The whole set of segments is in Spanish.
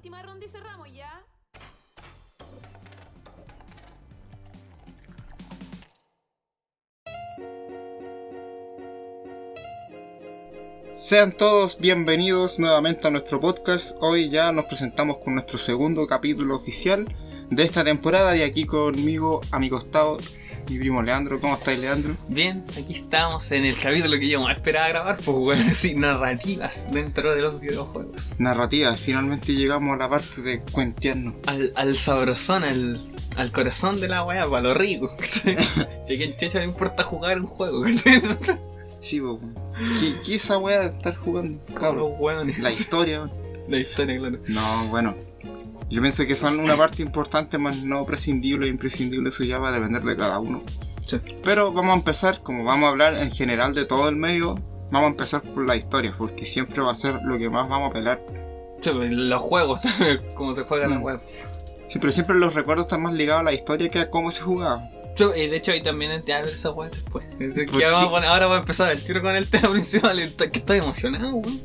última ronda y cerramos ya. Sean todos bienvenidos nuevamente a nuestro podcast. Hoy ya nos presentamos con nuestro segundo capítulo oficial de esta temporada y aquí conmigo a mi costado mi primo Leandro. ¿Cómo estáis, Leandro? Bien, aquí estamos en el capítulo que yo más esperaba grabar, pues bueno, así, narrativas dentro de los videojuegos. Narrativas, finalmente llegamos a la parte de cuentearnos. Al, al sabrosón, al, al corazón de la weá, para ricos. ¿cachai? que quien chucha le importa jugar un juego. Sí, po. ¿Qué, qué es esa weá de estar jugando? Cabrón. La historia. weón. La historia, claro. No, bueno. Yo pienso que son una parte importante, más no prescindible e imprescindible, eso ya va a depender de cada uno. Sí. Pero vamos a empezar, como vamos a hablar en general de todo el medio, vamos a empezar por la historia, porque siempre va a ser lo que más vamos a pelar. Sí, pues, los juegos, ¿sabes? Cómo se juega la Mm. web. Siempre, siempre los recuerdos están más ligados a la historia que a cómo se jugaba. Y de hecho ahí también te hablo esa weá después. Poner- ahora voy a empezar el tiro con el tema principal. Que estoy emocionado, weón.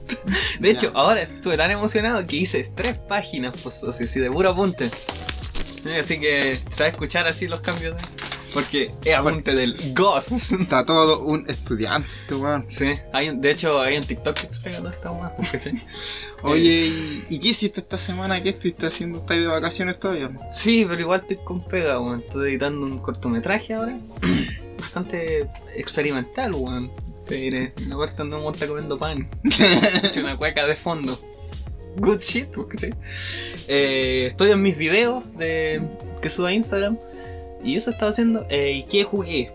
De hecho, Ya. ahora estuve tan emocionado que hice tres páginas, pues, así, de puro apunte. Así que se va a escuchar así los cambios de. Porque es apunte del God. Está todo un estudiante, weón. Sí, hay, de hecho hay un TikTok que explica toda esta porque sí. Oye, ¿y, y qué hiciste esta semana? ¿Qué estuviste haciendo? ¿Estás de vacaciones todavía? Sí, pero igual estoy con pega, weón. Estoy editando un cortometraje ahora. Bastante experimental, weón. Te diré. Una parte donde uno está comiendo pan. Hecho una cueca de fondo. Good shit, ¿sí? eh, Estoy en mis videos de, que subo a Instagram. Y eso estaba haciendo. Eh, ¿Y qué jugué?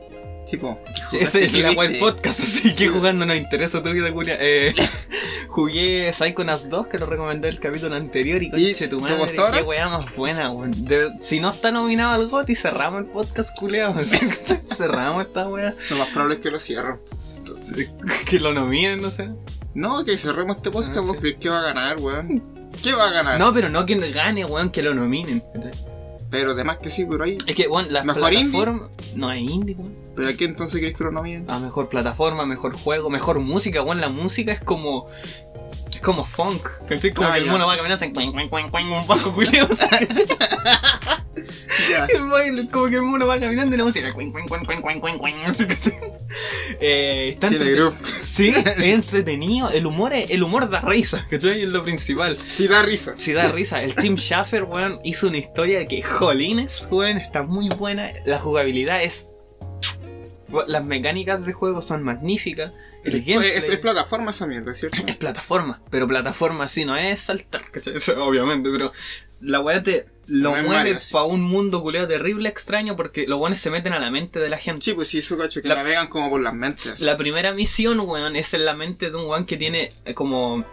Tipo, Sí, Ese es la web podcast, así que jugando no interesa tu vida, culia. Eh, jugué Psychonauts 2, que lo recomendé el capítulo anterior, y ¿Y conche tu madre, qué weá más buena, weón. Si no está nominado al GOTY, cerramos el podcast, que cerramos esta weá. Lo más probable es que lo cierro. Entonces, Que lo nominen, no sé. no, que cerremos este podcast, Ah, sí. crees que va a ganar, weón. ¿Qué va a ganar? No, pero no que gane, weón, que lo nominen. Pero además que sí, pero ahí. Es que, weón, la ¿Mejor indie? plataforma. No hay indie, weón. ¿Pero a qué entonces crees que lo nominen? Ah, mejor plataforma, mejor juego, mejor música, weón. La música es como. Es como funk. ¿cachai? Como Ah, que el ya. mono va caminando en cuan, cuan, cuan, cuan, un bajo. El baile, como que el mono va caminando y la música. cuan, cuan, cuan, cuan, así que- Eh, está Tiene entrete- groove. Sí, es entretenido. El humor, es- el humor da risa, ¿cachai? Es lo principal. Sí da risa. Si da risa, el Team Schaffer, weón, hizo una historia que, jolines, weón, está muy buena. La jugabilidad es. Las mecánicas de juego son magníficas. El Es, plataforma esa mierda, ¿cierto? es plataforma, pero plataforma sí no es saltar, ¿cachai? Obviamente, pero la weá te lo No mueve para un mundo culeo terrible, extraño, porque los weones se meten a la mente de la gente. Sí, pues sí, eso cacho, que La- navegan como por las mentes. La primera misión, weón, es en la mente de un weón que tiene eh, como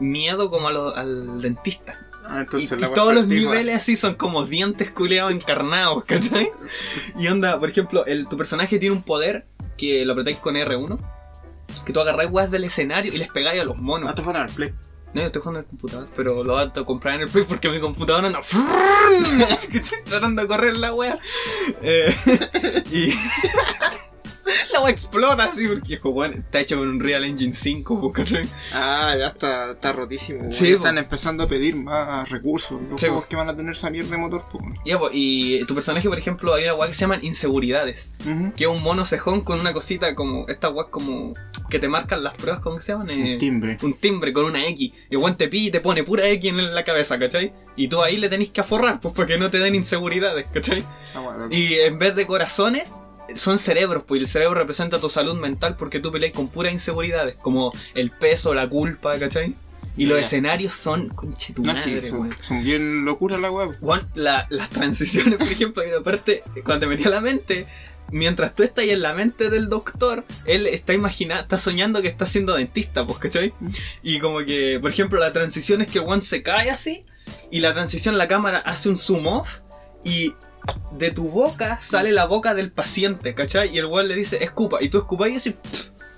miedo como a lo- al dentista. Ah, Y, entonces y la weá todos los niveles así. así son como dientes culeados encarnados, ¿cachai? Y onda, por ejemplo, el, tu personaje tiene un poder que lo apretáis con R1, que tú agarráis weas del escenario y les pegáis a los monos. Ah, te falta el play. No, yo estoy jugando en el computador, pero lo voy a comprar en el Play porque mi computador anda que estoy tratando de correr la wea. Eh, y la wea explota así porque weón, está hecho con un Real Engine 5, po, ¿cachai? Ah, ya está, está rotísimo. Sí, Ya están empezando a pedir más recursos. Los Sí, juegos que van a tener esa mierda de motor. Ya, po, y tu personaje, por ejemplo, hay una wea que se llaman inseguridades. Que es un mono cejón con una cosita como. Esta wea como. que te marcan las pruebas, ¿cómo se llaman? Eh, Un timbre. un timbre con una X. Y weón te pilla y te pone pura X en la cabeza, ¿cachai? Y tú ahí le tenés que aforrar, pues porque no te den inseguridades, ¿cachai? Ah, bueno, Y en vez de corazones, son cerebros, pues y el cerebro representa tu salud mental porque tú peleas con puras inseguridades, como el peso, la culpa, ¿cachai? Y los escenarios son, conche tu No, madre, sí, son, bien locuras la web. La- las transiciones, por ejemplo, y aparte, cuando te metía la mente, mientras tú estás ahí en la mente del doctor, él está imaginando, está soñando que está siendo dentista, pues, ¿cachai? Y como que, por ejemplo, la transición es que one se cae así, y la transición la cámara hace un zoom off, y de tu boca sale la boca del paciente, ¿cachai? Y el one le dice, escupa, y tú escupas y así,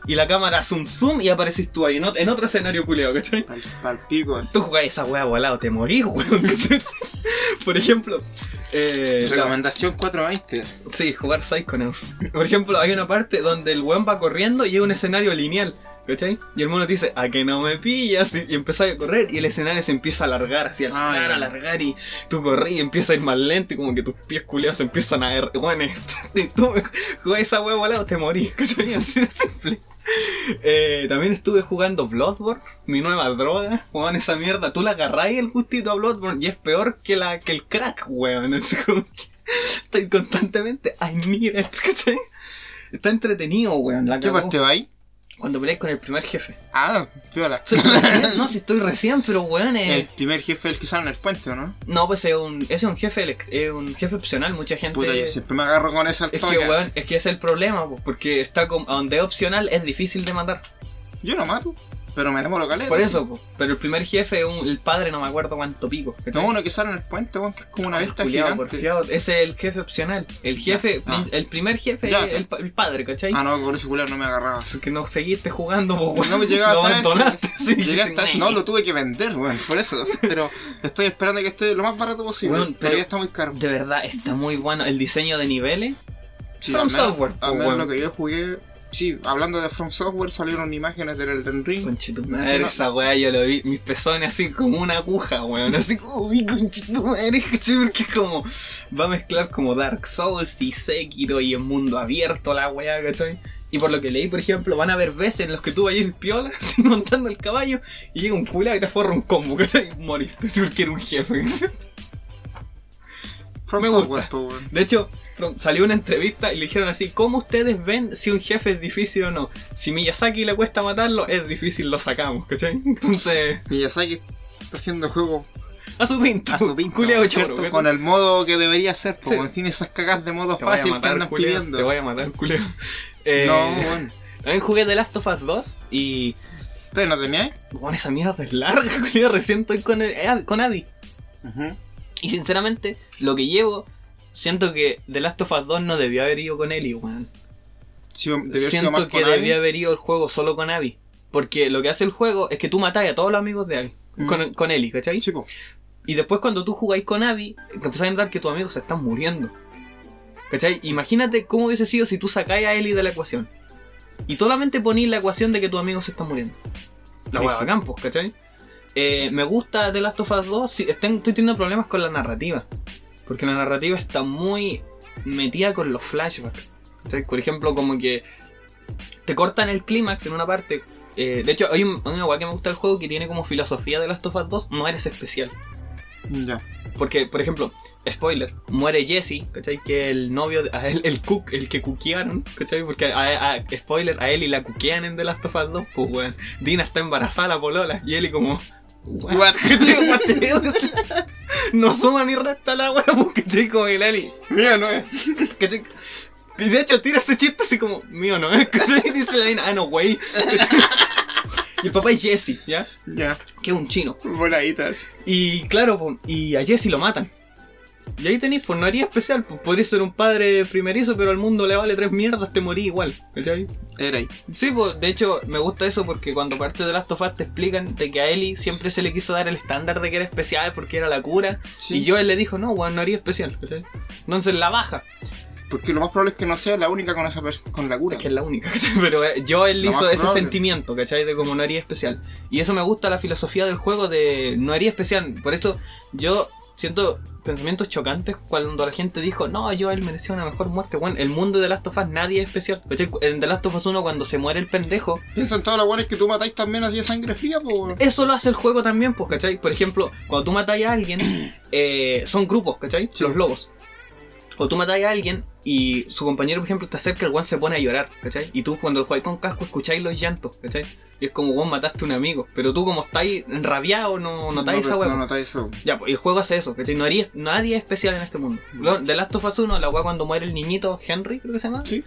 y la cámara hace un zoom y apareces tú ahí, en ot- en otro escenario culeado, ¿cachai? Pal, así. Tú jugás esa wea volado, te morís, weón. Por ejemplo, eh, la- Recomendación 420. es. sí, jugar Psychonauts. Por ejemplo, hay una parte donde el weón va corriendo y es un escenario lineal. ¿Cachai? Y el mono te dice, a que no me pillas, y, y empezás a correr, y el escenario se empieza a alargar, así, a Ah, alargar, ya. a alargar, y tú corres y empieza a ir más lento, y como que tus pies culiados se empiezan a er, bueno, y tú jugás esa hueá te morís, ¿cachai? Así de simple. Eh, también estuve jugando Bloodborne, mi nueva droga, weón, esa mierda, tú la agarráis el gustito a Bloodborne y es peor que la que el crack, weón, es como que estoy constantemente, ay mira, esto, ¿cachai? Está entretenido, weón, la ¿Qué parte va ahí? Cuando peleáis con el primer jefe. Ah, piola. Soy recién, no, si estoy recién, pero weón, El eh, primer jefe el que sale en el puente, ¿o no? no, pues es un, ese es un jefe, elec- es un jefe opcional, mucha gente... Puta, yo siempre me agarro con esas es que, weón, es que ese es el problema, pues, porque está como, donde es opcional es difícil de matar. Yo no mato, pero me demoro caleta. Por eso, pues. Pero el primer jefe, un- el padre, no me acuerdo cuánto pico. No, uno que sale en el puente, weón, que es como una El bestia culiao gigante. porfiado, Ese es el jefe opcional. El Ya, jefe, ah. el primer jefe Ya, es sí. el, pa- el padre, ¿cachai? Ah, no, por ese culiao no me agarraba. Que no seguiste jugando, pues, weón. No me llegaba Lo hasta ese. Llegué hasta. No, lo tuve que vender, weón, por eso. Pero estoy esperando que esté lo más barato posible. Pero- Todavía está muy caro. De verdad, está muy bueno. El diseño de niveles. Sí, From al menos- Software, Al menos lo que yo jugué. Sí, hablando de From Software, salieron imágenes del Elden Ring. Conchetumadre, No. esa weá yo lo vi. Mis pezones así como una aguja, weón. Así como, uy, conchetumadre. Porque es como. Va a mezclar como Dark Souls y Sekiro y en mundo abierto la weá, ¿cachai? Y por lo que leí, por ejemplo, van a haber veces en los que tú vas a ir piola, así montando el caballo, y llega un culo y te forra un combo, ¿cachai? Y moriste, porque era un jefe. From me Software, gusta. weón. De hecho, salió una entrevista y le dijeron así, ¿cómo ustedes ven si un jefe es difícil o no? Si Miyazaki le cuesta matarlo, es difícil, lo sacamos, ¿cachai? Entonces, Miyazaki está haciendo juego a su pinta. a su pinta, Culeado choro, con el modo que debería ser, pues, Sí. sin esas cagas de modo Te fácil que matar, andan pidiendo. Te voy a matar, culeo. Eh, No, weón. También jugué The Last of Us 2 y... ¿Ustedes no teníais? Bueno, esa mierda es larga, culeo. Recién estoy con, el- eh, con Abby. Y sinceramente, lo que llevo... Siento que The Last of Us 2 no debió haber ido con Ellie, weón. Sí, debió Siento que debía haber ido el juego solo con Abby. Porque lo que hace el juego es que tú matas a todos los amigos de Abby. Mm. Con, con Ellie, ¿cachai? Sí, po. Y después cuando tú jugáis con Abby, te empezás a notar que tus amigos se están muriendo. ¿Cachai? Imagínate cómo hubiese sido si tú sacáis a Ellie de la ecuación. Y solamente ponís la ecuación de que tus amigos se están muriendo. La hueá bacán, pues, ¿cachai? Eh, me gusta The Last of Us 2, sí, estoy, estoy teniendo problemas con la narrativa. Porque la narrativa está muy metida con los flashbacks. ¿cachai? Por ejemplo, como que te cortan el clímax en una parte. Eh, de hecho, hay un- una hueá que me gusta del juego que tiene como filosofía de Last of Us 2, no eres especial. Ya. Porque, por ejemplo, spoiler, muere Jesse, ¿cachai? Que el novio, de- a él, el cook, el que cuquearon, ¿cachai? Porque, a, a- spoiler, a él y la cuquean en The Last of Us 2, pues, weón. Dina está embarazada, la polola, y él y como... What? No suma ni resta la weá, pues, ¿cachai? Como el Ali, Mira, no es. ¿cachai? Y de hecho tira ese chiste así como, mío no es, dice la Dina, ah, no, güey. y el papá es Jesse, ¿ya? Ya. Que es un chino. Voladitas. Y claro, y a Jesse lo matan. Y ahí tenéis, pues no haría especial, pues podría ser un padre primerizo, pero al mundo le vale tres mierdas, te morí igual, ¿cachai? Era ahí. Sí, pues de hecho me gusta eso porque cuando parte de Last of Us te explican de que a Ellie siempre se le quiso dar el estándar de que era especial porque era la cura. Sí. Y Joel le dijo, no, weón, no haría especial, ¿cachai? Entonces la baja, Porque lo más probable es que no sea la única con esa con la cura. es que es la única, ¿cachai? Pero eh, Joel Lo hizo ese probable. sentimiento, ¿cachai? De como no haría especial. Y eso me gusta la filosofía del juego de no haría especial. Por eso yo siento pensamientos chocantes cuando la gente dijo, no, Joel mereció una mejor muerte. Bueno, el mundo de Last of Us nadie es especial. En The Last of Us 1 cuando se muere el pendejo, Piensa en todos los buenos que tú matáis también así de sangre fría, pues. eso lo hace el juego también, pues, ¿cachai? Por ejemplo, cuando tú matas a alguien, eh, son grupos, ¿cachai? Sí. Los lobos. O tú matas a alguien y su compañero, por ejemplo, te acerca, el guan se pone a llorar, ¿cachai? Y tú cuando jugáis con casco escucháis los llantos, ¿cachai? Y es como, guan, mataste a un amigo. Pero tú como estáis enrabiado, no notáis esa no, hueá. no notáis eso. Ya, pues el juego hace eso, ¿cachai? No haría, nadie es especial en este mundo. Lo- The Last of Us 1, la weá cuando muere el niñito Henry, creo que se llama. Sí.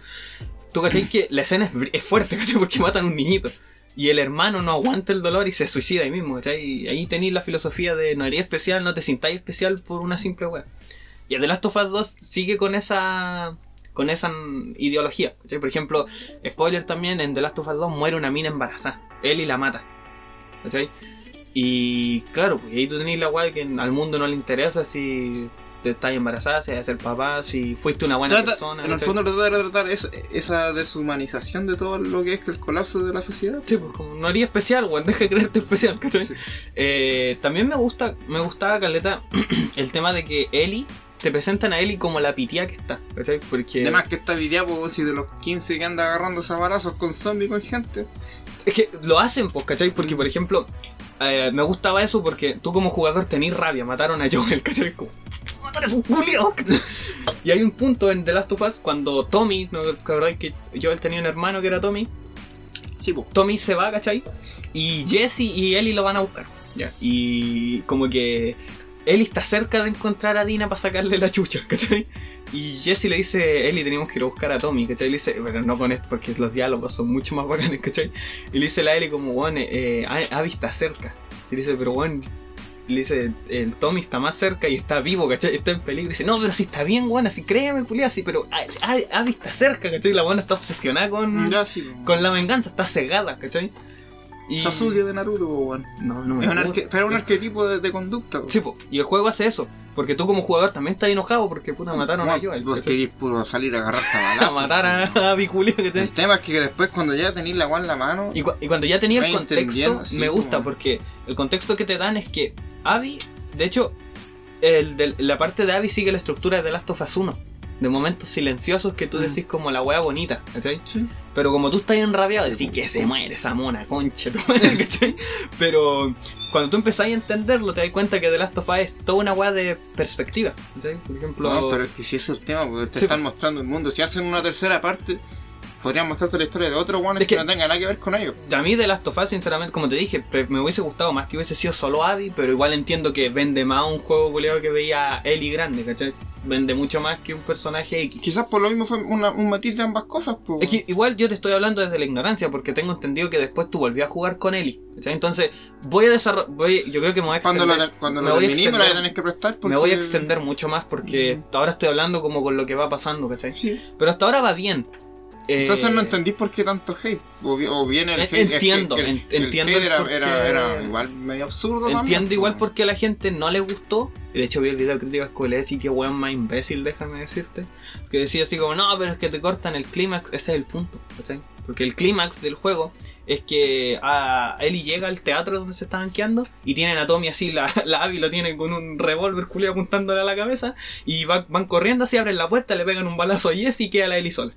Tú cachai que la escena es, fuerte, ¿cachai? Porque matan a un niñito. Y el hermano no aguanta el dolor y se suicida ahí mismo, ¿cachai? Y ahí tenéis la filosofía de no haría especial, no te sintáis especial por una simple weá. Y The Last of Us 2 sigue con esa con esa ideología. ¿cachai? Por ejemplo, spoiler también, en The Last of Us 2 muere una mina embarazada. Él y la mata. ¿Cachai? Y claro, pues ahí tú tenéis la weá que al mundo no le interesa si te estás embarazada, si a ser papá, si fuiste una buena Trata- persona. en el fondo trata de tratar esa, esa deshumanización de todo lo que es el colapso de la sociedad. Sí, pues como no haría especial, weón, deja de creerte especial, ¿cachai? Sí. Eh, también me gusta, me gustaba, Caleta, el tema de que Ellie, te presentan a Ellie como la pitía que está, ¿cachai? Porque... Además que esta video, pues, si de los 15 que anda agarrando balazos con zombies con gente. Es que lo hacen, pues, ¿cachai? Porque, por ejemplo, eh, me gustaba eso porque tú como jugador tenés rabia, mataron a Joel, ¿cachai? Como, matar a un culiao. Y hay un punto en The Last of Us cuando Tommy, ¿no? ¿Recordáis que Joel tenía un hermano que era Tommy? Sí, pues. Tommy se va, ¿cachai? Y Jesse y Ellie lo van a buscar. Ya. Y como que Ellie está cerca de encontrar a Dina para sacarle la chucha, ¿cachai? Y Jesse le dice, Ellie, tenemos que ir a buscar a Tommy, ¿cachai? Y le dice, pero no con esto, porque los diálogos son mucho más bacanes, ¿cachai? Y le dice a Ellie como, bueno, eh, Abby está cerca. Y le dice, pero bueno, le dice, el Tommy está más cerca y está vivo, ¿cachai? Está en peligro. Y dice, no, pero si está bien, bueno, así créeme, culiao, así, pero Abby está cerca, ¿cachai? La buena está obsesionada con, Ya, sí. con la venganza, está cegada, ¿cachai? Y... Sasuke de Naruto, weón. No, no me Es un acuerdo. arque- pero es un arquetipo de, de conducta. Sí, po, y el juego hace eso. Porque tú como jugador también estás enojado porque puta mataron a Joel. Vos salir a agarrar A balazos. matar a, a Biculio, ¿cachai? El tema es que después cuando ya tenéis la guan en la mano. Y, cu- y cuando ya tenía el contexto, sí, me gusta como- porque el contexto que te dan es que Abby, de hecho, el del- la parte de Abby sigue la estructura de Last of Us 1. De momentos silenciosos que tú decís como la wea bonita, ¿cachai? Sí. Pero como tú estás enrabiado, decís que se muere esa mona, concha, ¿cachai? Pero cuando tú empezás a entenderlo, te das cuenta que The Last of Us es toda una weá de perspectiva, ¿cachai? Por ejemplo, No, pero es que si es el tema, porque te Sí, están mostrando el mundo. Si hacen una tercera parte, podrían mostrarte la historia de otro guanes Es que, que- no tenga nada que ver con ellos. a mí The Last of Us, sinceramente, como te dije, me hubiese gustado más que hubiese sido solo Abby, pero igual entiendo que vende más un juego culiado que veía Ellie grande, ¿cachai? Vende mucho más que un personaje X. Quizás por lo mismo fue una- un matiz de ambas cosas, pues. Es que igual yo te estoy hablando desde la ignorancia, porque tengo entendido que después tú volvías a jugar con Ellie, ¿cachai? Entonces, voy a desarrollar, yo creo que me voy a cuando extender- lo, cuando me lo voy a terminé me la voy a extender- que prestar porque... Me voy a extender mucho más porque ahora estoy hablando como con lo que va pasando, ¿cachai? Sí. Pero hasta ahora va bien. Eh, Entonces no entendí por qué tanto hate. O, o viene el hate. es que- entiendo, el, el entiendo hate era, por qué- era, era igual medio absurdo. también, Entiendo igual pues. porque a la gente no le gustó. De hecho, vi el video de críticas le y que weón más imbécil, déjame decirte. Que decía así como, no, pero es que te cortan el clímax. Ese es el punto, ¿cachai? Porque el clímax del juego es que a Ellie llega al teatro donde se estaban quedando y tienen a Tommy así, la, la Abby lo tiene con un revólver culiao apuntándole a la cabeza y va- van corriendo así, abren la puerta, le pegan un balazo a Jess y queda la Ellie sola.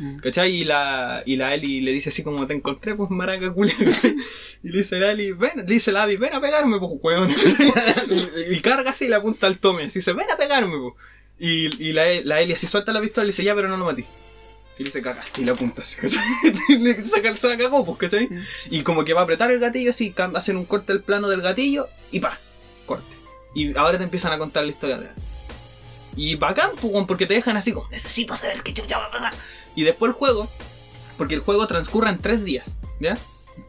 Mm. ¿Cachai? Y la, y la Eli le dice así como te encontré, pues maraca culia. y le dice la Eli, ven, le dice la Abby, ven a pegarme, pues weón. y, y carga así y le apunta al Tommy, así dice, ven a pegarme, pues. Y, y la, la Eli así suelta la pistola y le dice, ya, pero no lo matí. Y le dice, cagaste, y le apunta así, ¿cachai? Y le saca, se la cagó, pues, ¿cachai? Mm. Y como que va a apretar el gatillo así, hacen un corte del plano del gatillo y pa, corte. Y ahora te empiezan a contar la historia de Abby. Y bacán, pues, porque te dejan así como, necesito saber qué chucha va a pasar. Y después el juego, porque el juego transcurre en tres días, ¿ya?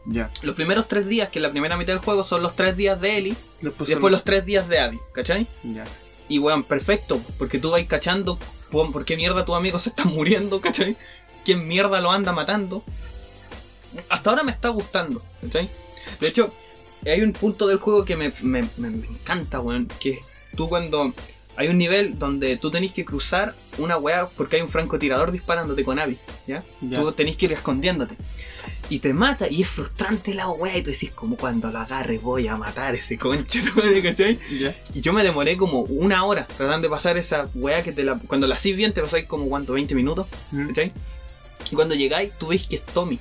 Ya. Los primeros tres días, que es la primera mitad del juego, son los tres días de Ellie, Después, y después los tres días de Abby, ¿cachai? Ya. Y weón, perfecto, porque tú vas cachando weón, por qué mierda tus amigos se están muriendo, ¿cachai? ¿Quién mierda lo anda matando? Hasta ahora me está gustando, ¿cachai? De hecho, hay un punto del juego que me, me- me- encanta, weón, que tú cuando... Hay un nivel donde tú tenés que cruzar una weá porque hay un francotirador disparándote con Abby, ¿ya? Ya. Tú tenés que ir escondiendo Y te mata y es frustrante la weá y tú decís como cuando lo agarre voy a matar ese conche, ¿cachai? Ya. Y yo me demoré como una hora tratando de pasar esa weá que te la. Cuando la hacís bien te pasáis como cuánto, 20 minutos, Mm. ¿cachai? Y cuando llegáis, tú veis que es Tommy.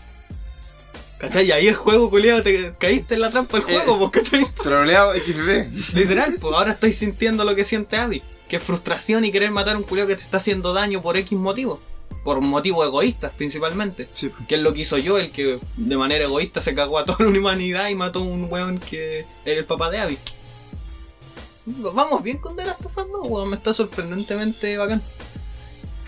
¿Cachai? Y ahí el juego, culiado, te caíste en la trampa del Eh. juego, pues, ¿cachai? Troleado XD. Literal, pues ahora estáis sintiendo lo que siente Abby. Que es frustración y querer matar a un culiado que te está haciendo daño por X motivo. Por motivos egoístas, principalmente. Sí. Que es lo que hizo yo, el que de manera egoísta se cagó a toda la humanidad y mató a un weón que era el papá de Abby. Vamos bien con The Last of Us 2, weón, me está sorprendentemente bacán.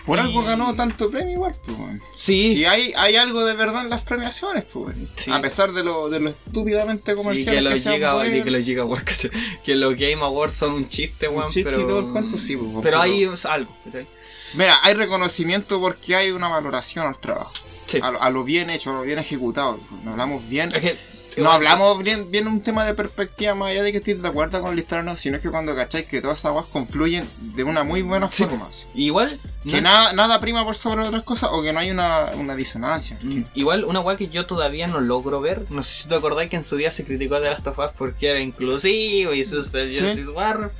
Por Y- algo ganó tanto premio igual, pues. Sí, Si hay, hay algo de verdad en las premiaciones, pues. Sí. A pesar de lo, de lo estúpidamente sí, comercial que los han Giga, vuelto, que los Giga Awards, que los Game Awards son un chiste, weón, pero... y todo el cuento, sí, pues, pero hay algo, ¿cachai? Mira, hay reconocimiento porque hay una valoración al trabajo. Sí. A, lo- a lo bien hecho, a lo bien ejecutado. No hablamos bien. Es que, No igual, hablamos bien, bien un tema de perspectiva más allá de que estés de acuerdo con la historia o no, sino que cuando cacháis que todas esas aguas confluyen de una muy buena Sí. forma. Igual, no Que es- nada, nada prima por sobre otras cosas o que no hay una, una disonancia. Mm, Igual, una weá que yo todavía no logro ver. No sé si te acordáis que en su día se criticó de Last of Us porque era inclusivo y eso es el. Justice War.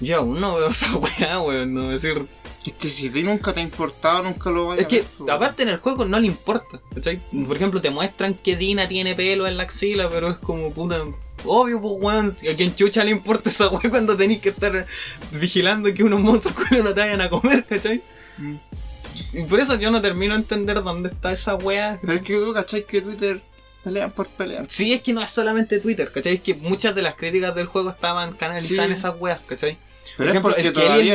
Yo aún no veo esa weá, weón. No decir. Es que si a ti nunca te ha importado, nunca lo vayas Es que, a ver, pues. aparte en el juego no le importa. ¿cachai? Por ejemplo, te muestran que Dina tiene pelo en la axila, pero es como puta. Obvio, pues weón. ¿A quién chucha le importa esa weá cuando tenéis que estar vigilando que unos monstruos no te vayan a comer, ¿cachai? Mm. Y por eso yo no termino de entender dónde está esa weá. Es que tú cacháis que Twitter pelean por pelear. Sí, es que no es solamente Twitter, ¿cachai? Es que muchas de las críticas del juego estaban canalizadas Sí. en esas weas, ¿cachai? Pero ejemplo, es porque todavía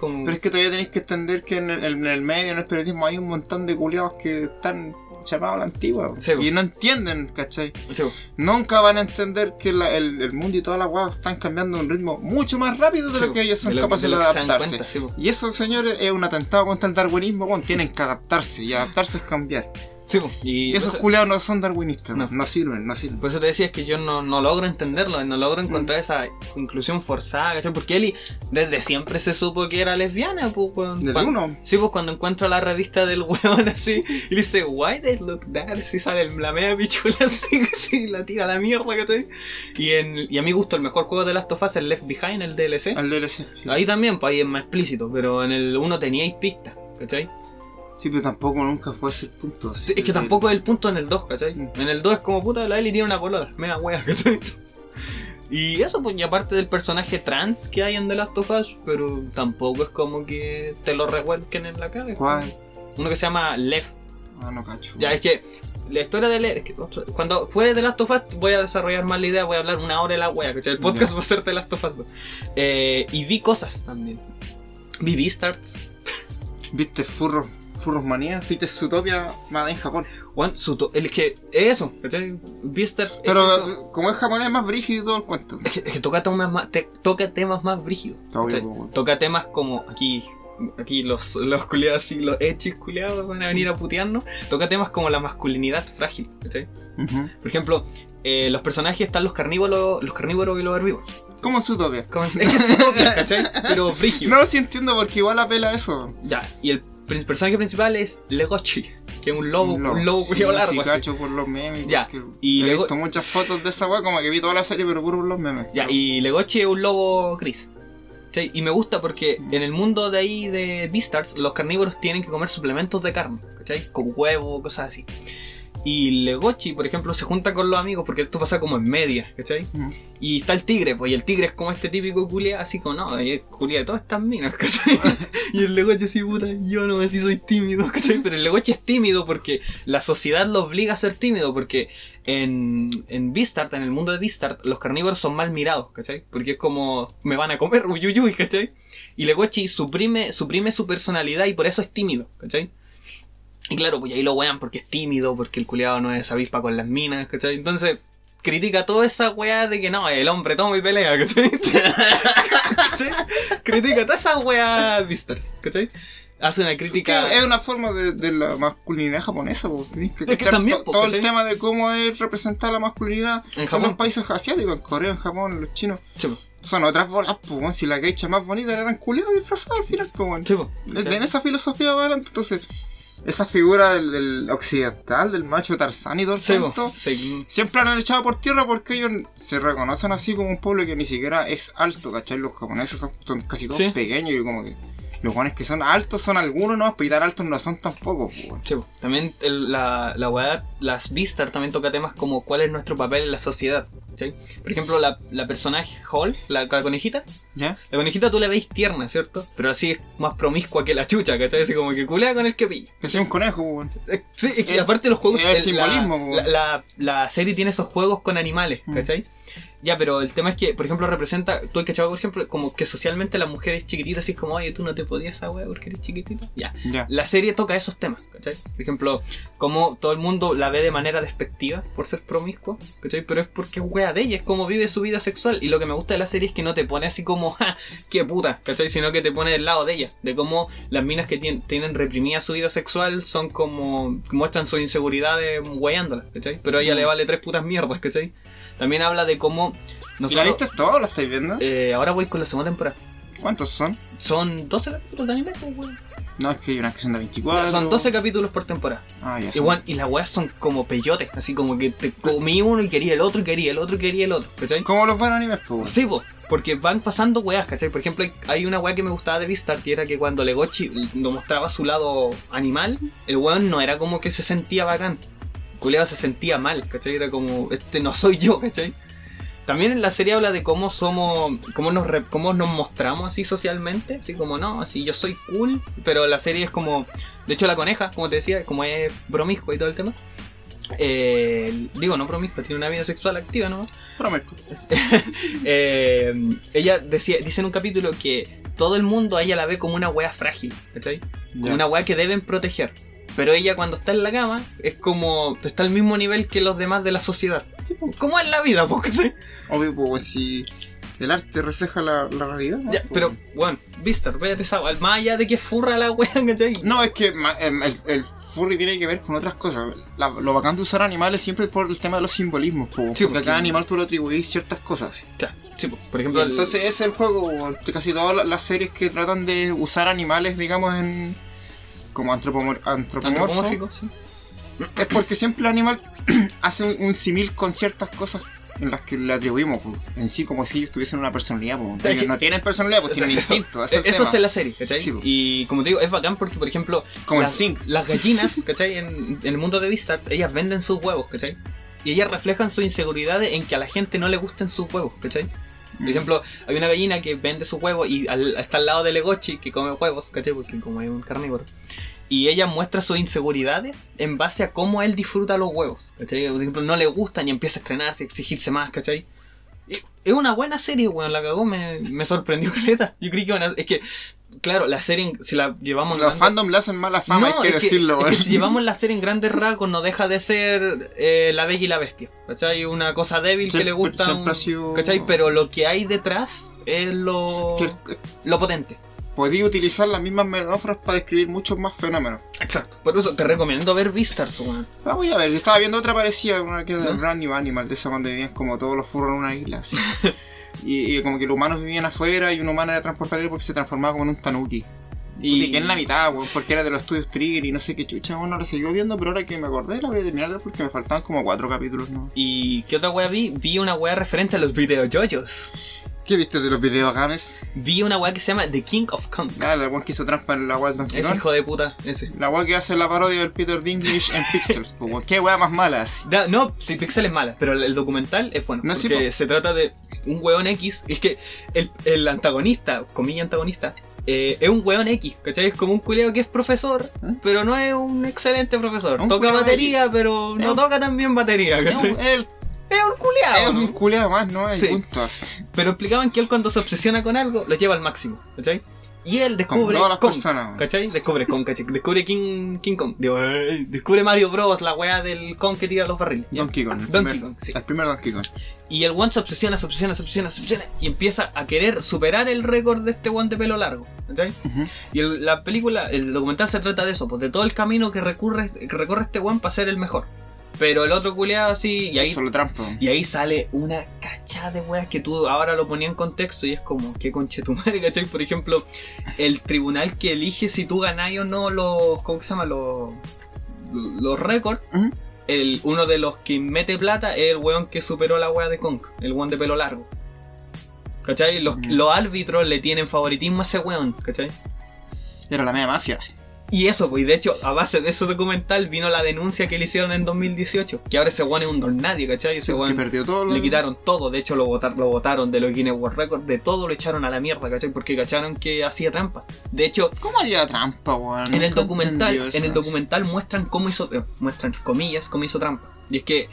como... Pero es que todavía tenéis que entender que en el, en el medio, en el periodismo, hay un montón de culiados que están llamados a la antigua. Sí, y no entienden, ¿cachai? Sí, Nunca van a entender que la- el, el mundo y todas las weas están cambiando a un ritmo mucho más rápido de sí, lo que ellos son de capaces de, de adaptarse. cuenta. Y eso, señores, es un atentado contra el darwinismo. Bueno, tienen que adaptarse y adaptarse es cambiar. Sí. Y esos eso- culiados no son darwinistas, No. no, sirven, no sirven. Por eso te decía es que yo no, no logro entenderlo, no logro encontrar esa inclusión forzada, ¿cachai? Porque Ellie desde siempre se supo que era lesbiana, pues, weón. Del Cuando- uno. Sí, pues cuando encuentra la revista del weón así, y dice, why they look that? Así sale el- la media pichula así, así, la tira a la mierda, ¿cachai? Y, en, y a mi gusto, el mejor juego de Last of Us es Left Behind, el DLC. Al DLC. Sí. Ahí también, pues ahí es más explícito, pero en el 1 teníais pistas, ¿cachai? Sí, pero tampoco nunca fue ese punto. Sí, Es que tampoco es el punto en el 2, ¿cachai? En el 2 es como puta, la Ellie tiene una polola, me da wea, ¿cachai? Y eso, pues, y aparte del personaje trans que hay en The Last of Us, pero tampoco es como que te lo revuelquen en la cabeza. ¿Cuál? Uno que se llama Lev. Ah, no cacho. Ya, es que la historia de Lev. es que cuando fue The Last of Us, voy a desarrollar más la idea, voy a hablar una hora de la wea, ¿cachai? El podcast Ya. va a ser The Last of Us. Eh, y vi cosas también. Vi Beastarts. ¿Viste Furros, Furros Manía? ¿Viste Zootopia Made en Japón? Juan, Suto, el que es eso, ¿cachai? Beastars. es Pero eso. como es japonés, es más brígido y todo el cuento. Es que, es que toca, temas más, te- toca temas más brígidos. Está weón. Toca temas como aquí. Aquí los, los culiados así, los hechis culiados van a venir a putearnos. Toca temas como la masculinidad frágil, ¿cachai? Ujú. Por ejemplo, eh, los personajes están los carnívoros, los carnívoros y los herbívoros. ¿Cómo Zootopia? Como Es es que es Zootopia, ¿cachai? Pero brígido. No, sí entiendo porque igual apela a eso. Ya, y el prin- personaje principal es Legochi, que es un lobo, un Un lobo, Sí, sí, largo. así. cacho por los memes. Ya, y he luego- visto muchas fotos de esa weá, como que vi toda la serie, pero puro por los memes. Ya, y Legochi es un lobo gris. ¿Cachai? Y me gusta porque en el mundo de ahí de Beastars, los carnívoros tienen que comer suplementos de carne, ¿cachai? Como huevo, cosas así. Y Legochi, por ejemplo, se junta con los amigos porque esto pasa como en media, ¿cachai? Y está el tigre, pues, y el tigre es como este típico culia, así como, no, y culia de todas estas minas, ¿cachai? y el Legochi así, puta, yo no sé si soy tímido, ¿cachai? Pero el Legochi es tímido porque la sociedad lo obliga a ser tímido, porque en, en Beastart, en el mundo de Beastart, los carnívoros son mal mirados, ¿cachai? Porque es como, me van a comer, uyuyuy, ¿cachai? Y Legochi suprime, suprime su personalidad y por eso es tímido, ¿cachai? Y claro, pues ahí lo wean porque es tímido, porque el culiado no es avispa con las minas, ¿cachai? Entonces, critica toda esa weá de que no, el hombre toma y pelea, ¿cachai? ¿Cachai? Critica toda esa weá Beastars, ¿cachai? Hace una Que crítica. es una forma de, de la masculinidad japonesa, pues tenés que que cachar también, po, todo ¿cachai? el tema de cómo es representar la masculinidad En los países asiáticos, en Corea, en Japón, en los chinos. Sí, po. Son otras bolas, pues, si la geisha más bonita eran culiados disfrazados al final, pues. Sí, en esa filosofía va adelante, entonces, esa figura del, del occidental, del macho Tarzán y todo el Sí, cuento, Sí, siempre la han echado por tierra porque ellos se reconocen así como un pueblo que ni siquiera es alto, ¿cachai? Los japoneses son, son casi todos Sí. pequeños y como que los buenos que son altos son algunos, no, pero y tan altos no son tampoco, pues. Sí, po. también el- la, la weá, las Beastars también toca temas como cuál es nuestro papel en la sociedad. ¿cachai? Por ejemplo, la, la personaje Hall, la, la conejita, ¿Ya? la conejita tú la veis tierna, ¿cierto? Pero así es más promiscua que la chucha, ¿cachai? Así como que culea con el que pilla. Que soy un conejo, pues, weón. Eh, Sí, es que Es- aparte los juegos. es el eh, simbolismo, La, la, serie tiene esos juegos con animales, Mm. Ya, pero el tema es que, por ejemplo, representa, tú hay que por ejemplo, como que socialmente las mujeres chiquititas, así como, oye, tú no te podías esa wea porque eres chiquitita. Ya. Ya. La serie toca esos temas, ¿cachai? Por ejemplo, como todo el mundo la ve de manera despectiva por ser promiscua, ¿cachai? Pero es porque es wea de ella, es como vive su vida sexual. Y lo que me gusta de la serie es que no te pone así como, ja, qué puta, ¿cachai? Sino que te pone del lado de ella, de cómo las minas que tien- tienen reprimida su vida sexual son como, muestran sus inseguridades weyándolas, ¿cachai? Pero a ella Mm. le vale tres putas mierdas, ¿cachai? También habla de cómo ¿Y la nosotros... viste todo la estáis viendo? Eh, ahora voy con la segunda temporada. ¿Cuántos son? Son 12 capítulos de anime, pues, weón. No, es que hay una que son de 24. Son 12 capítulos por temporada. Ah, ya Y, weón, y las weas son como peyotes, así como que te comí uno y quería el otro, y quería el otro, y quería el otro, ¿cachai? Como los buenos animes, pues. weón. Sí, po, porque van pasando weas, ¿cachai? Por ejemplo, hay- hay una wea que me gustaba de Vistar, que era que cuando Legochi nos mostraba su lado animal, el weón no era como que se sentía bacán. Culeado se sentía mal, ¿cachai? Era como, este no soy yo, ¿cachai? También en la serie habla de cómo somos, cómo nos, re- cómo nos mostramos así socialmente, así como no, así yo soy cool, pero la serie es como, de hecho la coneja, como te decía, como es promiscua y todo el tema, eh, digo no promiscua, tiene una vida sexual activa, ¿no? Prometo. Eh, ella decía, dice en un capítulo que todo el mundo a ella la ve como una wea frágil, ¿cachai? Como Ya. una wea que deben proteger. Pero ella cuando está en la cama es como, está al mismo nivel que los demás de la sociedad. Como en la vida, pues, ¿cachai? Obvio, pues, si el arte refleja la, la realidad. ¿no? Ya, pero, bueno, Vistar, véate esa. Más allá de que furra la wea, ¿cachai? No, es que em, el, el furry tiene que ver con otras cosas. La- lo bacán de usar animales siempre es por el tema de los simbolismos, po, Sí, porque porque- a cada animal tú le atribuís ciertas cosas. Claro, sí, por ejemplo, el- Entonces ese es el juego, casi todas la- las series que tratan de usar animales, digamos, en como antropomor- antropomorfo, antropomórfico, sí. es porque siempre el animal hace un, un simil con ciertas cosas en las que le atribuimos, po, en sí como si ellos tuviesen una personalidad. que- Ellos no tienen personalidad, pues tienen eso- instinto. es el Eso tema. es en la serie, ¿cachai? Sí, y como te digo, es bacán porque, por ejemplo, Como las, las gallinas, ¿cachai? En, en el mundo de Vistar, ellas venden sus huevos, ¿cachai? Y ellas reflejan sus inseguridades en que a la gente no le gusten sus huevos, ¿cachai? Por ejemplo, hay una gallina que vende sus huevos y está al lado de Legochi que come huevos, ¿cachai? Porque como es un carnívoro. Y ella muestra sus inseguridades en base a cómo él disfruta los huevos, ¿cachai? Por ejemplo, no le gustan y empieza a estrenarse, a exigirse más, ¿cachai? Es una buena serie, weón, la cagó, me, me sorprendió caleta. Yo creí que iban a- Es que, claro, la serie, si la llevamos... Los grande- fandom le hacen mala fama, no, hay que es decirlo, es que weón. si llevamos la serie en grandes rasgos, no deja de ser eh, la bella y la bestia. ¿Cachai? Una cosa débil que le gusta. un- sido- ¿Cachai? Pero lo que hay detrás es lo, lo potente. podía utilizar las mismas metáforas para describir muchos más fenómenos. Exacto. Por eso te recomiendo ver Beastars, weón. Ah, voy a ver, yo estaba viendo otra parecida, una que era de ¿No? Brand New Animal, de esa donde vivían como todos los furros en una isla. así. y, y como que los humanos vivían afuera y un humano era transportable porque se transformaba como en un tanuki. Y que en la mitad, weón, porque era de los estudios Trigger y no sé qué chucha, bueno, ahora seguió viendo, pero ahora que me acordé la voy a terminar porque me faltaban como cuatro capítulos, ¿no? ¿Y qué otra wea vi? Vi una wea referente a los videojoyos. ¿Qué viste de los videos games? Vi una wea que se llama The King of Kong. Ah, la weón que hizo trampa en la weá del Ese hijo de puta, ese. La weá que hace la parodia del Peter Dinklage en Pixels, weón. Qué weá más mala así. Da- no, sí, Pixel es mala, pero el, documental es bueno. No, sí, porque po. se trata de un weón X. Es que el, el antagonista, comilla antagonista, eh, es un weón X, ¿cachai? Es como un culeo que es profesor, ¿Eh? pero no es un excelente profesor. Un toca batería, pero Es no un- toca tan bien batería, Es ¿cachai? un, el- Es un es culeado, un ¿no? culeado más, ¿no? Hay Sí. punto así. Pero explicaban que él cuando se obsesiona con algo, lo lleva al máximo, ¿cachai? Y él Con descubre todas las Kong, personas. ¿cachai? Descubre Kong, ¿cachai? Descubre King, King Kong. Digo, "Ey", descubre Mario Bros, la weá del Kong que tira los barriles. ¿ya? Donkey Kong. El Donkey primer, Kong, sí. El primer Donkey Kong. Y el one se obsesiona, se obsesiona, se obsesiona, se obsesiona y empieza a querer superar el récord de este one de pelo largo. ¿cachai? Ujú. Y el- la película, el documental se trata de eso, pues de todo el camino que recurre, que recorre este one para ser el mejor. Pero el otro culeado así, y ahí, Solo y ahí sale una cachada de weas que tú ahora lo ponías en contexto y es como, qué conche tu madre, ¿cachai? Por ejemplo, el tribunal que elige si tú ganás o no los, ¿cómo que se llama? Los, los récords. El, uno de los que mete plata es el weón que superó la wea de Kong, el weón de pelo largo. ¿Cachai? Los, los árbitros le tienen favoritismo a ese weón, ¿cachai? Era la media mafia, así. Y eso, pues, y de hecho, a base de ese documental vino la denuncia que le hicieron en 2018. Que ahora ese weón es un don nadie, ¿cachai? Ese perdió todo. le quitaron todo. De hecho, lo, votar, lo votaron de los Guinness World Records. De todo lo echaron a la mierda, ¿cachai? Porque cacharon que hacía trampa. De hecho, ¿Cómo haría trampa, weón? en el documental, en el documental muestran cómo hizo, eh, muestran comillas, cómo hizo trampa. Y es que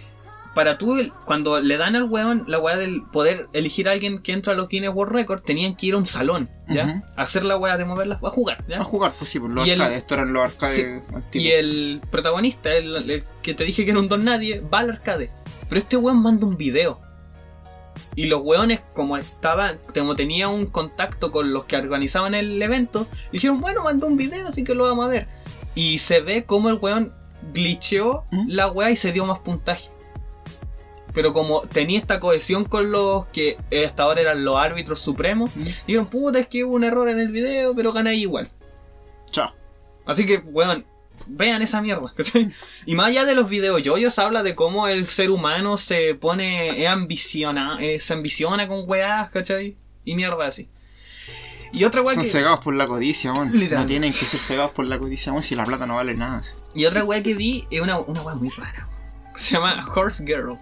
para tú, el- cuando le dan al weón la weá del poder elegir a alguien que entra a los Guinness World Record, tenían que ir a un salón, ¿ya? A hacer la weá de moverlas, a jugar, ¿ya? A jugar, pues sí, por los Y el- arcades. Esto eran los arcades antiguos. Y el protagonista, el, el que te dije que era un don nadie, va al arcade. Pero este weón manda un video. Y los weones, como estaban, como tenía un contacto con los que organizaban el evento, dijeron, bueno, mandó un video, así que lo vamos a ver. Y se ve como el weón glitcheó ¿Mm? la weá y se dio más puntaje. Pero como tenía esta cohesión con los que hasta ahora eran los árbitros supremos, Mm. dijeron, puta, es que hubo un error en el video, pero gané igual. Chao. Así que, weón, vean esa mierda, ¿cachai? Y más allá de los videojoyos, habla de cómo el ser humano se pone, es ambiciona, eh, se ambiciona con weás, ¿cachai? Y mierda así. Y otra weá Son que, cegados por la codicia, weón. No tienen que ser cegados por la codicia, weón, si la plata no vale nada. y otra weá que vi es una, una weá muy rara. Se llama Horse Girl.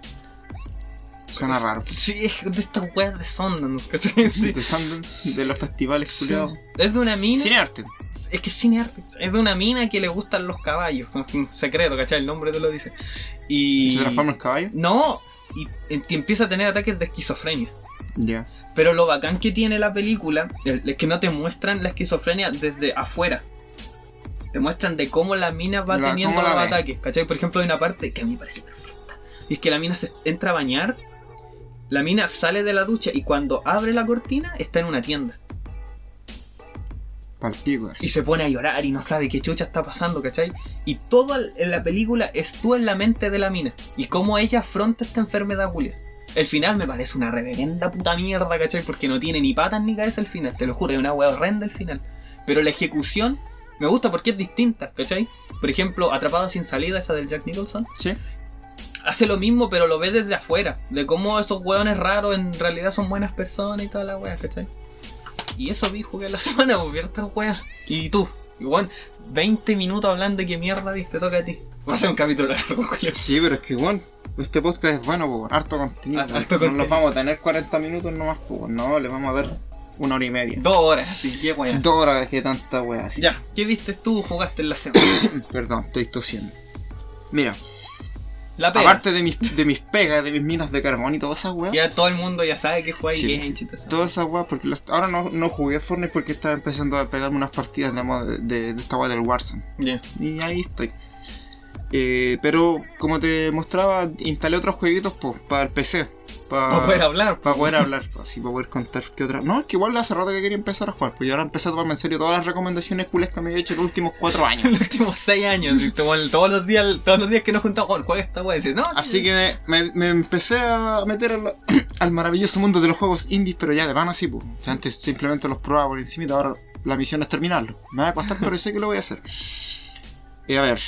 Suena raro. Sí, es de estas weas de Sundance, ¿cachai? Sí. De Sundance, de los festivales Sí. culiados. Es de una mina. Cine arte. Es que es cine arte. Es de una mina que le gustan los caballos. Es un secreto, ¿cachai? El nombre te lo dice. Y. ¿Se transforma en caballo? No, y, y empieza a tener ataques de esquizofrenia. Ya. Pero lo bacán que tiene la película es que no te muestran la esquizofrenia desde afuera. Te muestran de cómo la mina va La- teniendo los ataques. ¿Cachai? Por ejemplo, hay una parte que a mí me parece perfecta. Y es que la mina se entra a bañar. La mina sale de la ducha y cuando abre la cortina está en una tienda. Palpico así. Y se pone a llorar y no sabe qué chucha está pasando, ¿cachai? Y todo en la película es tú en la mente de la mina. Y cómo ella afronta esta enfermedad, Julia. El final me parece una reverenda puta mierda, ¿cachai? Porque no tiene ni patas ni cabeza el final, te lo juro, es una wea horrenda el final. Pero la ejecución me gusta porque es distinta, ¿cachai? Por ejemplo, Atrapada sin salida, esa del Jack Nicholson, Sí. Hace lo mismo, pero lo ve desde afuera. De cómo esos weones raros en realidad son buenas personas y toda la wea, ¿cachai? Y eso vi jugué la semana, pues estas weas. Y tú, igual, 20 minutos hablando de qué mierda viste, toca a ti. Va a ser un capítulo largo, Julio. Sí, pero es que, weón, este podcast es bueno, pues, harto contenido. Ah, harto no contenido. nos vamos a tener 40 minutos nomás, pues, no, le vamos a dar una hora y media. Dos horas, así, qué wea. Dos horas que tanta wea así. Ya, ¿qué viste tú jugaste en la semana? Perdón, estoy tosiendo. Mira, La pega. aparte de mis, de mis pegas, de mis minas de carbón y todas esas weas. Ya todo el mundo ya sabe que juega Sí. Genshin. Todas esas weas, porque las- ahora no, no jugué Fortnite porque estaba empezando a pegarme unas partidas de, de, de esta wea del Warzone. Y ahí estoy. Eh, pero como te mostraba, instalé otros jueguitos pues, para el PC. Para Para poder hablar. para poder hablar, pues, así para poder contar qué otra. No, es que igual hace rato que quería empezar a jugar, pues yo ahora empecé a tomarme en serio todas las recomendaciones cules que me he hecho en los últimos cuatro En los años. últimos 6 años, y todos los días, todos los días que nos juntamos, "Juan, juega esta wea, y no, sí, Así que me, me empecé a meter al, al maravilloso mundo de los juegos indies, pero ya de van así, pues. O sea, antes simplemente los probaba por encima, ahora la misión es terminarlo. Me va a costar, pero sé que lo voy a hacer. Y a ver,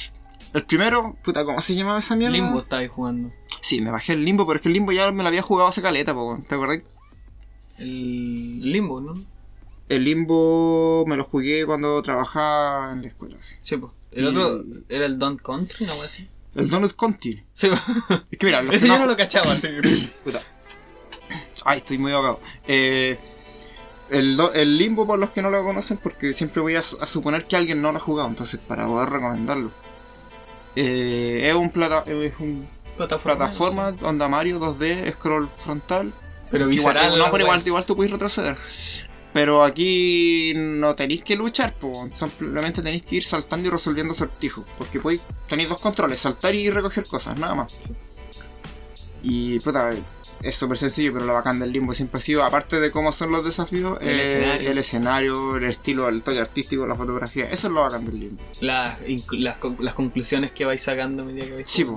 el primero, puta, ¿cómo se llamaba esa mierda? Limbo estaba ahí jugando. Sí, me bajé el limbo, pero es que el limbo ya me lo había jugado hace caleta, po, ¿te acordás? El Limbo, ¿no? El limbo me lo jugué cuando trabajaba en la escuela, sí. Sí, pues. El Y- otro era el Don't Country, wea así. El Donut Conti. Sí, po. Es que mira, los ese que yo no- no lo cachaba, así. Puta. Ay, estoy muy ahogado. Eh, el, el limbo, por los que no lo conocen, porque siempre voy a suponer que alguien no lo ha jugado, entonces para poder recomendarlo. Eh, es un plata, es un Plataforma. plataforma sí. onda Mario 2D, scroll frontal. Pero Igual, no, pero igual, igual tú puedes retroceder. Pero aquí no tenéis que luchar, po. simplemente tenéis que ir saltando y resolviendo acertijos. Porque podéis, tenéis dos controles, saltar y recoger cosas, nada más. Y puta, es súper sencillo, pero lo bacán del limbo siempre ha sido, aparte de cómo son los desafíos, El eh, escenario. el escenario, el estilo, el toque artístico, la fotografía, eso es lo bacán del limbo. Las, las, con- las conclusiones que vais sacando a medida que vais Sí,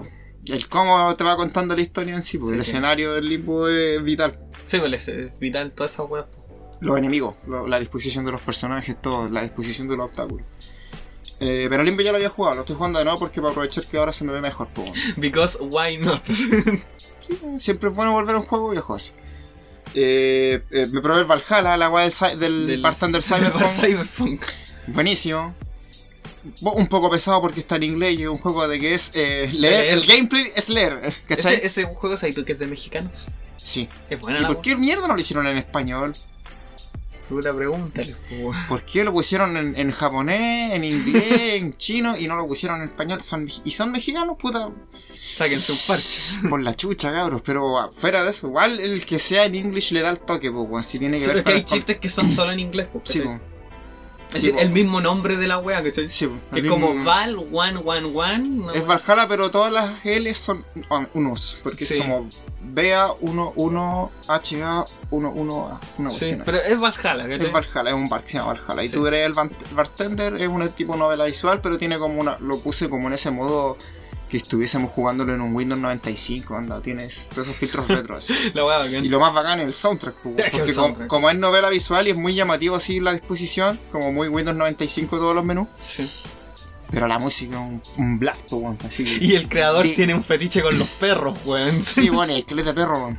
el cómo te va contando la historia en sí, po. Sí, el escenario del limbo es vital. Sí, pues es vital toda esa wea. po. los enemigos, lo- la disposición de los personajes, todo, la disposición de los obstáculos. Eh, pero Limbo ya lo había jugado, lo estoy jugando de nuevo porque para aprovechar que ahora se me ve mejor. po. Because why not? Sí, siempre es bueno volver a un juego viejo así. Eh, eh, me probé el Valhalla, la weá del, del, Bartender Cyberpunk. Cyberpunk. Buenísimo. Un poco pesado porque está en inglés y es un juego de que es eh, leer. Leer. El gameplay es leer, ¿cachai? Ese, ese juego, ¿sabes tú que es de mexicanos? Sí. Es buena ¿Y la por qué mierda no lo hicieron en español? Puta, pregúntale. po. ¿Por qué lo pusieron en, en japonés, en inglés, en chino y no lo pusieron en español? Son, y son mexicanos, puta, Sáquense un parche. por la chucha, cabros. Pero ah, fuera de eso, igual el que sea en English le da el toque, pues. Si tiene que Sí, pero ver es que hay con chistes que son solo en inglés, po, Sí. Es sí, decir, el mismo nombre de la wea, ¿cachai? Sí. Que El es como Val 111. una Es wea. Valhalla, pero todas las L son on- unos. Porque Sí. es como BA 11 HA 11A. Una Sí, cuestión así. pero es Valhalla, ¿cachai? Es Valhalla, es un bar que se llama Valhalla. Y Sí. tú eres el ban- bartender, es un tipo novela visual, pero tiene como una. Lo puse como en ese modo que estuviésemos jugándolo en un Windows 95, anda, tienes todos esos filtros retro bacán. Y lo más bacán es el soundtrack, porque el como, soundtrack. como es novela visual y es muy llamativo así la disposición, como muy Windows 95 todos los menús, Sí. Pero la música es un, un blast, weón, así. Y el creador Sí. tiene un fetiche con los perros, weón. Sí, bueno, el esqueleto de perro, weón.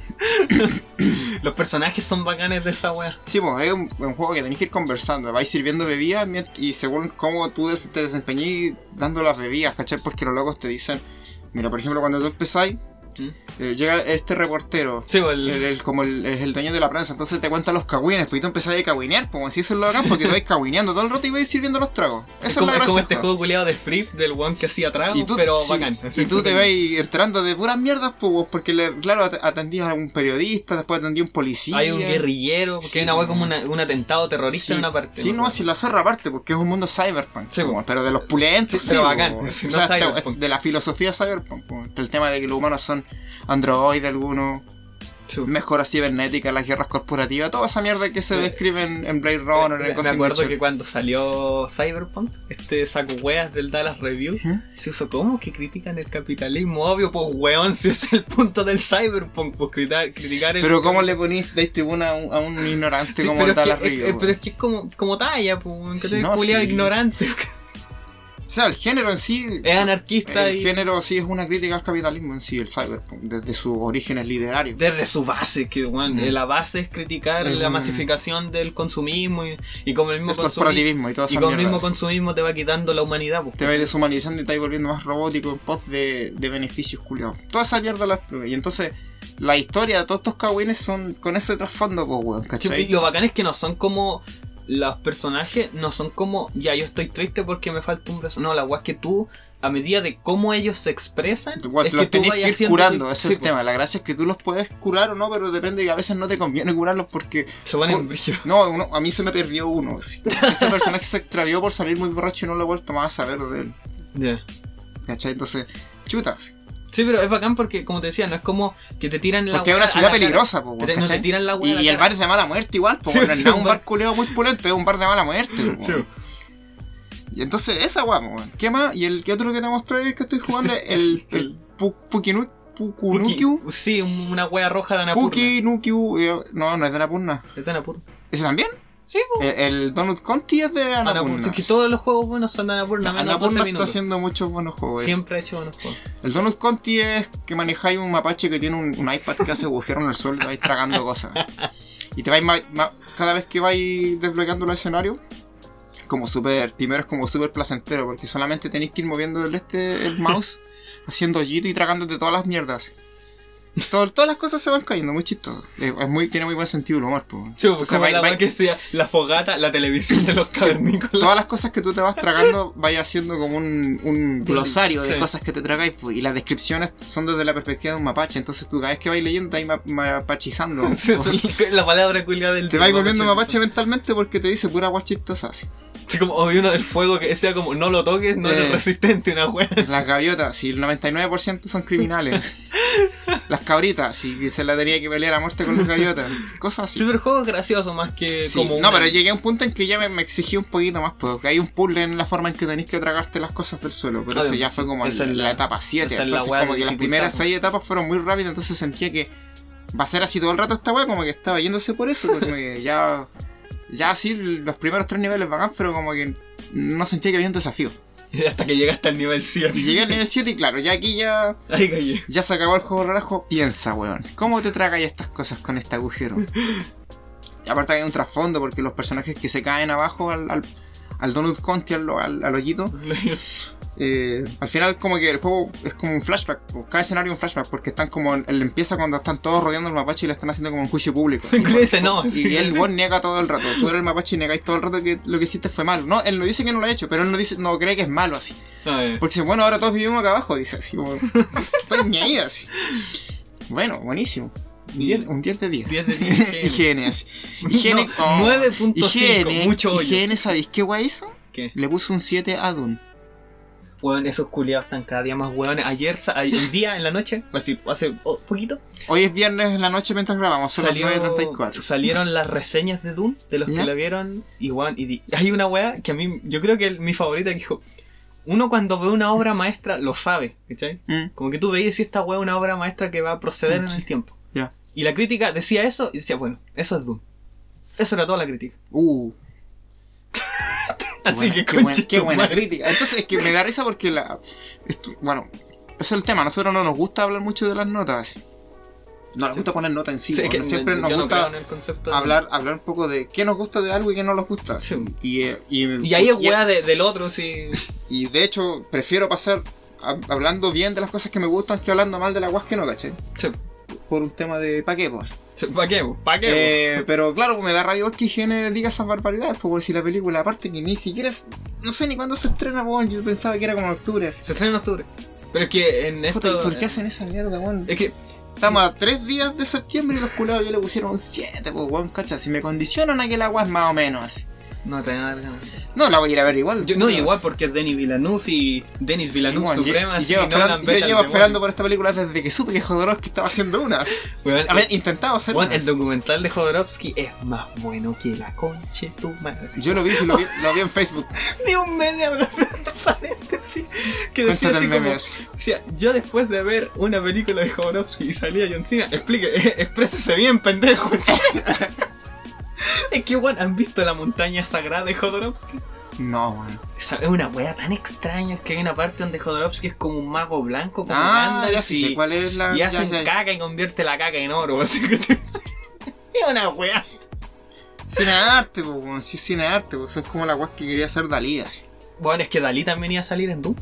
Los personajes son bacanes de esa wea. Sí, pues es un, un juego que tenéis que ir conversando. Vais sirviendo bebidas y según cómo tú te desempeñís dando las bebidas, ¿cachai? Porque los locos te dicen, mira, por ejemplo, cuando tú empezáis, ¿Mm? eh, llega este reportero. Sí, pues, el- el- el- como el, es el dueño de la prensa, entonces te cuenta los cagüines, pues y tú empezás a cagüinear, pues así eso es lo bacán, porque te vais cagüineando todo el rato y vais sirviendo los tragos. Esa es es, como, la es como gracia. este juego culiado de Free del one que hacía tragos, Y tú, pero sí, bacán. y tú te vais entrando de puras mierdas, pues, porque le- claro, at- atendías a un periodista, después atendías a un policía. Hay un guerrillero, porque Sí, hay una wea como una- un atentado terrorista Sí. en una parte. Sí, no, me si la zorra aparte, porque es un mundo cyberpunk. Como, pero de los pulentos, Sí, pero sí, bacán, po. sí, O no sea, cyberpunk. de la filosofía cyberpunk. El tema de que los humanos son androides algunos, Sí. mejora cibernética, las guerras corporativas, toda esa mierda que se Sí. describe en, en Blade Runner, me, en me acuerdo de que cuando salió Cyberpunk, este saco weas del Dallas Review, Ujú. se hizo como que critican el capitalismo, obvio, pues weón, si es el punto del Cyberpunk, pues criticar, criticar el Pero ¿cómo le ponís, dais tribuna a un, a un ignorante Sí, como el Dallas Review, pero es que es como, como talla, pues, te no, ignorante, O sea, el género en sí... es anarquista El y género sí es una crítica al capitalismo en sí, el cyberpunk, desde sus orígenes literarios. desde su base, que weón, Mm. la base es criticar la masificación del consumismo y, y como el mismo El corporativismo y como el mismo consumismo te va quitando la humanidad, pues. te vais deshumanizando y te vais volviendo más robótico en pos de, de beneficios culiados. Toda esa mierda la Y entonces, la historia de todos estos cagüines son con ese trasfondo, pues, weón, ¿cachai? y lo bacán es que no son como los personajes, no son como ya yo estoy triste porque me falta un brazo. No, la weá es que tú, a medida de cómo ellos se expresan, Tú, es los que tú tenés que ir curando, ese Sí, es el tema. La gracia es que tú los puedes curar o no, pero depende que a veces no te conviene curarlos porque. Se Oh, brígidos. No, uno- a mí se me perdió uno. Ese personaje se extravió por salir muy borracho y no lo he vuelto más a saber de él. Ya. ¿Cachai? Entonces, chutas. Sí, pero es bacán porque, como te decía, no es como que te tiran la Porque es una ciudad peligrosa, Te- No te tiran la Y, la y el bar es de mala muerte igual, pues Sí, no es un un bar- culeado muy pulento, es un bar de mala muerte. pues, Sí. Y entonces esa weá, weón. ¿Qué más? Y el que otro que te mostré que estoy jugando es el, el Pu- Pukinu- Pukunukyu. Puki- Sí, un- una wea roja de Anapurna. Pukinukyu. eh, No, no es de Anapurna. Es de Anapurna. ¿Ese también? Sí, pues. El, el Donut Conti es de Anapurna. Sí, que todos los juegos buenos son de Anapurna, menos 12 Anapurna está haciendo muchos buenos juegos. eh. Siempre ha hecho buenos juegos. El Donut Conti es que manejáis un mapache que tiene un, un iPad que hace agujero en el suelo y vais tragando cosas. Y te vais ma- ma- cada vez que vais desbloqueando el escenario, como súper, primero es como súper placentero, porque solamente tenéis que ir moviendo el, este, el mouse, haciendo hoyito y tragándote todas las mierdas. Todo- todas las cosas se van cayendo, muy chistoso. Es, es muy, tiene muy buen sentido el humor. pues, como la que sea la fogata, la televisión de los cavernícolas. todas las cosas que tú te vas tragando, vais haciendo como un, un glosario de cosas que te tragáis, pues, y las descripciones son desde la perspectiva de un mapache, entonces tú cada vez que vais leyendo, te vais ma- mapachizando. Sí, la palabra culiada del te vais volviendo mapache. mentalmente porque te dice pura agua chistosa. así. Como o uno del fuego que sea como no lo toques, no eres Eh. resistente, una wea. Las gaviotas, si el 99% son criminales. Las cabritas, si se la tenía que pelear a muerte con las gaviotas. Cosas así. Sí, pero el juego es gracioso más que Sí, como. no, una- pero llegué a un punto en que ya me, me exigí un poquito más, porque hay un puzzle en la forma en que tenéis que tragarte las cosas del suelo, pero eso ya fue como en la, la- etapa 7, esa es la entonces como que las primeras po. 6 etapas fueron muy rápidas, entonces sentía que va a ser así todo el rato esta weá, como que estaba yéndose por eso, como que ya, ya así los primeros tres niveles bacán, pero como que no sentía que había un desafío. Hasta que llegaste al nivel 7. Y llegué al nivel 7 y claro, ya aquí ya, Ahí callé. ya se acabó el juego relajo, piensa weón, ¿cómo te tragas estas cosas con este agujero? Y aparte hay un trasfondo porque los personajes que se caen abajo al, al, al Donut Conti, al, al, al hoyito, eh, al final como que el juego es como un flashback, o cada escenario es un flashback, porque están como, él empieza cuando están todos rodeando al mapache y le están haciendo como un juicio público. dice no. y sí, él sí. weón, niega todo el rato. Tú eres el mapache y negáis todo el rato que lo que hiciste fue malo. No, él no dice que no lo ha hecho, pero él no dice, no cree que es malo así. Ah, eh. Porque dice, bueno, ahora todos vivimos acá abajo, dice así como. Estoy ni ahí así. Bueno, buenísimo. Un 10 un 10 de 10. 10 de 10. Higiene así. Higiene. No, oh, 9.5, Higiene, mucho hoyo. higiene, ¿sabéis qué guay hizo? ¿Qué? Le puso un 7 a Dune. Weón, esos culiados están cada día más hueones. Ayer, el día, en la noche, así, hace poquito, Hoy es viernes en la noche mientras grabamos, son salió, las 9.34. salieron las reseñas de Doom, de los ¿Ya? que la vieron. Y, weón, y hay una wea que a mí, yo creo que el- mi favorita que dijo, uno cuando ve una obra maestra lo sabe, ¿cachai? Mm, Como que tú veías si esta wea es una obra maestra que va a proceder en el tiempo. Ya. Y la crítica decía eso y decía, bueno, eso es Doom. Eso era toda la crítica. Uh. Así buena, que qué buena, qué crítica. Entonces es que me da risa porque la. esto- bueno, ese es el tema. Nosotros no nos gusta hablar mucho de las notas. No nos Sí. gusta poner nota en sí. Sí, es porque que siempre nos no gusta de- hablar, hablar un poco de qué nos gusta de algo y qué no nos gusta. Sí. Y, eh, y, Y ahí es wea de- del otro, sí. y de hecho, prefiero pasar hab- hablando bien de las cosas que me gustan que hablando mal de las guas que no, ¿cachai? Sí. Por un tema de pa' qué, pues. ¿Para qué? ¿Para qué? Eh, pero claro, pues, me da rabia que Higiene diga esas barbaridades, pues, por si la película, aparte que ni siquiera es, no sé ni cuándo se estrena, weón, yo pensaba que era como en octubre. así. Se estrena en octubre. Pero es que en esto. Puta, ¿y ¿por qué hacen esa mierda, weón? Es que. Estamos a tres días de septiembre y los culados ya le pusieron 7, pues, weón, cacha, si me condicionan a que la agua es más o menos así. No te da ganas. No, la voy a ir a ver igual. Yo- no, igual porque es Denis Villeneuve y Denis Villeneuve bueno, Suprema. yo llevo esperando por esta película desde que supe que Jodorowsky estaba haciendo una. Weón, A ver, intentaba hacer weón, una. el documental de Jodorowsky es más bueno que la conche tu madre. Yo lo vi, lo vi, lo vi en Facebook. Vi un meme hablando de paréntesis que decía así el como, así. decía, yo después de ver una película de Jodorowsky y salía John Cena, explique, exprésese bien, pendejo. es que, weón, ¿han visto la montaña sagrada de Jodorowsky? No, weón. Es una wea tan extraña, es que hay una parte donde Jodorowsky es como un mago blanco, como Ah, ya sí y, sé cuál es la. y hace ya. caca y convierte la caca en oro, así que... es una wea. Cine de arte, pues, weón. Sí, cine de arte, pues. Son como la weas que quería hacer Dalí, así. Bueno, es que Dalí también iba a salir en Doom.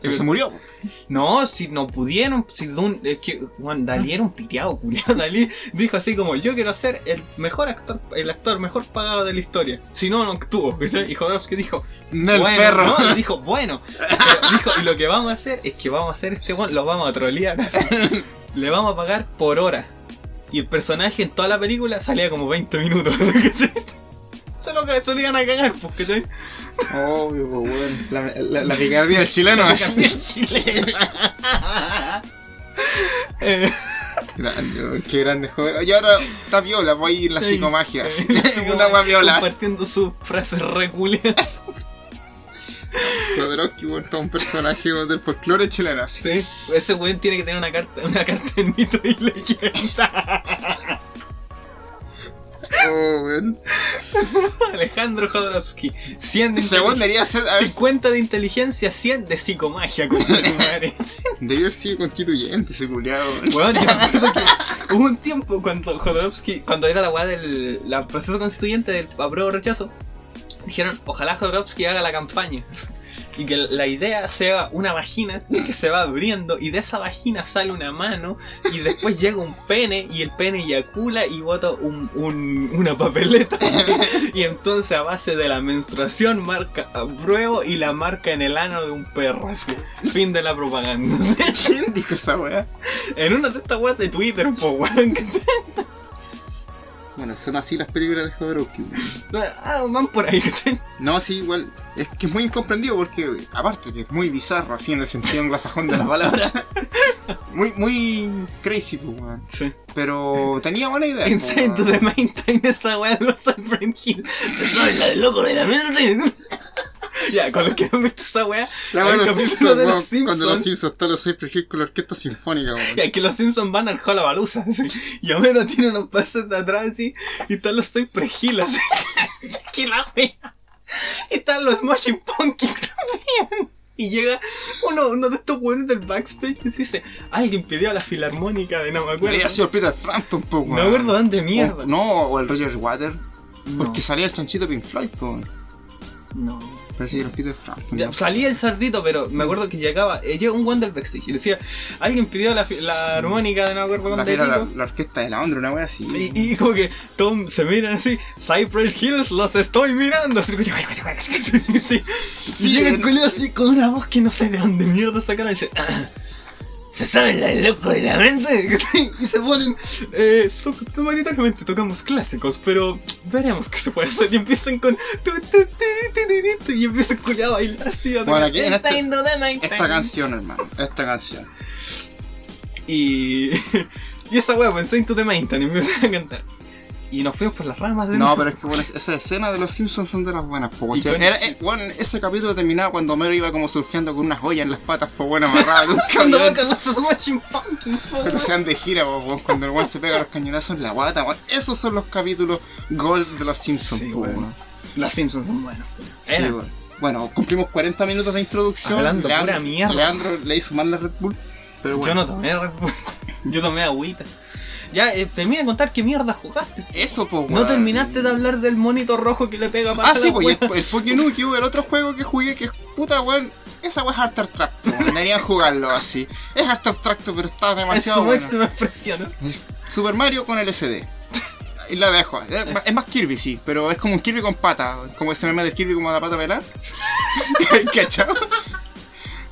Pero se murió. No, si no pudieron, si Dune, es que Juan Dalí era un piteado, culiao. Dalí dijo así como yo quiero ser el mejor actor, el actor mejor pagado de la historia. Si no, no actuó. Y Jodorowsky dijo, No el bueno, perro. no, dijo, bueno. Dijo, y lo que vamos a hacer es que vamos a hacer este one, lo vamos a trolear así. Le vamos a pagar por hora. Y el personaje en toda la película salía como 20 minutos. Se lo, se lo iban a cagar, pues, ¿cachai? Obvio, pues, weón. La, la, la picardía del chileno, así. Eh, Grande, weón, qué grande joder. Y ahora está viola, voy a ir la Sí. psicomagia. así. así Una wea viola. Compartiendo sus frases reculeadas. Jodorowsky, weón, todo un personaje del folclore chileno. Sí, ese weón tiene que tener una carta, una carta en mito y leyenda. Oh, weón. Alejandro Jodorowsky. 100 de, Ese weón inteligencia, debería ser. A ver, 50 de inteligencia, 100 de psicomagia, tu madre. debió sido constituyente ese culiado. Weón, yo me acuerdo que hubo un tiempo cuando Jodorowsky, cuando era la weá del la proceso constituyente del apruebo rechazo, dijeron, ojalá Jodorowsky haga la campaña. Y que la idea sea una vagina que se va abriendo y de esa vagina sale una mano y después llega un pene y el pene eyacula y bota un, un- una papeleta. Y entonces a base de la menstruación marca apruebo y la marca en el ano de un perro. Así. Fin de la propaganda. ¿Quién dijo esa weá? En una de estas weas de Twitter, po weón. Bueno, son así las películas de Jodorowsky. weón. Ah, van por ahí, ¿cachai? No, sí, igual. Es que es muy incomprendido porque, aparte que es muy bizarro, así en el sentido anglosajón de la palabra. muy, muy crazy, pues, weón. Sí. Pero tenía buena idea. weón. the main time esa wea de los Hill. Se sabe la de loco de la mente. ya, con los que han visto esa wea, La weá los Simpsons, de los weón, Cuando Simpsons. los Simpsons están los Cypress Hill con la orquesta sinfónica, weón. ya, que los Simpsons van al Balusa, así. Y Homero tiene unos pases de atrás, así. Y están los Cypress Hill, así. que la wea. Y están los Smashing Pumpkins también. Y llega uno, uno de estos weones del backstage y dice: Alguien pidió a la filarmónica de no me acuerdo. Hubiera sido Peter Frampton, po, No weón. me acuerdo dónde mierda. O- no, o el Roger Water. no, Porque salía el chanchito Pink Floyd, po, weón. no. Parece que era Peter Frampton. Ya, no sé. salía el cerdito, pero me acuerdo que llegaba, eh, llega un Wonder Backstage y decía, alguien pidió la, fi- la armónica de no me acuerdo La, era la, orquesta de la Ondra, una wea así. Y, y como que todos se miran así, Cypress Hills, los estoy mirando. Así, sí, sí. Y llega el así con una voz que no sé de dónde mierda sacaron y dice, "Ah, ¿se sabe la del loco de la mente? y se ponen, eh, mayoritariamente tocamos clásicos, pero veremos qué se puede hacer. Y empiezan con, y empiezan culiado a bailar así. a Bueno, aquí en este-. Esta canción, hermano. Esta canción. Y, y esa wea, pensé Into the Mountain y empecé a cantar. Y nos fuimos por las ramas de No, pero es que bueno, esa escena de los Simpsons son de las buenas, po. Era, eh, bueno, ese capítulo terminaba cuando Homero iba como surfeando con unas joyas en las patas, po, bueno, amarrado Cuando Smashing Pumpkins, po, Pero weón. se dan de gira, po, cuando el weón se pega los cañonazos en la guata, weón. Esos son los capítulos gold de los Simpsons, Sí, po, weón. Los Simpsons son buenos. Era. Bueno, cumplimos 40 minutos de introducción. Hablando pura mierda. Leandro le hizo mal la Red Bull. Pero bueno. Yo no tomé Red Bull. Yo tomé agüita. Ya, eh, termina de contar qué mierda jugaste. Eso, po, No weón. terminaste de hablar del monito rojo que le pega para Ah, sí, pues el, el Pokénuke, el otro juego que jugué, que es puta, weón. Esa weón es harto abstracto. Deberían jugarlo así. Es harto abstracto, pero está Es demasiado tu bueno. máxima expresión, ¿no? Es Super Mario con LSD. Y la dejo. Es, es más Kirby, sí, pero es como un Kirby con pata. Como ese meme del Kirby como la pata pelada. ¿Cachado?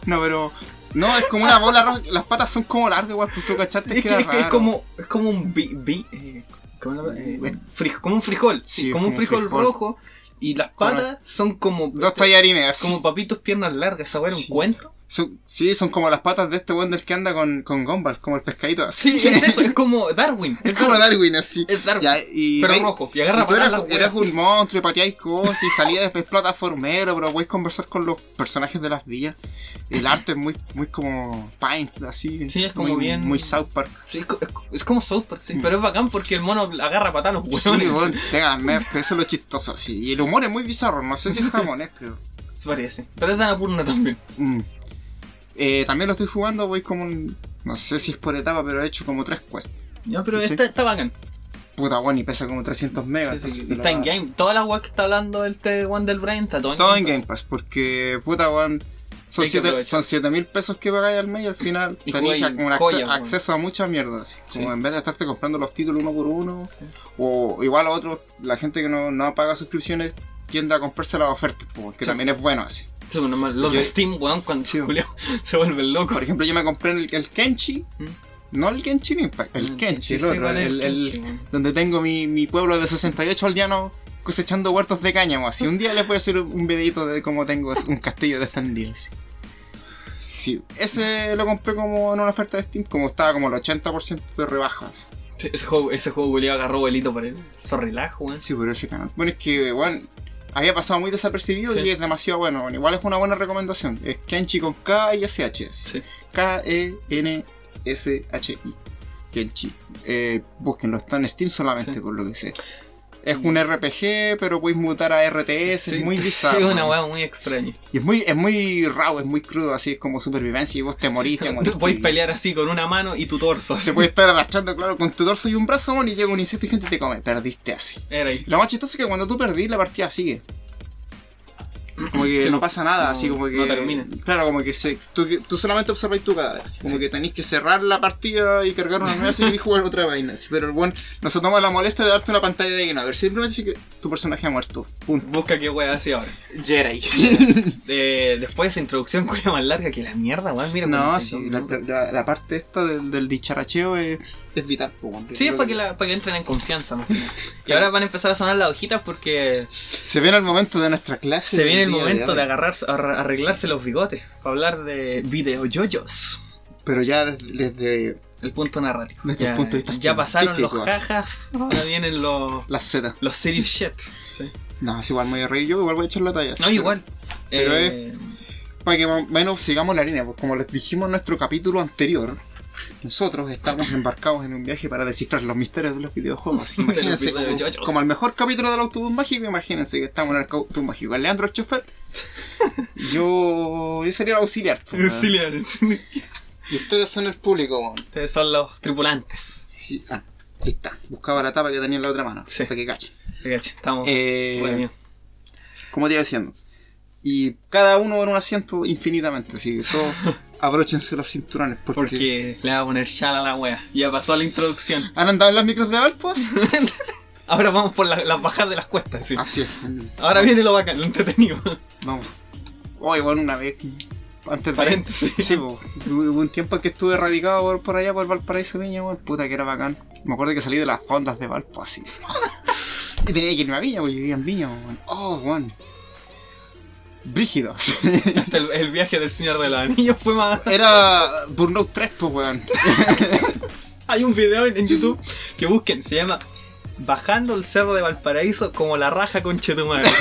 No, pero. No, es como una bola roja. Las patas son como largas, igual, pues tú cachaste Es que era es, que es raro. como, es como un bi, bi- eh, ¿cómo se llama? Eh, fri- como un frijol, sí, Sí, como un como un frijol, frijol. rojo y las Como- patas son como Dos tallarines como papitos piernas largas, ¿sabes? Un Sí. cuento. Son- sí, son como las patas de este weón del que anda con, con Gumball, como el pescadito así. Sí, es eso, es como Darwin. Es como Darwin así. Es Darwin. Ya, y pero rojo. Y y agarra tú para eras, las eras weas. un monstruo y pateáis cosas y salías de plataformero, pero podéis conversar con los personajes de las villas. El arte es muy, muy como Paint, así. Sí, es como muy, bien- Muy South Park. Sí, es, co- es co- es como South Park, sí, Mm. pero es bacán porque el mono agarra patas a los Sí, huevones. weón, tenga, me- eso es lo chistoso, así. Y el humor es muy bizarro, no sé si es japonés, creo. Se parece. Pero es de Anapurna también. Mm. Eh, también lo estoy jugando, voy como un- No sé si es por etapa, pero he hecho como tres quests. Ya, pero Sí. está, está bacán. Puta, bueno, y pesa como 300 megas. Sí, está en game. Toda la weá que está hablando el T1 del Brain está todo en Todo Game en. Game Pass, porque puta weón. Son Hay que 7 aprovechar. son siete mil pesos que pagáis al mes y al final tenéis weón. acceso a muchas mierdas. así. Como Sí. en vez de estarte comprando los títulos uno por uno, Sí. o igual a otros, la gente que no, no paga suscripciones tiende a comprarse las ofertas, que Sí. también es bueno así. Sí, bueno, normal. Los Yo- de Steam, weón, cuando Sí. Julio se vuelven locos. Por ejemplo, yo me compré el, el Kenchi, Mm. no el Genshin Impact, el Mm, Kenchi, sí, el sí, otro, el, el- Kenshi, weón. donde tengo mi, mi pueblo de 68 aldeanos cosechando huertos de cáñamo. Así un día les voy a hacer un videito de cómo tengo un castillo defendido. Así. Sí, ese lo compré como en una oferta de Steam, como estaba como el 80% de rebajas. Sí, ese juego, ese juego agarró vuelito por el Zorrilajo, weón. Sí, por ese canal. Bueno, es que, bueno, había pasado muy desapercibido Sí. y es demasiado bueno. Bueno, igual es una buena recomendación. Es Kenchi con K y SH. Sí. K-E-N-S-H-I. Kenchi. Eh, búsquenlo, está en Steam solamente, Sí. por lo que sé. Es un RPG, pero puedes mutar a RTS, Sí. es muy bizarro. Es una weá muy extraña. Y es muy, es muy raw, es muy crudo, así es como supervivencia y vos te morís, te morís. Puedes pelear así con una mano y tu torso. Se puede estar arrastrando, claro, con tu dorso y un brazo, y llega un insecto y gente te come. Perdiste así. Era ahí. Lo más chistoso es que cuando tú perdís, la partida sigue. Como que Sí, no pasa nada, no- así como que. no termina. Claro, como que se, tú, tú solamente observas tu cadáver. así, como Sí. que tenéis que cerrar la partida y cargar una nueva y jugar otra vaina. así, pero el buen no se toma la molestia de darte una pantalla de lleno. A ver, simplemente dice que tu personaje ha muerto. Punto. Busca qué weá hace ahora. Jedi. Eh, después de esa introducción cuya más larga que la mierda, weón. Mira no, sí, la, la- la parte esta del, del dicharacheo es, es vital. Sí, es para que, la, para que entren en confianza más. Y ahora van a empezar a sonar las hojitas porque Se viene el momento de nuestra clase. se viene el momento de agarrarse, arra- arreglarse los bigotes para hablar de videoyoyos. Pero ya desde, desde El punto narrativo. Desde el ya, punto ya pasaron los jajas, ahora vienen los, las Z. los serious shit. Sí. No, es igual me voy a reír yo, igual voy a echar la talla. No, igual. pero Eh, Para que menos sigamos la línea, pues como les dijimos en nuestro capítulo anterior, nosotros estamos embarcados en un viaje para descifrar los misterios de los videojuegos. Imagínense como, el mejor capítulo del autobús mágico, imagínense que estamos en el autobús mágico. El Leandro el chofer, yo, yo sería el auxiliar. pues, weón. auxiliares. Y ustedes son el público, weón. Ustedes son los tripulantes. Sí, ah, ahí está. Buscaba la tapa que tenía en la otra mano, Sí. para que cachen. Fíjate, Estamos. Eh, Bueno, como te iba diciendo. Y cada uno en un asiento infinitamente, así que todos abróchense los cinturones. Porque... Porque le va a poner shala a la wea. Ya pasó la introducción. ¿Han andado en las micros de Valpos? Ahora vamos por la- las bajadas de las cuestas, sí. Así es. Ahora viene lo bacán, lo entretenido. Vamos. Hoy, bueno, una vez. Antes de. Paréntesis. Sí, po. hubo un tiempo en que estuve radicado por, por allá, por Valparaíso Viña, weón. Puta que era bacán. Me acuerdo que salí de las fondas de Valpo así. y tenía que irme a Viña, porque yo vivía en Viña, weón. Oh, weón. Brígidos. Hasta el, el viaje del Señor de los Anillos fue más. era Burnout 3, pues, weón. Hay un video en, YouTube que busquen, se llama Bajando el cerro de Valparaíso como la raja con Chetumal.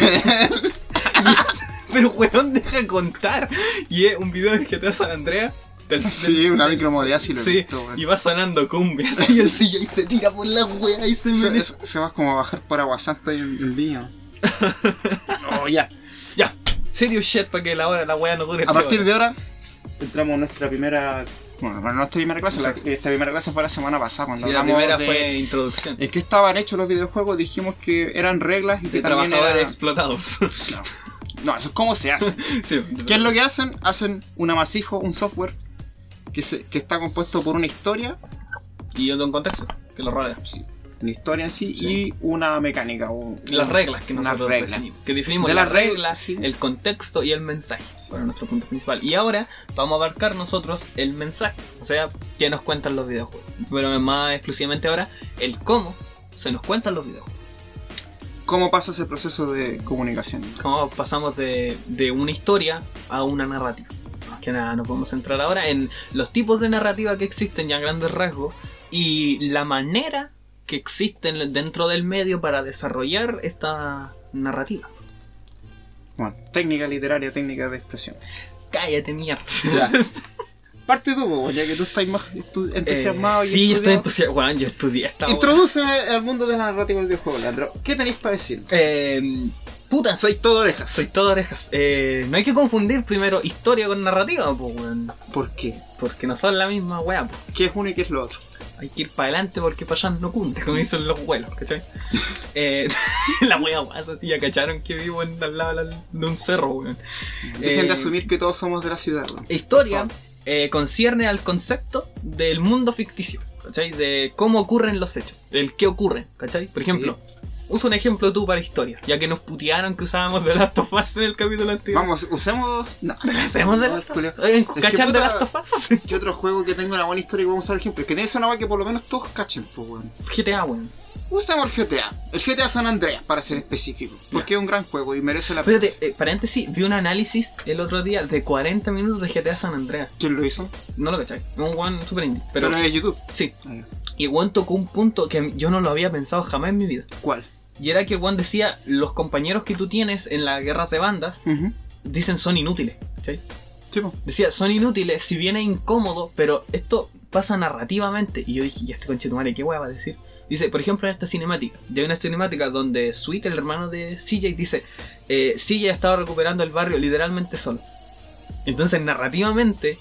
Pero weón, deja contar. Y es un video de GTA San Andreas. Del, del- Sí, una micromodea sí lo he Sí, visto, y va sonando cumbia así el y se tira por la wea y se me Se, mete. es- se va como a bajar por Aguasanta y en, en Viña. Oh, ya. Ya, serious shit para que la hora la wea no dure A partir horas. de ahora entramos a nuestra primera. Bueno, no nuestra primera clase, la- esta primera clase fue la semana pasada cuando Sí, la hablamos primera de fue introducción. en qué estaban hechos los videojuegos, dijimos que eran reglas y que De también trabajadores era... explotados. No, eso es cómo se hace. sí, ¿Qué es lo que hacen? Hacen un amasijo, un software que, se- que está compuesto por una historia, Y un contexto que lo rodea. Una historia en sí, Sí. y una mecánica. o- Las reglas que Unas nosotros reglas. definimos. Que definimos De las las reglas, reglas, sí. el contexto y el mensaje. Son nuestro punto principal. Y ahora vamos a abarcar nosotros el mensaje. O sea, qué nos cuentan los videojuegos. Pero más exclusivamente ahora, el cómo se nos cuentan los videojuegos. ¿Cómo pasa ese proceso de comunicación? Cómo pasamos de, de una historia a una narrativa. Más que nada nos a centrar ahora en los tipos de narrativa que existen ya a grandes rasgos y la manera que existen dentro del medio para desarrollar esta narrativa. Bueno, técnica literaria, técnica de expresión. Cállate mierda. Ya. Parte tú, ya que tú estás más estu- entusiasmado Eh, y sí, yo estoy entusiasmado. Bueno, yo estudié esta Introdúceme al mundo de la narrativa del videojuego, Leandro. ¿Qué tenéis para decir? Eh, puta, soy, todo orejas. soy todo orejas. Eh, no hay que confundir primero historia con narrativa, pues. ¿Por qué? Porque no son la misma pues. ¿Qué es uno y qué es lo otro? Hay que ir para adelante porque para allá no cunde, como dicen los vuelos, ¿cachai? eh, la wea guasa, así ya cacharon que vivo en, al lado de un cerro, weón. Dejen Eh, de asumir que todos somos de la ciudad. ¿no? Historia eh, concierne al concepto del mundo ficticio, ¿cachai? De cómo ocurren los hechos, del qué ocurre, ¿cachai? Por ejemplo, usa un ejemplo tú para historia, ya que nos putearon que usábamos The Last of Us en el capítulo anterior. Vamos, usemos. No, ¿Hacemos The no, Last of. Us? ¿Cachan The Last of Us? ¿Qué otro juego que tenga una buena historia y vamos a usar ejemplo? Es que tiene una weá que por lo menos todos cachen, pues, weón. GTA, weón. Usemos el GTA. El GTA San Andreas, para ser específico. Porque es un gran juego y merece la pena. Eh, paréntesis, vi un análisis el otro día de 40 minutos de GTA San Andreas. ¿Quién lo hizo? No lo cachai, un one super indie. Pero, Pero, es YouTube. sí, Ah, y Juan tocó un punto que yo no lo había pensado jamás en mi vida. ¿Cuál? Y era que Juan decía, los compañeros que tú tienes en las guerras de bandas dicen son inútiles. Sí, po. Decía, son inútiles, si bien es incómodo, pero esto pasa narrativamente. Y yo dije, ya este conchetumare, ¿qué hueá va a decir? Dice, por ejemplo, en esta cinemática. Hay una cinemática donde Sweet, el hermano de CJ, dice, eh, CJ estaba recuperando el barrio literalmente solo. Entonces, narrativamente,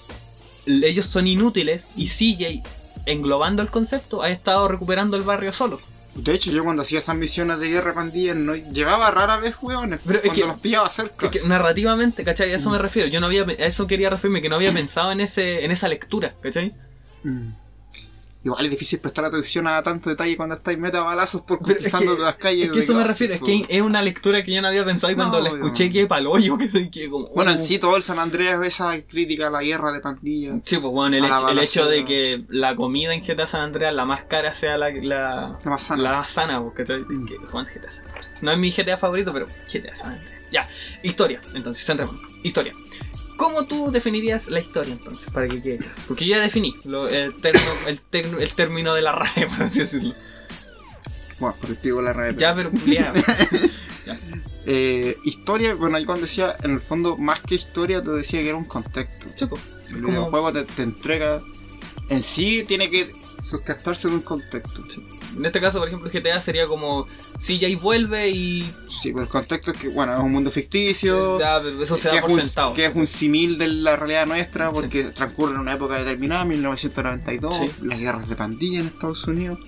ellos son inútiles y CJ, englobando el concepto, ha estado recuperando el barrio solo. De hecho, yo cuando hacía esas misiones de guerra pandilla, no llevaba rara vez hueones. Pero es cuando que- los pillaba cerca. Es que narrativamente, ¿cachai? A eso me refiero. Yo no había, a eso quería referirme, que no había pensado en ese, en esa lectura, ¿cachai? Mm. Igual es difícil prestar atención a tanto detalle cuando estáis meta balazos por Pero es conquistando que- las calles. Es que eso me refiero, es que es una lectura que yo no había pensado y cuando No, la escuché que pa'l hoyo, que se que como... Bueno, en uh. sí todo el San Andreas esa crítica a la guerra de pandillas. Sí, pues bueno, el, hecho, el hecho de que la comida en GTA San Andreas, la más cara, sea la, la, La más sana. la más sana, porque. Mm. Que Juan GTA San Andreas. No es mi GTA favorito, pero GTA San Andreas. Ya, historia, entonces, centrémonos. Historia. ¿Cómo tú definirías la historia entonces? Para que quede. claro? Porque yo ya definí lo- el, término, el, el término de la RAE, por así decirlo. Bueno, por el pico de la red. Ya, pero culiao. Eh, historia, bueno, ahí cuando decía, en el fondo, más que historia, te decía que era un contexto. Pues, El como- videojuego te, te entrega. En sí, tiene que sustentarse en un contexto. En este caso, por ejemplo, GTA sería como CJ vuelve y. Sí, pero el contexto es que, bueno, es un mundo ficticio. Ya, pero eso se da por un, sentado. que es un simil de la realidad nuestra porque transcurre en una época determinada, 1992, Sí. las guerras de pandilla en Estados Unidos.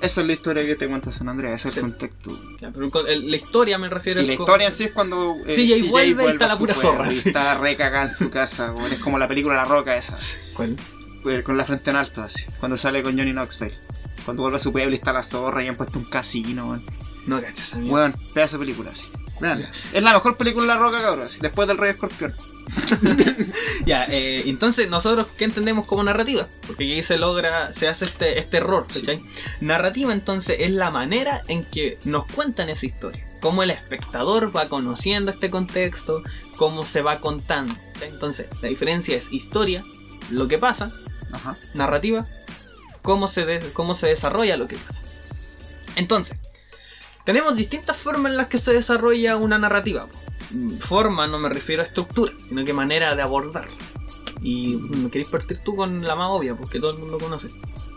Esa es la historia que te cuenta San Andreas, ese es Sí. el contexto. Ya, pero la historia me refiero al la historia en sí es cuando eh, CJ vuelve y está a la pura zorra, sí. está recagada en su casa, es como la película La Roca esa, ¿Cuál? con la frente en alto así, cuando sale con Johnny Knoxville. Cuando vuelve a su pueblo y está la zorra y han puesto un casino, weón. No cachas mierda. Weón, pedazo de película así. Es la mejor película de La Roca, cabrón, así, después del Rey Escorpión. Ya, eh, entonces nosotros qué entendemos como narrativa, porque aquí se logra, se hace este, este error, ¿cachai? Narrativa entonces es la manera en que nos cuentan esa historia, cómo el espectador va conociendo este contexto, cómo se va contando. ¿cachai? Entonces, la diferencia es historia, lo que pasa, Ajá. narrativa, cómo se, de- cómo se desarrolla lo que pasa. Entonces, tenemos distintas formas en las que se desarrolla una narrativa. Forma no me refiero a estructura, sino que manera de abordarla. Y mm, queréis partir tú con la más obvia, porque todo el mundo conoce.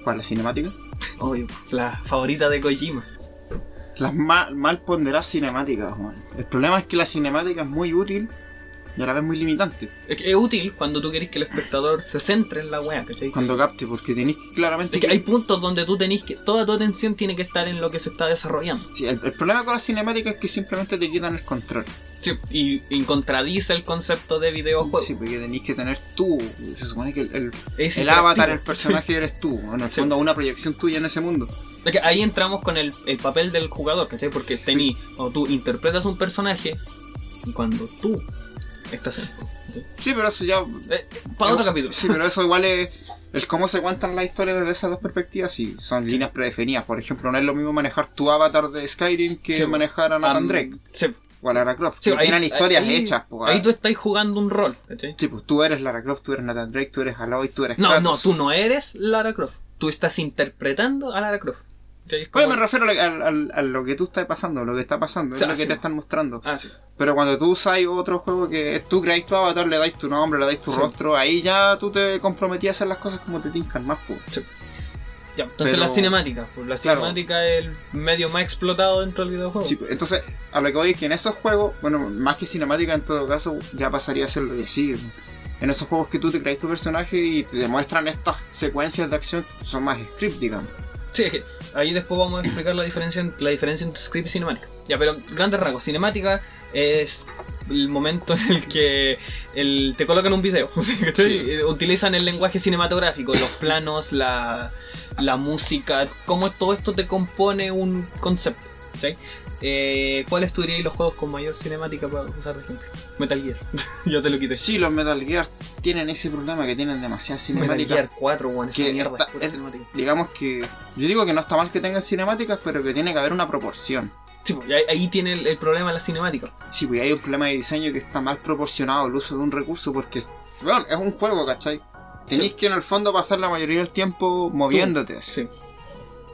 ¿Cuál, la cinemática? Obvio, la favorita de Kojima. Las mal, mal ponderadas cinemáticas, weón. El problema es que la cinemática es muy útil y a la vez muy limitante. Es, que es útil cuando tú querés que el espectador se centre en la wea, ¿cachai? Cuando capte, porque tenéis claramente. Es que hay puntos donde tú tenés que. Toda tu atención tiene que estar en lo que se está desarrollando. Sí, el, el problema con la cinemática es que simplemente te quitan el control. Y, y contradice el concepto de videojuego. Sí, porque tenéis que tener tú. Se supone que el, el- Es el interactivo. avatar, el personaje eres tú. En el Sí. fondo, una proyección tuya en ese mundo. Es que ahí entramos con el, el papel del jugador, ¿cachai? Porque tení, o tú interpretas un personaje y cuando tú Sí, pero eso ya. Eh, para otro capítulo. Sí, pero eso igual es. El cómo se cuentan las historias desde esas dos perspectivas, sí, son líneas predefinidas. Por ejemplo, no es lo mismo manejar tu avatar de Skyrim que Sí, manejar a Nathan Drake sí, o a Lara Croft. sí, ahí- tienen historias ahí- hechas, po, Ahí ah. tú estás jugando un rol, ¿cachai? Sí, pues tú eres Lara Croft, tú eres Nathan Drake, tú eres Aloy, tú eres No, Kratos. no, tú no eres Lara Croft. Tú estás interpretando a Lara Croft. ¿Cachai? Es Oye, como- me refiero a, lo- al- a lo que tú estás pasando, lo que está pasando, O sea, es lo que sí. te están mostrando. Ah, sí. Pero cuando tú usas otro juego que tú creáis tu avatar, le dais tu nombre, le dais tu Sí. rostro, ahí ya tú te comprometías a hacer las cosas como te tincan más, pues. Ya, entonces Pero- la cinemática. Pues la Claro. cinemática es el medio más explotado dentro del videojuego. Sí, pues, entonces, a lo que voy es que en esos juegos, bueno, más que cinemática en todo caso, ya pasaría a ser lo que sigue. En esos juegos que tú te creas tu personaje y te demuestran estas secuencias de acción, son más script, digamos. Sí, es que ahí después vamos a explicar la diferencia, en- la diferencia entre script y cinemática. Ya, pero grandes rasgos. Cinemática es el momento en el que el- te colocan un video. Sí. Eh, Utilizan el lenguaje cinematográfico, los planos, la, la música, cómo todo esto te compone un concepto. ¿cachai? Eh, ¿Cuáles dirías los juegos con mayor cinemática para usar de ejemplo? Metal Gear. ya te lo quité. Sí, los Metal Gear tienen ese problema que tienen demasiada Metal cinemática. Gear 4, bueno, esa que mierda está- es cinemática. Digamos que. Yo digo que no está mal que tengan cinemáticas, pero que tiene que haber una proporción. Sí, pues, ahí, ahí tiene el, el problema de la cinemática. Sí, pues hay un problema de diseño que está mal proporcionado el uso de un recurso porque, bueno, es un juego, ¿cachai? Tenéis Sí. que en el fondo pasar la mayoría del tiempo moviéndote. Sí.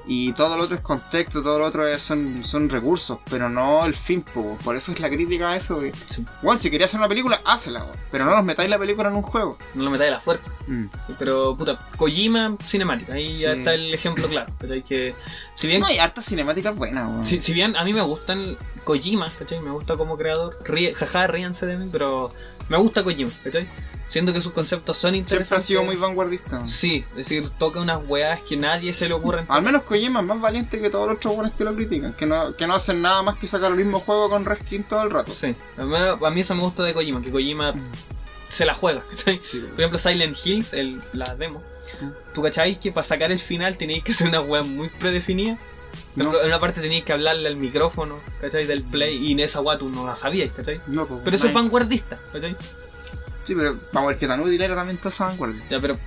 Y todo lo otro es contexto, todo lo otro es- son, son recursos, pero no el fin, po. por eso es la crítica a eso. que, Sí. Bueno, si querías hacer una película, hazla, pero no nos metáis la película en un juego. No lo metáis a la fuerza. Mm. Pero, puta, Kojima, cinemática. Ahí ya está el ejemplo claro. Pero hay que. Si bien, No, hay hartas cinemáticas buenas, si, si bien a mí me gustan Kojima, ¿cachai? Me gusta como creador. Ríe, jaja, ríanse de mí, pero me gusta Kojima, ¿cachai? Siendo que sus conceptos son Siempre ha interesantes. sido muy vanguardista. Sí, es decir, toca unas weas que nadie se le ocurren. Al menos Kojima es más valiente que todos los otros buenos que lo critican, que no, que no hacen nada más que sacar el mismo juego con reskin todo el rato. Sí, a mí, eso me gusta de Kojima, que Kojima se la juega, ¿cachai? Sí, Por ejemplo, Silent Hills, el, la demo. Mm. ¿Tú cacháis que para sacar el final tenéis que hacer una wea muy predefinida? No. En una parte teníais que hablarle al micrófono, ¿cachai? Del play, y en esa tú no la sabías, ¿cachai? No, pues, Pero eso es vanguardista, ¿cachai? Sí, pero vamos a ver que tan útil era también toda esa vanguardia. Ya, pero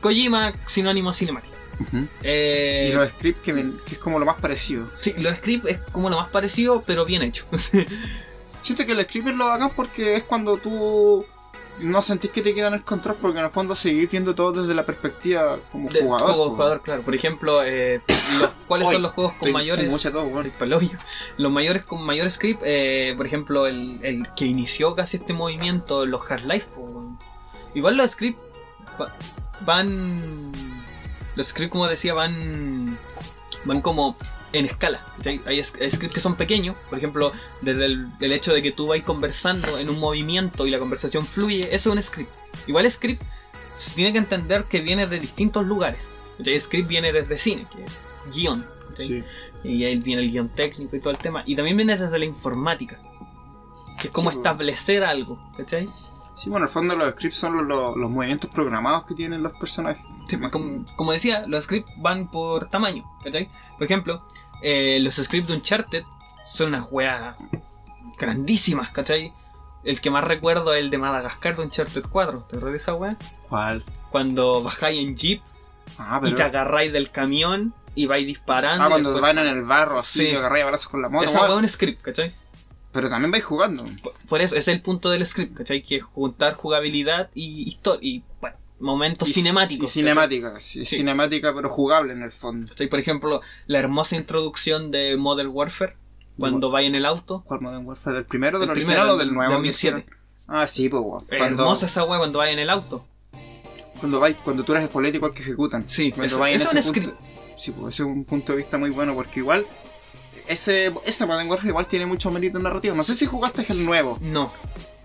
Kojima, sinónimo cinemática. Ujú. Eh, Y los scripts que, es como lo más parecido. Sí, los scripts es como lo más parecido, pero bien hecho. Siento que el script es lo bacán porque es cuando tú no sentís que te quedan el control porque en el fondo seguís viendo todo desde la perspectiva como De- jugador. como jugador, claro. Por ejemplo, eh, los- ¿cuáles son los juegos con Estoy- mayores... mucha todo, hoyo. Los mayores con mayor script, eh, por ejemplo, el, el que inició casi este movimiento, los Half-Life. Igual los scripts va- van. Los scripts, como decía, van. van como en escala. ¿cachai? Hay, scripts que son pequeños, por ejemplo, desde el, el hecho de que tú vas conversando en un movimiento y la conversación fluye, eso es un script. Igual script se tiene que entender que viene de distintos lugares. ¿cachai? Script viene desde cine, que es guion. Sí. Y ahí viene el guion técnico y todo el tema. Y también viene desde la informática. Que es como Sí, establecer algo, ¿cachai? Sí, bueno, en el fondo los scripts son los, los- los movimientos programados que tienen los personajes. Sí, como, como decía, los scripts van por tamaño, ¿cachai? Por ejemplo, eh, los scripts de Uncharted son unas weas grandísimas, ¿cachai? El que más recuerdo es el de Madagascar de Uncharted 4, ¿te acuerdas de esa wea? ¿Cuál? Cuando bajáis en jeep Ah, y te agarráis del camión y vais disparando. Ah, cuando después- van en el barro así, Sí. que agarré a balazos con la moto. Esa bueno, wea es un script, ¿cachai? Pero también vais jugando. Por- Por eso, ese es el punto del script, ¿cachai? Que es juntar jugabilidad y historia. Y, bueno, momentos Y- cinemáticos. y cinemática, sí, cinemática pero jugable en el fondo. ¿cachai? Por ejemplo, la hermosa introducción de Modern Warfare, cuando va en el auto. ¿Cuál Modern Warfare? ¿Del primero, del El original primero, o del nuevo? que 2007. hicieron? Ah, sí, pues, Cuando, Hermosa esa wea cuando va en el auto. cuando, vais- cuando tú eres el político al que ejecutan. Sí, Cuando eso, vais en eso es un ese punto- Sí, pues ese es un punto de vista muy bueno porque igual ese, ese Modern Warfare igual tiene mucho mérito narrativo. No sé si jugaste el nuevo. No.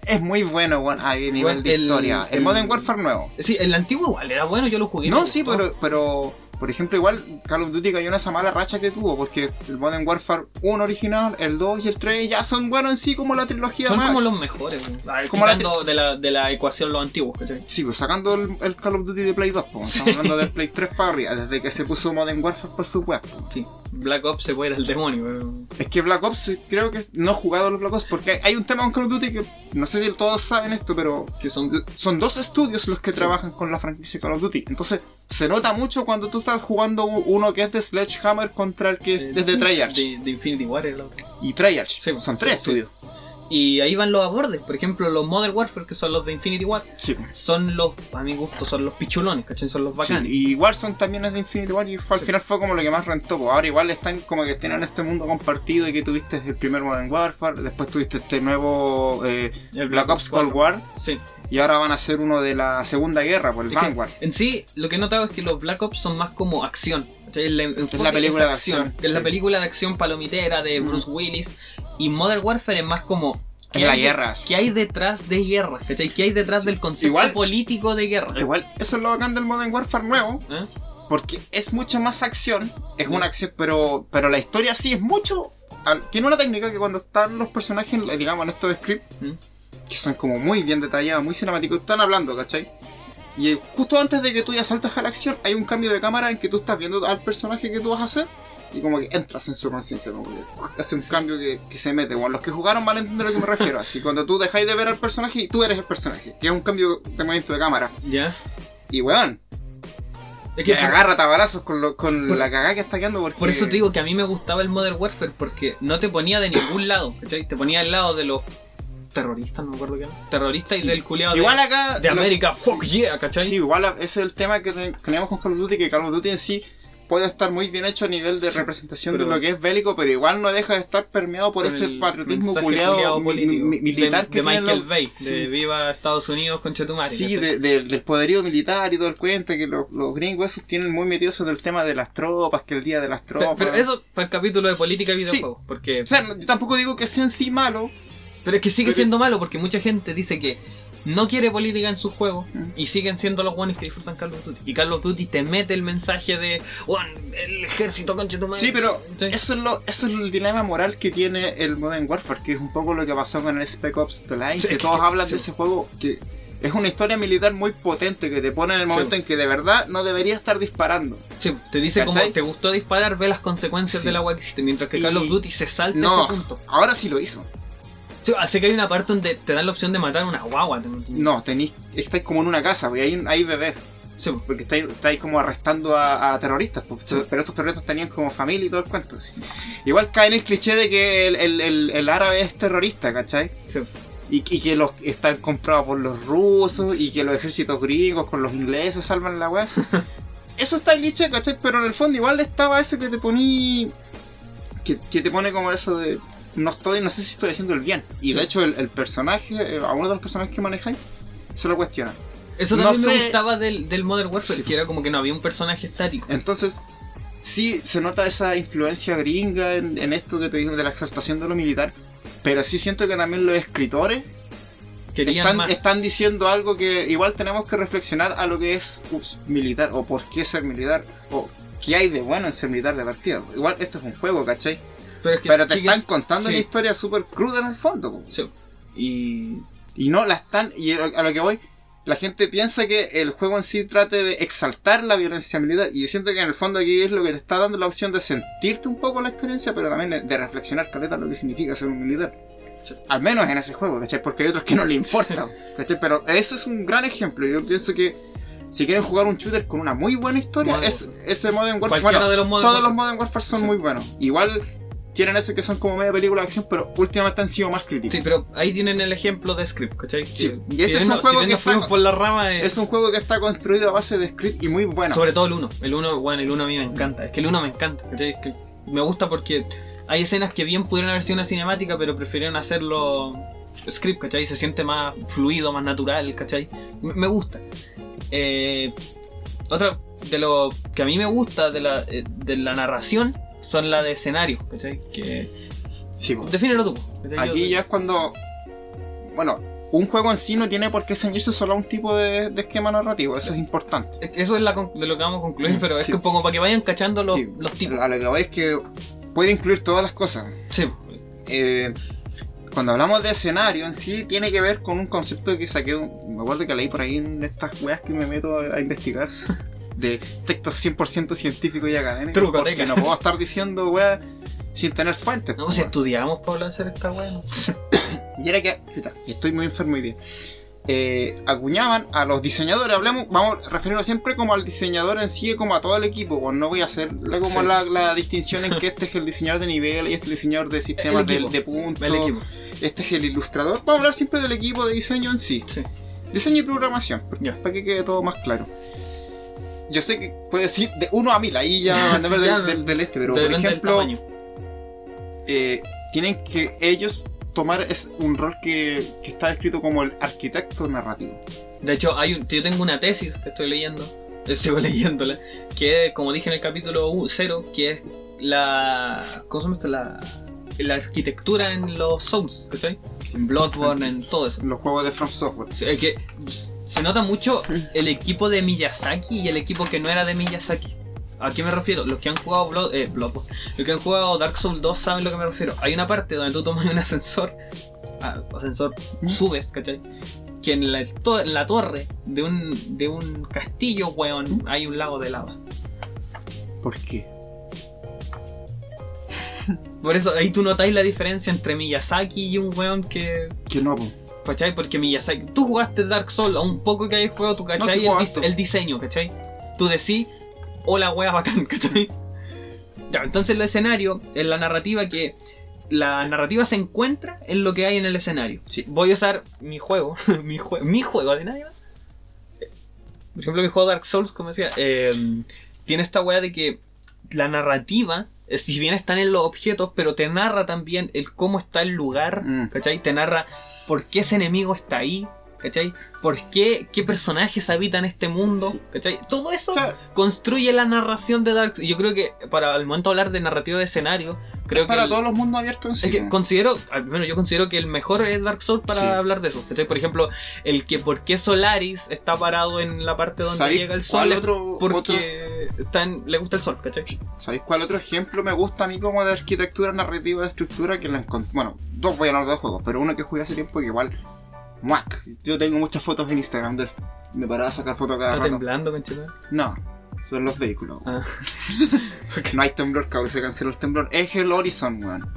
Es muy bueno, weón, a nivel Bueno, de el- historia. El, el- Modern Warfare nuevo. Sí, el antiguo igual era bueno, yo lo jugué. No, sí, pero, pero por ejemplo, igual Call of Duty cayó en esa mala racha que tuvo, porque el Modern Warfare 1 original, el 2 y el 3 ya son buenos en sí como la trilogía Son más. como los mejores, weón. Ah, Como la quitando de, la, de la ecuación los antiguos, ¿cachai? Sí, pues sacando el, el Call of Duty de Play 2, pues, estamos hablando del Play 3 para arriba, desde que se puso Modern Warfare por su web. pues. Sí. Black Ops se puede ir al demonio, pero. Es que Black Ops, eh, creo que no he jugado los Black Ops, porque hay, hay un tema con Call of Duty que no sé si todos saben esto, pero Que son. son dos estudios los que trabajan con la franquicia Call of Duty. Entonces, se nota mucho cuando tú estás jugando uno que es de Sledgehammer contra el que es de Treyarch. De, de Infinity War el otro. Y Treyarch. Sí, son tres sí. estudios. Y ahí van los abordes. Por ejemplo, los Modern Warfare, que son los de Infinity War, Sí. son los, a mi gusto, son los pichulones, ¿cachai? Son los Sí, bacanes. y igual son también es de Infinity War y fue- al Sí. final fue como lo que más rentó. pues ahora igual están como que tienen este mundo compartido y que tuviste el primer Modern Warfare, después tuviste este nuevo eh, El Black Ops Cold 4. War Sí. y ahora van a hacer uno de la Segunda Guerra, por el Es Vanguard. En sí, lo que he notado es que los Black Ops son más como acción. enfoque la película de acción. acción, Es la sí. película de acción palomitera de. Bruce Willis. Y Modern Warfare es más como. Es la hay guerra. ¿Qué hay detrás de guerra? ¿Cachai? ¿Qué hay detrás Sí. del concepto Igual- político de guerra? Igual, eso es lo bacán del Modern Warfare nuevo, ¿Eh? porque es mucho más acción, es una acción, pero, pero la historia sí es mucho... Tiene una técnica que cuando están los personajes, digamos, en estos scripts, ¿Mm? que son como muy bien detallados, muy cinemáticos, están hablando, ¿cachai? Y eh, justo antes de que tú ya saltas a la acción, hay un cambio de cámara en que tú estás viendo al personaje que tú vas a hacer y como que entras en su conciencia, como que hace un cambio que, que se mete. Bueno, los que jugaron van a entender a lo que me refiero. Así, cuando tú dejáis de ver al personaje y tú eres el personaje, que es un cambio de movimiento de cámara. Ya. Y weón, Es que agarra balazos con, lo- con por- la cagada que está quedando. Porque... por eso te digo que a mí me gustaba el Modern Warfare porque no te ponía de ningún lado, ¿cachai? Te ponía al lado de los terroristas, no me acuerdo qué era. Terroristas Sí. y del culiado Igual de, acá. de los- América, fuck yeah, ¿cachai? Sí, igual ese es el tema que te- tenemos con Call of Duty, que Call of Duty en sí puede estar muy bien hecho a nivel de Sí, representación pero- de lo que es bélico, pero igual no deja de estar permeado por ese patriotismo culiado mi- mi- militar de, que de tienen Michael los- Bay, Sí. de Viva Estados Unidos con Chetumare. Sí, de- de- del poderío militar y todo el cuento, que los, los gringos esos tienen muy metidos sobre el tema de las tropas, que el día de las Pero, tropas. pero eso para el capítulo de política y videojuegos, porque O sea, yo tampoco digo que sea en sí malo. pero es que sigue pero- siendo malo porque mucha gente dice que no quiere política en sus juegos Mm. y siguen siendo los buenos que disfrutan Call of Duty. Y Call of Duty te mete el mensaje de "Weón, el ejército con Chetumare. Sí, pero Sí. eso es, lo, eso es el dilema moral que tiene el Modern Warfare, que es un poco lo que pasó con el Spec Ops The Line, Sí, que todos hablan sí. de ese juego que es una historia militar muy potente que te pone en el momento en que de verdad no debería estar disparando. Sí, te dice ¿Cachai? como te gustó disparar, ve las consecuencias Sí. del agua que hiciste, mientras que Y- Call of Duty se salta No. ese punto. Ahora sí lo hizo. Sí, así que hay una parte donde te dan la opción de matar a una guagua. No, tenéis, estáis como en una casa, porque hay, hay bebés, Sí, porque estáis, estáis como arrestando a, a terroristas, pues, pero estos terroristas tenían como familia y todo el cuento. Igual cae en el cliché de que el, el- el- el árabe es terrorista, ¿cachai? sí. Y, y que los están comprados por los rusos y que los ejércitos gringos con los ingleses salvan la weá. eso está en cliché, ¿cachai? Pero en el fondo igual estaba eso que te poní. Que, que te pone como eso de. No estoy, no sé si estoy haciendo el bien. Y de hecho el, el personaje, eh, a uno de los personajes que manejáis, se lo cuestiona. Eso No también me sé. gustaba del, del Modern Warfare, Sí. que era como que no había un personaje estático. Entonces, sí se nota esa influencia gringa en, en esto que te digo de la exaltación de lo militar. Pero sí siento que también los escritores están, están diciendo algo que igual tenemos que reflexionar a lo que es militar o por qué ser militar o ¿qué hay de bueno en ser militar de partida? Igual esto es un juego, ¿cachai? Pero, es que Pero te están contando sí. una historia súper cruda en el fondo. po. sí. Y. Y no la están. Y a lo que voy, la gente piensa que el juego en sí trate de exaltar la violencia militar. Y yo siento que en el fondo aquí es lo que te está dando la opción de sentirte un poco la experiencia, pero también de, reflexionar, caleta, lo que significa ser un militar. Sí. Al menos en ese juego, ¿cachai? Porque hay otros que no le importa, ¿cachai? Pero eso es un gran ejemplo. Yo pienso que si quieren jugar un shooter con una muy buena historia, Modern es, ese Modern Warfare. Bueno, de los modos. todos los Modern Warfare son muy buenos. Igual tienen eso que son como media película de acción, pero últimamente han sido más críticos. Sí, pero ahí tienen el ejemplo de Script, ¿cachai? Sí, y ese si es un no- juego si que está- por la rama. eh, Es un juego que está construido a base de script y muy bueno. Sobre todo el 1. El 1, bueno, el 1 a mí me encanta. Es que el 1 me encanta. ¿cachai? Es que me gusta porque hay escenas que bien pudieron haber sido una cinemática, pero prefirieron hacerlo script, ¿cachai? Se siente más fluido, más natural, ¿cachai? Me me gusta. Eh, otra de lo que a mí me gusta de la, eh, de la narración son la de escenarios, ¿cachai? Que... Sí, po. Defínelo tú. ¿cachai? Aquí Yo- ya es cuando. Bueno, un juego en sí no tiene por qué ceñirse solo a un tipo de, de esquema narrativo, eso es importante. Eso es la de lo que vamos a concluir, Mm, pero es sí. que como para que vayan cachando los, Sí, los tipos. A lo que voy es que puede incluir todas las cosas. Sí, Eh, cuando hablamos de escenario en sí, tiene que ver con un concepto que saqué, un- me acuerdo que leí por ahí en estas weas que me meto a, a investigar, de textos 100% científicos y académicos. Truco, porque no puedo estar diciendo weas sin tener fuentes. no, po, si estudiamos para de esta weá, ¿no? Y era que, puta, estoy muy enfermo hoy día. Eh, acuñaban a los diseñadores, hablemos, vamos a referirnos siempre como al diseñador en sí, como a todo el equipo, pues no voy a hacer la- como Sí. la, la distinción en que este es el diseñador de nivel y este es el diseñador de sistemas de, equipo. de puntos, este es el ilustrador. Vamos a hablar siempre del equipo de diseño en sí. Sí. Diseño y programación, para que quede todo más claro. Yo sé que puede decir de 1 a 1000, ahí ya van a ver Sí, ya, del, del- del este, pero por ejemplo, eh, tienen que ellos tomar es un rol que, que está descrito como el arquitecto narrativo. De hecho, hay un- yo tengo una tesis que estoy leyendo, eh, sigo leyéndola, que es, como dije en el capítulo 0, que es la. ¿Cómo se llama esto? La, la arquitectura en los Souls, ¿cachai? En Bloodborne, en todo eso. Los juegos de From Software. Que se nota mucho el equipo de Miyazaki y el equipo que no era de Miyazaki. ¿A qué me refiero? Los que han jugado Blood, eh, Bloodborne, los que han jugado Dark Souls 2 saben lo que me refiero. Hay una parte donde tú tomas un ascensor, ah, ascensor, ¿Mm? subes, ¿cachai? Que en la, to- en la torre de un, de un castillo, weón, hay un lago de lava. ¿Por qué? Por eso ahí tú notáis la diferencia entre Miyazaki y un weón que. Que no, po. ¿Cachai? Porque Miyazaki. Tú jugaste Dark Souls, a un poco que hayas jugado, tú cachai sí el, dis- diseño, ¿cachai? Tú decís, hola wea bacán, ¿cachai? Ya, entonces el escenario, en la narrativa que. La narrativa se encuentra en lo que hay en el escenario. Sí. Voy a usar mi juego, mi, jue- mi juego de nadie más. Por ejemplo, mi juego Dark Souls, como decía, eh, tiene esta wea de que la narrativa, si bien están en los objetos, pero te narra también el cómo está el lugar, Mm. ¿cachai? Te narra por qué ese enemigo está ahí, ¿cachai? ¿Por qué, qué personajes habitan este mundo, Sí. ¿cachai? Todo eso O sea, construye la narración de Dark yo creo que para el momento de hablar de narrativa de escenario, creo es para que... el- todos los mundos abiertos en sí. que considero, al menos yo considero que el mejor es Dark Souls para Sí. hablar de eso. ¿cachai? Por ejemplo, el que por qué Solaris está parado en la parte donde ¿Sabéis llega el sol otro, otro- porque está en- le gusta el sol, ¿cachai? ¿Sabéis cuál otro ejemplo me gusta a mí como de arquitectura narrativa de estructura? Que encont- Bueno, dos voy a hablar de dos juegos, pero uno que jugué hace tiempo que igual. ¡Muac! Yo tengo muchas fotos en Instagram de él. Me paraba a sacar fotos cada Está rato. temblando, conchito. No, son los vehículos. Ah. No hay temblor, cabrón, se canceló el temblor. Es el Horizon, weón.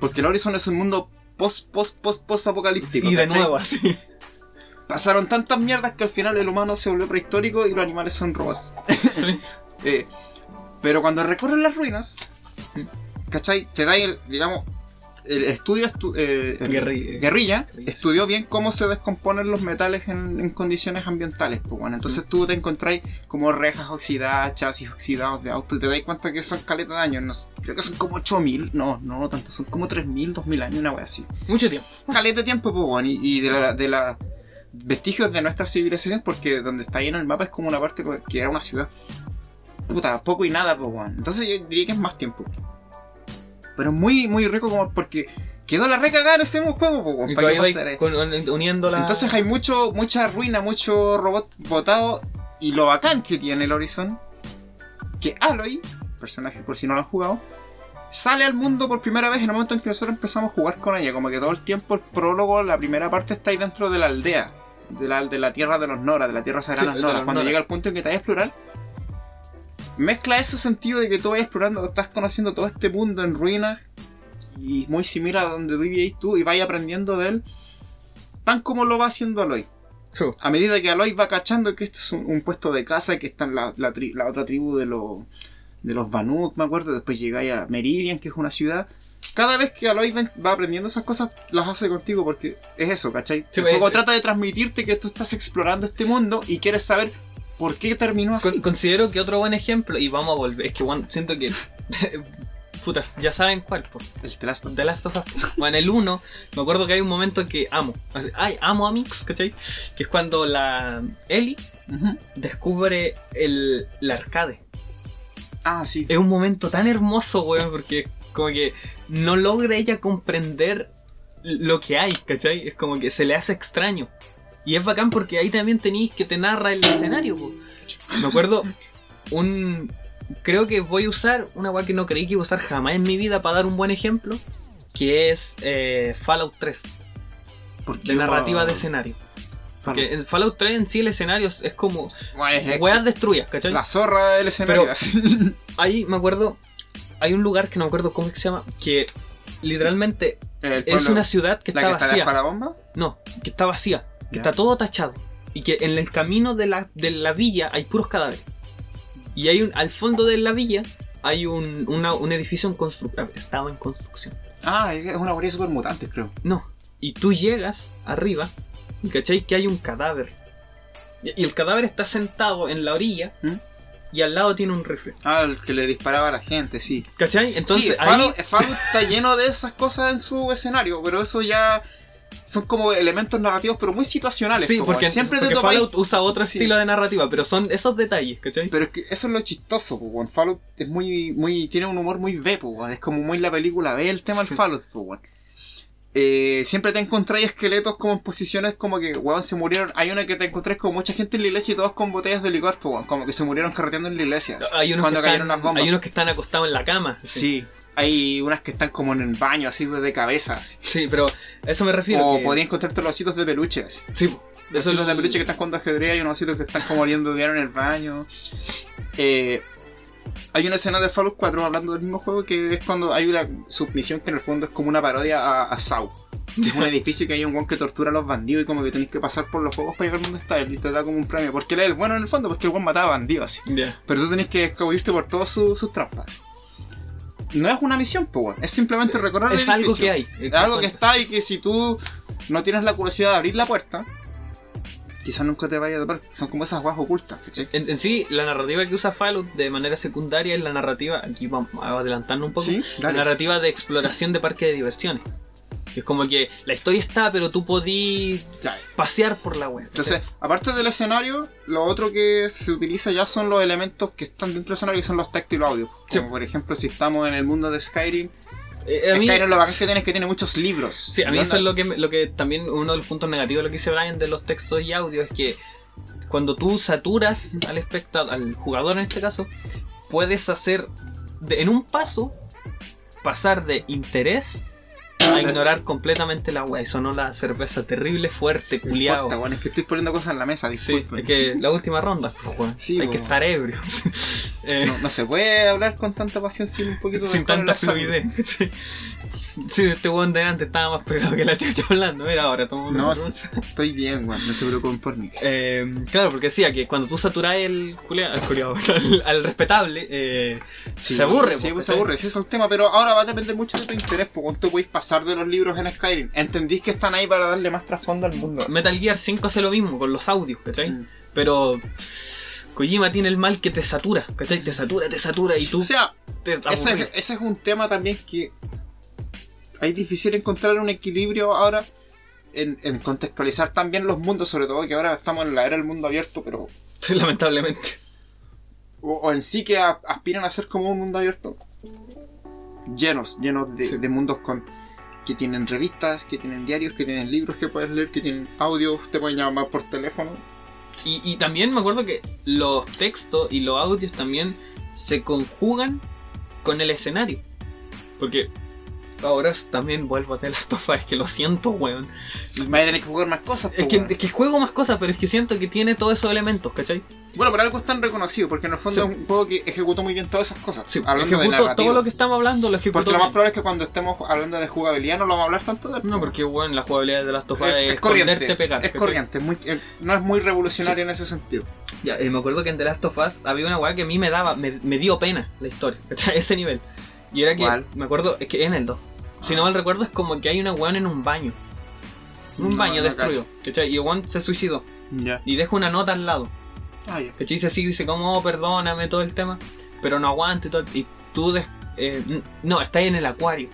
Porque el Horizon es un mundo post, post, post, post apocalíptico. Y de nuevo así. Pasaron tantas mierdas que al final el humano se volvió prehistórico y los animales son robots. Sí. Eh, pero cuando recorren las ruinas. ¿cachai? Te da el, digamos, el estudio, estu- eh, Guerri- Guerrilla Guerrilla, estudió bien cómo se descomponen los metales en, en condiciones ambientales. Pues bueno, entonces Mm. tú te encontráis como rejas oxidadas, chasis oxidados de auto y te das cuenta que son caleta de años. No, creo que son como 8000, no, no, no tanto, son como 3000, 2000 años, una wea así. Mucho tiempo. Caleta de tiempo, pues bueno, y, y de la. De la vestigios de nuestra civilización porque donde está ahí en el mapa es como una parte que era una ciudad puta, poco y nada, pues, weón. Entonces yo diría que es más tiempo. Pero muy, muy rico como porque quedó la recagada en ese juego, weón. Y ¿Para qué todavía pasar, vais eh? con- uniendo la. Entonces hay mucho, mucha ruina, mucho robot botado. Y lo bacán que tiene el Horizon que Aloy, personaje por si no lo han jugado, sale al mundo por primera vez en el momento en que nosotros empezamos a jugar con ella. Como que todo el tiempo el prólogo, la primera parte está ahí dentro de la aldea. De la, de la tierra de los Nora, de la tierra sagrada Sí, Nora. Cuando Nora. llega el punto en que te vas a explorar, mezcla ese sentido de que tú vas explorando, estás conociendo todo este mundo en ruinas y muy similar a donde vivías tú y vas aprendiendo de él, tan como lo va haciendo Aloy. A medida que Aloy va cachando que esto es un, un puesto de caza, que está en la, la, tri- la otra tribu de, los de los Banuk, me acuerdo, después llegáis a Meridian, que es una ciudad. Cada vez que Aloy va aprendiendo esas cosas, las hace contigo porque es eso, ¿cachai? Sí, el juego eh, trata de transmitirte que tú estás explorando este mundo y quieres saber por qué terminó así. Con- considero que otro buen ejemplo, y vamos a volver, es que bueno, siento que. Puta, ya saben cuál, po. El The Last of The. Last of Us. Bueno, en el 1, me acuerdo que hay un momento que amo. Ay, amo a Mix, ¿cachai? Que es cuando la Ellie descubre el, la arcade. Ah, sí. Es un momento tan hermoso, weón, porque como que no logra ella comprender lo que hay, ¿cachai? Es como que se le hace extraño. Y es bacán porque ahí también tenéis que te narra el escenario, po. Me acuerdo un... Creo que voy a usar una weá que no creí que iba a usar jamás en mi vida para dar un buen ejemplo, que es eh, Fallout 3, Porque de narrativa de escenario. Porque en Fallout 3 en sí el escenario es como es weas destruidas, ¿cachai? la zorra del escenario. Pero- así. Ahí me acuerdo, hay un lugar que no me acuerdo cómo es que se llama, que literalmente El es una ciudad que la está que está vacía. para la bomba. No, que está vacía, que Ya. está todo tachado. Y que en el camino de la, de la villa hay puros cadáveres. Y hay un, al fondo de la villa hay un, una- un edificio en construcción. Estaba en construcción. Ah, es una guardia super mutante, creo. No. Y tú llegas arriba y cachai que hay un cadáver. Y el cadáver está sentado en la orilla ¿Mm? y al lado tiene un rifle. Ah, el que le disparaba a la gente, sí. ¿Cachai? Entonces sí, Fallout está lleno de esas cosas en su escenario, pero eso ya son como elementos narrativos, pero muy situacionales. Sí, como porque, siempre porque te topáis- Fallout usa otro Sí. estilo de narrativa, pero son esos detalles, ¿cachai? Pero es que eso es lo chistoso, pues, weón. Fallout es muy, muy, tiene un humor muy B, pues, weón. Es como muy la película B el tema del Sí. Fallout, pues. Eh, siempre te encontráis esqueletos como en posiciones como que, weón, se murieron. Hay una que te encontrás con mucha gente en la iglesia y todos con botellas de licor, pues, weón. Como que se murieron carreteando en la iglesia. Hay unos, cuando que cayeron están, las bombas. hay unos que están acostados en la cama. Sí. Hay unas que están como en el baño, así de cabeza, así. Sí, pero a eso me refiero. O que- podías encontrarte los ositos de peluche, así. Sí, Los ositos lo- de peluche que están jugando ajedrez y unos ositos que están como oliendo diario en el baño. Eh, hay una escena de Fallout 4 hablando del mismo juego que es cuando hay una submisión que en el fondo es como una parodia a, a Saw. Es un edificio que hay un guan que tortura a los bandidos y como que tenéis que pasar por los juegos para llegar donde está y te da como un premio. Porque él es el bueno en el fondo, porque el guan mataba bandidos así. Pero tú tenés que escabullirte por todas sus trampas. No es una misión, pues, es simplemente recorrer el Es algo edificio. que hay. Es algo que está y que si tú no tienes la curiosidad de abrir la puerta, quizás nunca te vaya a topar. Son como esas guas ocultas, ¿cachai? En, en sí, la narrativa que usa Fallout de manera secundaria es la narrativa, aquí vamos adelantando un poco, Sí, la narrativa de exploración de parque de diversiones. Es como que la historia está, pero tú podís pasear por la web. Entonces, aparte del escenario, lo otro que se utiliza ya son los elementos que están dentro del escenario y son los textos y los audios. Como Sí. por ejemplo, si estamos en el mundo de Skyrim, Eh, a mí, Skyrim lo bacán que tiene es que tiene muchos libros. sí, a mí eso es lo que, lo que también uno de los puntos negativos de lo que dice Brian de los textos y audios es que cuando tú saturas al espectador, al jugador en este caso, puedes hacer de- en un paso pasar de interés a ignorar completamente la wea. Y sonó la cerveza terrible, fuerte, No culiao. importa, weón, es que estoy poniendo cosas en la mesa, Sí, disculpen. es que la última ronda, pues. Sí, hay que weón. estar ebrio. Eh, no, no se puede hablar con tanta pasión sin un poquito de sin tanta fluidez. Sí. Sí, este weón de antes estaba más pegado que la chucha hablando. Mira, ahora una No, estoy bien, weón, no se preocupen por mí. Eh, claro, porque decía que cuando tú saturas el culiao, al, respetable, eh, se aburre. Sí, pues se aburre, sí, es el tema, pero ahora va a depender mucho de tu interés, porque cuánto podéis pasar de los libros en Skyrim. Entendís que están ahí para darle más trasfondo al mundo. Metal Gear 5 hace lo mismo con los audios, ¿cachai? Mm. Pero Kojima tiene el mal que te satura, ¿cachai? Te satura, te satura y tú O sea, te ese es, ese es un tema también que hay difícil encontrar un equilibrio ahora en, en contextualizar también los mundos, sobre todo que ahora estamos en la era del mundo abierto, pero Sí, lamentablemente. o, o en sí que a- aspiran a ser como un mundo abierto llenos, llenos de, Sí. de mundos con que tienen revistas, que tienen diarios, que tienen libros que puedes leer, que tienen audios, te pueden llamar por teléfono. Y, y también me acuerdo que los textos y los audios también se conjugan con el escenario. Porque ahora también vuelvo a The Last of Us, que lo siento, weón. Vaya a tener que jugar más cosas. Es que, es que juego más cosas, pero es que siento que tiene todos esos elementos, ¿cachai? Bueno, pero algo es tan reconocido, porque en el fondo Sí. es un juego que ejecutó muy bien todas esas cosas. Sí, hablando de narrativa. todo lo que estamos hablando, lo ejecuto. Porque lo más probable es que cuando estemos hablando de jugabilidad no lo vamos a hablar tanto de No, porque bueno, la jugabilidad de Last of Us es, es, corriente. pegar. es corriente, es muy, eh, no es muy revolucionario en ese sentido. Ya, eh, me acuerdo que en The Last of Us había una weá que a mí me daba, me, me dio pena la historia, ¿cachai? Ese nivel. Y era que, ¿Cuál? me acuerdo, es que en el 2. Si no mal recuerdo, es como que hay una weón en un baño. En un No, baño no destruido, ¿cachai? Y el weón se suicidó. Y deja una nota al lado. Ah. ¿Cachai? Dice así, dice como, oh, perdóname, todo el tema. Pero no aguante y todo. Y tú, des- eh, no, estás en el acuario.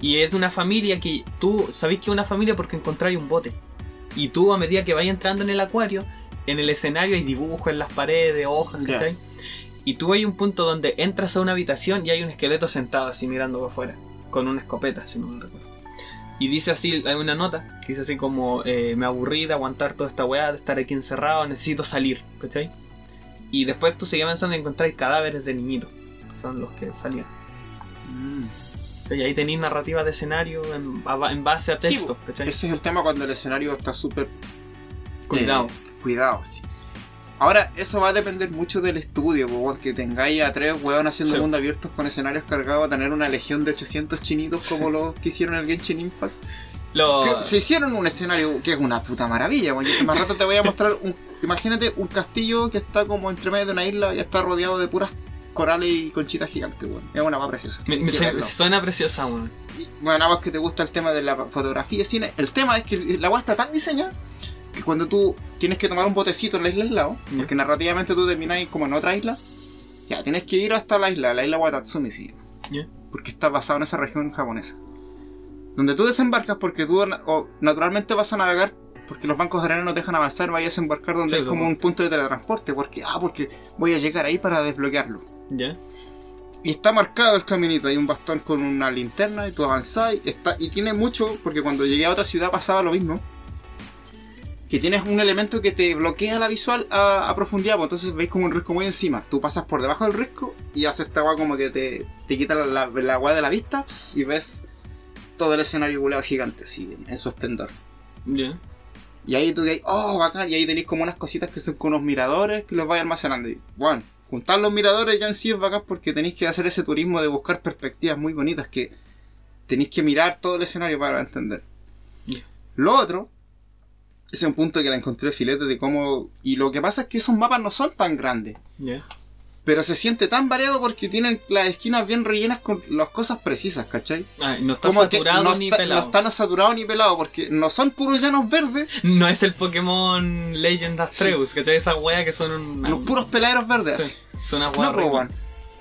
Y es de una familia que tú sabés que es una familia porque encontráis un bote. Y tú, a medida que vayas entrando en el acuario, en el escenario hay dibujos en las paredes, hojas. ¿cachai? Y tú hay un punto donde entras a una habitación y hay un esqueleto sentado así mirando para afuera, con una escopeta, si no me recuerdo. Y dice así, hay una nota que dice así como, eh, me aburrí de aguantar toda esta weá, de estar aquí encerrado, necesito salir, ¿cachai? Y después tú seguías avanzando y encontráis cadáveres de niñitos, son los que salían. Mm. Y ahí tenéis narrativa de escenario en, en base a Sí, texto, ¿cachai? Ese es el tema cuando el escenario está súper Cuidado. eh, cuidado, sí. Ahora, eso va a depender mucho del estudio, po, weón, que tengáis a tres weón haciendo Sí. mundos abiertos con escenarios cargados, a tener una legión de 800 chinitos como los que hicieron el Genshin Impact. Lo- se hicieron un escenario que es una puta maravilla, porque más rato te voy a mostrar un, imagínate un castillo que está como entre medio de una isla y está rodeado de puras corales y conchitas gigantes, weón. Es una va preciosa. me- me- se- suena preciosa, weón. Bueno, a vos que te gusta el tema de la fotografía y cine, el tema es que la agua está tan diseñada que cuando tú tienes que tomar un botecito en la isla al lado, Ya. porque narrativamente tú termináis como en otra isla, ya tienes que ir hasta la isla, la isla Watatsumi, sí. Ya. Porque está basado en esa región japonesa. Donde tú desembarcas porque tú o naturalmente vas a navegar porque los bancos de arena no te dejan avanzar, vayas a embarcar donde Sí, como como- un punto de teletransporte, porque, ah, porque voy a llegar ahí para desbloquearlo. ¿Ya? Y está marcado el caminito, hay un bastón con una linterna y tú avanzás y, está, y tiene mucho, porque cuando llegué a otra ciudad pasaba lo mismo. Que tienes un elemento que te bloquea la visual a, a profundidad, pues entonces veis como un risco muy encima. Tú pasas por debajo del risco y hace esta agua como que te, te quita la, la, la agua de la vista y ves todo el escenario culeado gigante, sí, en su esplendor. ¿Ya? Y ahí tú que oh, bacán, y ahí tenéis como unas cositas que son con unos miradores que los vais almacenando. Y bueno, juntar los miradores ya en sí es bacán porque tenéis que hacer ese turismo de buscar perspectivas muy bonitas que tenéis que mirar todo el escenario para entender. Ya. Lo otro, ese es un punto que la encontré filete de cómo. Y lo que pasa es que esos mapas no son tan grandes. ¿Ya? Pero se siente tan variado porque tienen las esquinas bien rellenas con las cosas precisas, ¿cachai? Ah, no está Como saturado no, ni está- pelado. no están saturados ni pelados porque no son puros llanos verdes, No es el Pokémon Legend Astreus, ¿cachai? Esa wea que son un... los puros peladeros verdes. Sí, son unas No, weas pues.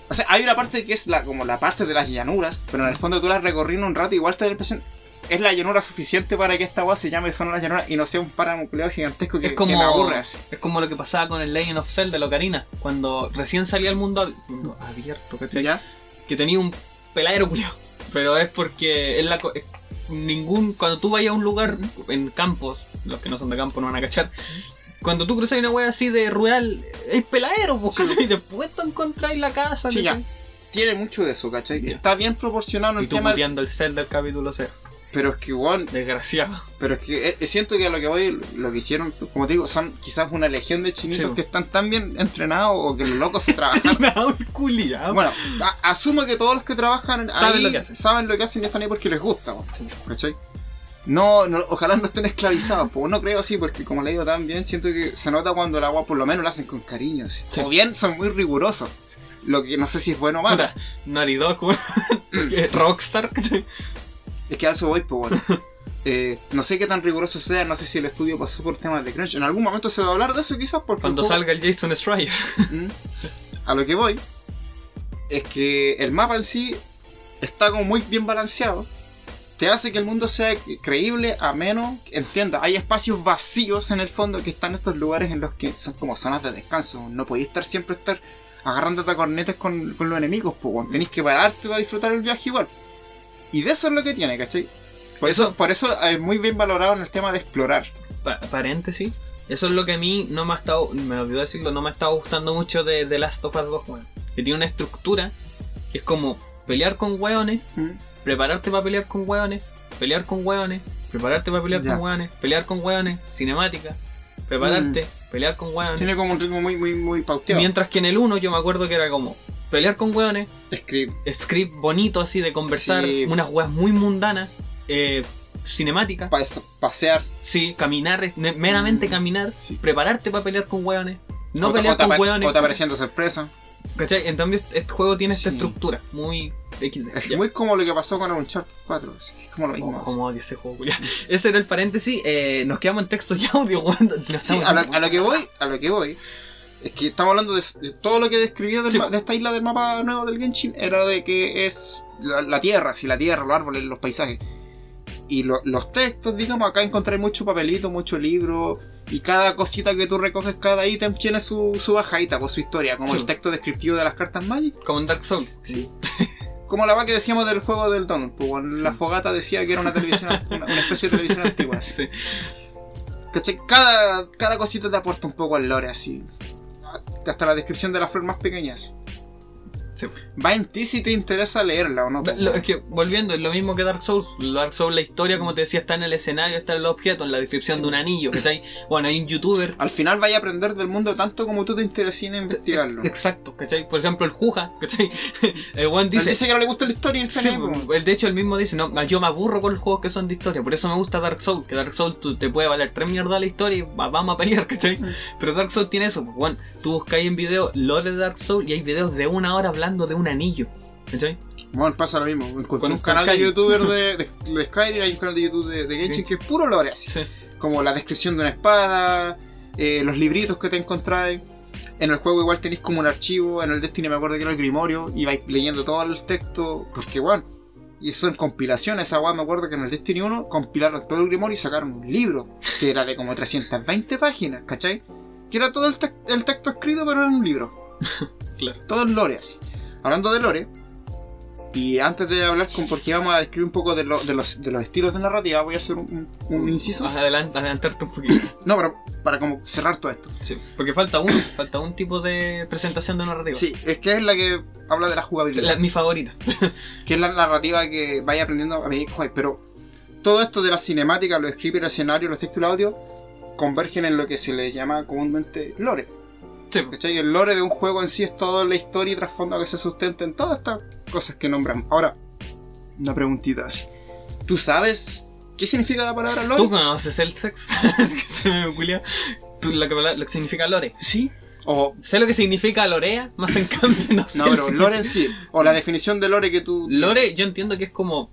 O sea, hay una parte que es la, como la parte de las llanuras, pero en el fondo tú las recorrí en un rato, igual te da la impresión. Es la llanura suficiente para que esta weá se llame Zona de las Llanuras y no sea un páramo gigantesco que, Es como, que me aburre así. es como lo que pasaba con el Legend of Zelda de Ocarina, cuando recién salía al mundo, ab- mundo abierto, ¿cachai? ¿Ya? Que tenía un peladero culiao. Pero es porque es la es- ningún cuando tú vayas a un lugar en campos, los que no son de campo no van a cachar. Cuando tú cruzas una wea así de rural, es peladero, pues, Sí. ¿cachai? Después tú encontráis la casa, Sí, ¿cachai? Tiene mucho de eso, ¿cachai? Ya. Está bien proporcionado en Y el tú tema. el Zelda del capítulo 0. Pero es que, weón, Desgraciado. pero es que eh, siento que a lo que voy, lo que hicieron, como te digo, son quizás una legión de chinitos que están tan bien entrenados o que los locos se trabajan. Bueno, a- asumo que todos los que trabajan Saben ahí lo que hacen. saben lo que hacen y están ahí porque les gusta, weón. Sí. ¿Cachai? No, no, ojalá no estén esclavizados, pues no creo así, porque como le digo también, siento que se nota cuando el agua por lo menos lo hacen con cariño. Sí. O bien son muy rigurosos. Lo que no sé si es bueno o malo. Eh, Rockstar. Es que a eso voy, pues bueno. Eh, no sé qué tan riguroso sea, no sé si el estudio pasó por temas de crunch. En algún momento se va a hablar de eso quizás porque... Cuando el juego- salga el Jason Schreier. Mm. A lo que voy es que el mapa en sí está como muy bien balanceado. Te hace que el mundo sea creíble, ameno, entienda. Hay espacios vacíos en el fondo que están estos lugares en los que son como zonas de descanso. No podéis estar siempre estar agarrándote a cornetes con, con los enemigos, pues tenéis que pararte para disfrutar el viaje igual. Y de eso es lo que tiene, ¿cachai? Por eso, por eso es muy bien valorado en el tema de explorar. Pa- paréntesis. Eso es lo que a mí no me ha estado, me olvidó decirlo, no me ha estado gustando mucho de The Last of Us 2, weón. que tiene una estructura que es como pelear con hueones, ¿Mm? prepararte para pelear con hueones, pelear con hueones, prepararte para pelear Ya. con hueones, pelear con hueones, cinemática, prepararte, pelear con hueones. Tiene como un ritmo muy, muy, muy pauteado. Mientras que en el 1 yo me acuerdo que era como pelear con hueones, Script. script bonito así de conversar, Sí. unas weas muy mundanas, eh, cinemática, pa- pasear. sí, caminar, meramente Mm, caminar, sí. prepararte para pelear con hueones, no o, pelear o con hueones. o te apareciendo sorpresa. ¿Cachai? En cambio, este juego tiene esta Sí. estructura muy XD. Es ya. muy como lo que pasó con Uncharted 4. así, Es como lo mismo. Oh, como odio ese juego. Ese era el paréntesis. eh, nos quedamos en texto y audio, weón. Sí, estamos- a lo, a lo que voy, a lo que voy, es que estamos hablando de, de todo lo que describía del Sí. de esta isla del mapa nuevo del Genshin, era de que es la, la tierra, si la tierra, los árboles, los paisajes. Y lo- los textos, digamos, acá encontré mucho papelito, mucho libro, y cada cosita que tú recoges, cada ítem tiene su, su bajadita, por su historia, como Sí. el texto descriptivo de las cartas Magic. Como en Dark Souls. Sí. Como la va que decíamos del juego del Donut, pues la fogata decía que era una televisión, una, una especie de televisión antigua. así. Cada, cada cosita te aporta un poco al lore así. Hasta la descripción de la flor más pequeña así. Sí. Va en ti si te interesa leerla o no. Lo- es que volviendo, es lo mismo que Dark Souls. Dark Souls, la historia, como te decía, está en el escenario, está en el objeto, en la descripción Sí. de un anillo. ¿cachai? Bueno, hay un youtuber. Al final vaya a aprender del mundo tanto como tú te intereses en investigarlo. Exacto, ¿cachai? Por ejemplo, el Juja, ¿cachai? El one Él dice. dice que no le gusta la historia y el Sí, él de hecho él mismo dice, no, yo me aburro con los juegos que son de historia, por eso me gusta Dark Souls, que Dark Souls tú- te puede valer tres mierdas la historia y va- vamos a pelear, ¿cachai? Pero Dark Souls tiene eso, pues, bueno, tú buscáis en video lore de Dark Souls y hay videos de una hora hablando de un anillo, ¿cachai? Bueno, pasa lo mismo. Encontré Con- un canal de youtuber de, de, de Skyrim, hay un canal de YouTube de, de Genshin Sí. que es puro lore así. Sí. como la descripción de una espada, eh, los libritos que te encontráis. En el juego igual tenéis como un archivo, en el Destiny me acuerdo que era el Grimorio, y vais leyendo todo el texto, porque bueno, y eso en compilaciones, esa weá me acuerdo que en el Destiny 1 compilaron todo el Grimorio y sacaron un libro, que era de como 320 páginas, ¿cachai? Que era todo el, tec- el texto escrito, pero en un libro. Claro. Todo el lore así. Hablando de lore, y antes de hablar con, porque vamos a describir un poco de, lo- de los, de los estilos de narrativa, voy a hacer un, un- un inciso. Más adelan- adelantarte un poquito. No, pero para como cerrar todo esto. Sí, porque falta uno, falta un tipo de presentación de narrativa. Sí, es que es la que habla de la jugabilidad. La- mi favorita. Que es la narrativa que vaya aprendiendo a juegues. Pero todo esto de las cinemáticas, los scripts, el escenario, los textos y el audio convergen en lo que se le llama comúnmente lore. Sí, ¿Cachai? El lore de un juego en sí es toda la historia y trasfondo que se sustenta en todas estas cosas que nombramos. Ahora, una preguntita así. ¿Tú sabes qué significa la palabra lore? ¿Tú conoces el sexo? que se me. ¿Tú lo que, lo que significa lore? Sí. O, Sé lo que significa lorea, más en cambio no sé. no, pero lore en sí. O la definición de lore que tú. Lore, yo entiendo que es como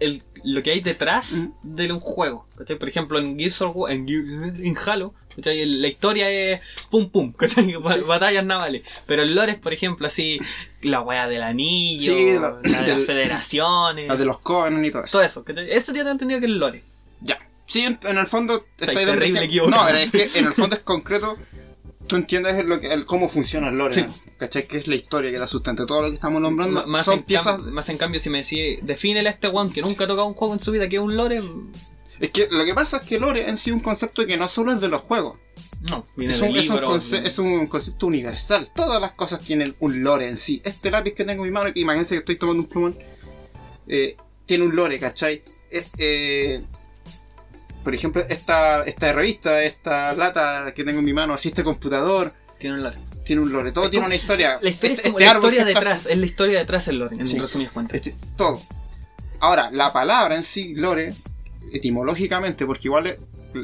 el, lo que hay detrás Mm. de un juego. ¿cachai? Por ejemplo, en Gears of War, en, en Halo, la historia es pum pum, ¿cachai? Batallas navales. Pero el lore es, por ejemplo, así, la wea del anillo, Sí, la, la- de las federaciones, La de los Covenant y todo eso. todo eso. Eso yo tengo entendido que es el lore. Ya. Sí, en, en el fondo dando terrible equivocado. No, pero es que en el fondo es concreto. Tú entiendes lo que, el cómo funciona el lore, Sí. ¿cachai? Que es la historia que da sustento. Todo lo que estamos nombrando M- más, son en piezas. más en cambio, si me decís, defínele a este one que nunca ha tocado un juego en su vida, que es un lore, Es que lo que pasa es que lore en sí es un concepto que no solo es de los juegos. no, viene Es de un, es, un conce- es un concepto universal. Todas las cosas tienen un lore en sí. Este lápiz que tengo en mi mano, que imagínense que estoy tomando un plumón, eh, tiene un lore, ¿cachai? Es, eh, por ejemplo, esta, esta revista, esta lata que tengo en mi mano, así este computador, tiene un lore. tiene un lore. Todo Es tiene como- una historia. La historia Este- es como este la árbol historia está- detrás, es la historia detrás del lore, en Sí. resumidas cuentas. Este, todo. Ahora, la palabra en sí, lore, etimológicamente, porque igual el,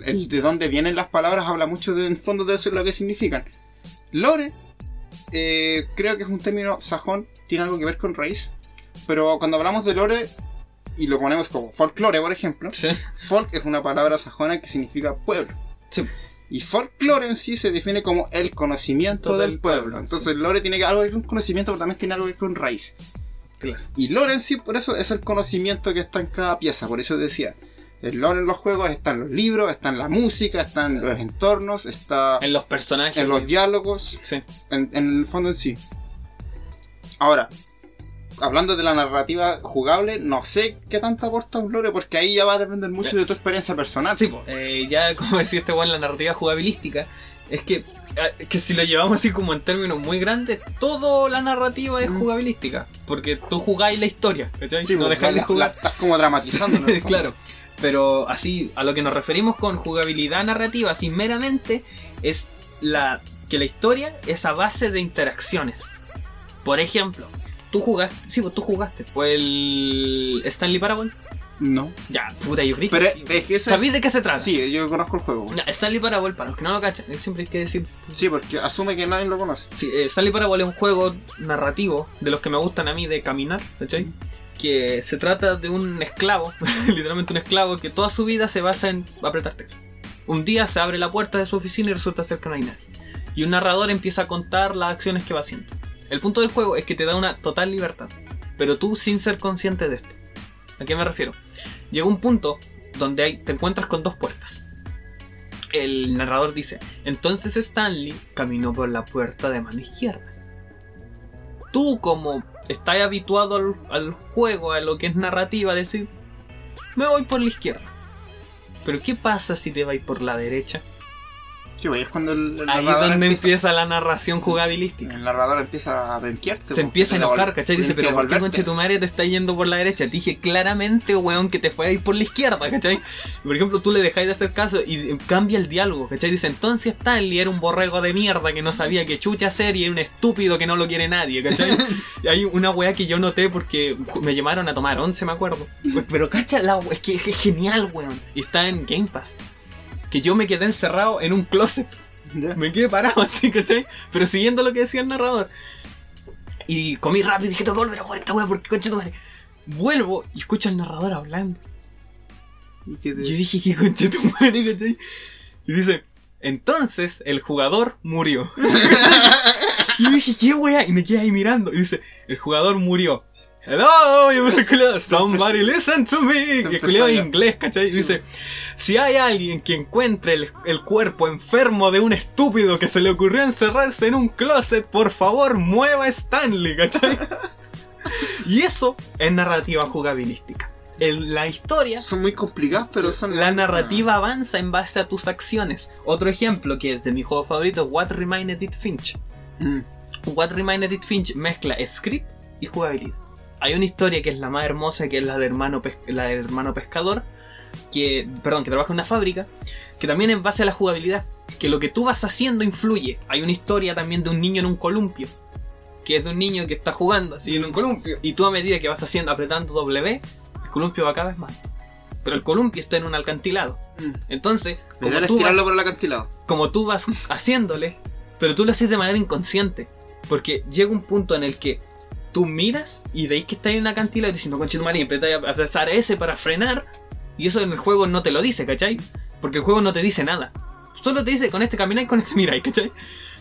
el de dónde vienen las palabras habla mucho de, en fondo de eso, lo que significan. Lore, eh, creo que es un término sajón, tiene algo que ver con raíz, pero cuando hablamos de lore y lo ponemos como folklore, por ejemplo, Sí. folk es una palabra sajona que significa pueblo. Sí. Y folklore en sí se define como el conocimiento Todo del el pueblo. pueblo, Entonces, lore tiene algo que ver con conocimiento, pero también tiene algo que ver con raíz. Claro. Y lore en sí, por eso es el conocimiento que está en cada pieza. Por eso decía, el lore en los juegos están los libros, está en la música, están los entornos, está En los personajes. en los diálogos, Sí. en, en el fondo en sí. Ahora, hablando de la narrativa jugable, no sé qué tanto aporta un lore, porque ahí ya va a depender mucho de tu experiencia personal. Sí, po. Eh, ya como decía este weón, la narrativa jugabilística es que, eh, que si lo llevamos así como en términos muy grandes, toda la narrativa es Mm. jugabilística. Porque tú jugáis la historia, ¿cachai? Sí, no porque dejáis de jugar. la estás como dramatizando. ¿no? claro. Pero así, a lo que nos referimos con jugabilidad narrativa, así meramente, es la que la historia es a base de interacciones. Por ejemplo, tú jugaste, sí, pues tú jugaste, fue el Stanley Parable. No. Ya, puta, yo creí que sí. es que ese. ¿Sabéis de qué se trata? Sí, yo conozco el juego. Ya, Stanley Parable, para los que no lo cachan, siempre hay que decir. Sí, porque asume que nadie lo conoce. Sí, eh, Stanley Parable es un juego narrativo de los que me gustan a mí de caminar, ¿cachai? Que se trata de un esclavo, literalmente un esclavo, que toda su vida se basa en apretar teclas. Un día se abre la puerta de su oficina y resulta ser que no hay nadie. Y un narrador empieza a contar las acciones que va haciendo. El punto del juego es que te da una total libertad, pero tú sin ser consciente de esto. ¿A qué me refiero? Llega un punto donde hay- te encuentras con dos puertas. El narrador dice, entonces Stanley caminó por la puerta de mano izquierda. Tú como estás habituado al, juego, a lo que es narrativa, decir, me voy por la izquierda. Pero ¿qué pasa si te vais por la derecha? Sí, es cuando el, el Ahí es donde empieza, empieza la narración jugabilística. el narrador empieza a ventearte. Se empieza a enojar, ¿cachai? Dice, pero ¿por qué conche tu madre te está yendo por la derecha? Te dije claramente, weón, que te fue a ir por la izquierda, ¿cachai? Por ejemplo, tú le dejáis de hacer caso y cambia el diálogo, ¿cachai? Dice, entonces Stanley era un borrego de mierda que no sabía qué chucha hacer y era un estúpido que no lo quiere nadie, ¿cachai? Y hay una weá que yo noté porque me llamaron a tomar 11, me acuerdo. Pero cacha la es que es genial, weón. Y está en Game Pass. Que yo me quedé encerrado en un closet. Me quedé parado así, ¿cachai? Pero siguiendo lo que decía el narrador. Y comí rápido y dije, tengo que volver a jugar esta weá porque concha tu madre. Vuelvo y escucho al narrador hablando. ¿Y qué te- Yo dije, ¿qué concha tu madre, cachai? Y dice, entonces el jugador murió. y yo dije, ¿qué weá? Y me quedé ahí mirando. Y dice, el jugador murió. Hello, yo me puse culiado. Somebody listen to me. Culiado en inglés, ¿cachai? Sí. dice, si hay alguien que encuentre el, el cuerpo enfermo de un estúpido que se le ocurrió encerrarse en un closet, por favor mueva a Stanley, ¿cachai? y eso es narrativa jugabilística. El- la historia Son muy complicadas, pero son. la narrativa avanza en base a tus acciones. Otro ejemplo que es de mi juego favorito, What Remained Edith Finch. Mm. What Remained Edith Finch mezcla script y jugabilidad. Hay una historia que es la más hermosa, que es la de hermano, la de hermano pescador, que, perdón, que trabaja en una fábrica, que también es base a la jugabilidad, que lo que tú vas haciendo influye. Hay una historia también de un niño en un columpio, que es de un niño que está jugando así en un columpio, y tú a medida que vas haciendo, apretando W, el columpio va cada vez más. Pero el columpio está en un alcantilado. Mm. Entonces, como tú, tirarlo vas, por el acantilado. como tú vas haciéndole, pero tú lo haces de manera inconsciente. Porque llega un punto en el que tú miras y veis que está en una acantilado y dices, no, conchito y empiezas a apretar ese para frenar. Y eso en el juego no te lo dice, ¿cachai? Porque el juego no te dice nada. Solo te dice con este camináis, con este miráis, ¿cachai?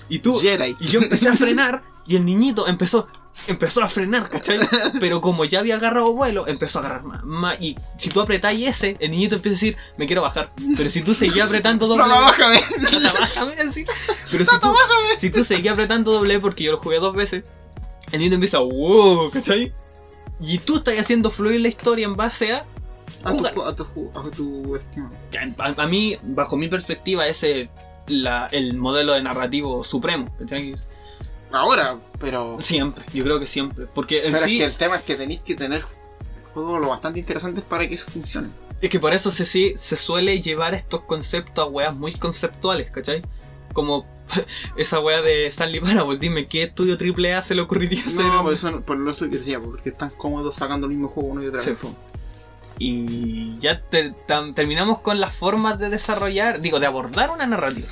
Y tú, Jedi. y yo empecé a frenar y el niñito empezó empezó a frenar, ¿cachai? Pero como ya había agarrado vuelo, empezó a agarrar más. más y si tú apretáis ese, el niñito empieza a decir, me quiero bajar. Pero si tú seguías apretando doble, Mamá, bájame. Tata, bájame así. Pero si tú, si tú seguías apretando doble, porque yo lo jugué dos veces, el niño empieza, wow, ¿cachai? Y tú estás haciendo fluir la historia en base a A tu, a tu, a tu a, a mí, bajo mi perspectiva, ese es la- el modelo de narrativo supremo. ¿cachai? Ahora, pero. Siempre, yo creo que siempre. Porque Pero sí, es que el tema es que tenéis que tener juegos lo bastante interesantes para que eso funcione. es que por eso se, se suele llevar estos conceptos a weas muy conceptuales, ¿cachai? Como esa wea de Stanley Parable, dime, ¿qué estudio AAA se le ocurriría hacer? No, un- por eso, por eso que decía, porque están cómodos sacando el mismo juego uno y otra Sí, vez. po. Y ya te- tam- terminamos con las formas de desarrollar, digo, de abordar una narrativa.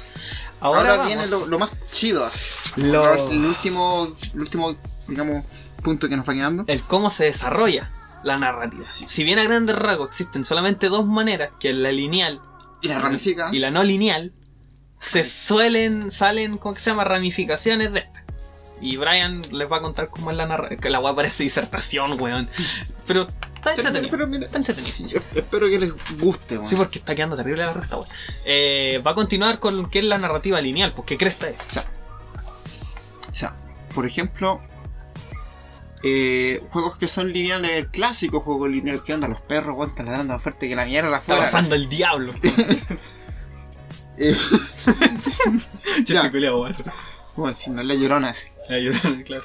Ahora, viene lo, lo más chido así. Lo- El último, el último, digamos, punto que nos va quedando. el cómo se desarrolla la narrativa. Sí. Si bien a grandes rasgos existen solamente dos maneras, que es la lineal Y la ramifica. y la no lineal, se suelen, salen, ¿cómo que se llama? Ramificaciones de esta. Y Brian les va a contar cómo es la narrativa. Que la weá parece disertación, weón. Pero está entretenido. pero mira, Está entretenido. sí, espero que les guste, weón. Sí, porque está quedando terrible la resta, weón. Eh, va a continuar con lo que es la narrativa lineal, pues ¿qué crees es? O sea, por ejemplo, eh, juegos que son lineales, el clásico juego lineal, que onda? Los perros, weón, están ladrando más fuerte que la mierda Está afuera. pasando el diablo. Eh, guaso. Bueno, si no es la llorona, así. La llorona, claro.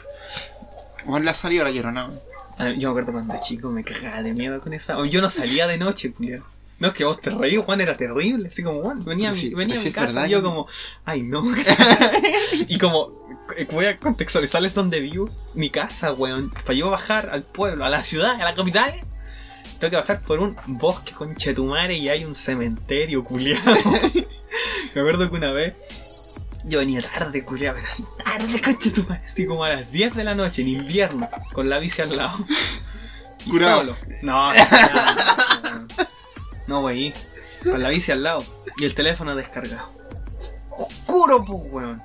Bueno, le ha salido la llorona. Ah, Yo me acuerdo cuando chico me cagaba de miedo con esa. Yo no salía de noche, culiao. No, es que vos te reís, Juan, era terrible. Así como, Juan, venía a mi, Sí, venía a sí, mi casa verdad y yo como, ay no. y como, eh, voy a contextualizarles dónde vivo. Mi casa, weón. Para yo bajar al pueblo, a la ciudad, a la capital, tengo que bajar por un bosque con chetumare y hay un cementerio, culiado. Me acuerdo que una vez yo venía tarde, culiado, pero así tarde, con chetumare, así como a las 10 de la noche en invierno, con la bici al lado. Y Curado. solo. No, no, no, no, no, wey. Con la bici al lado y el teléfono descargado. Oscuro, pues, weón.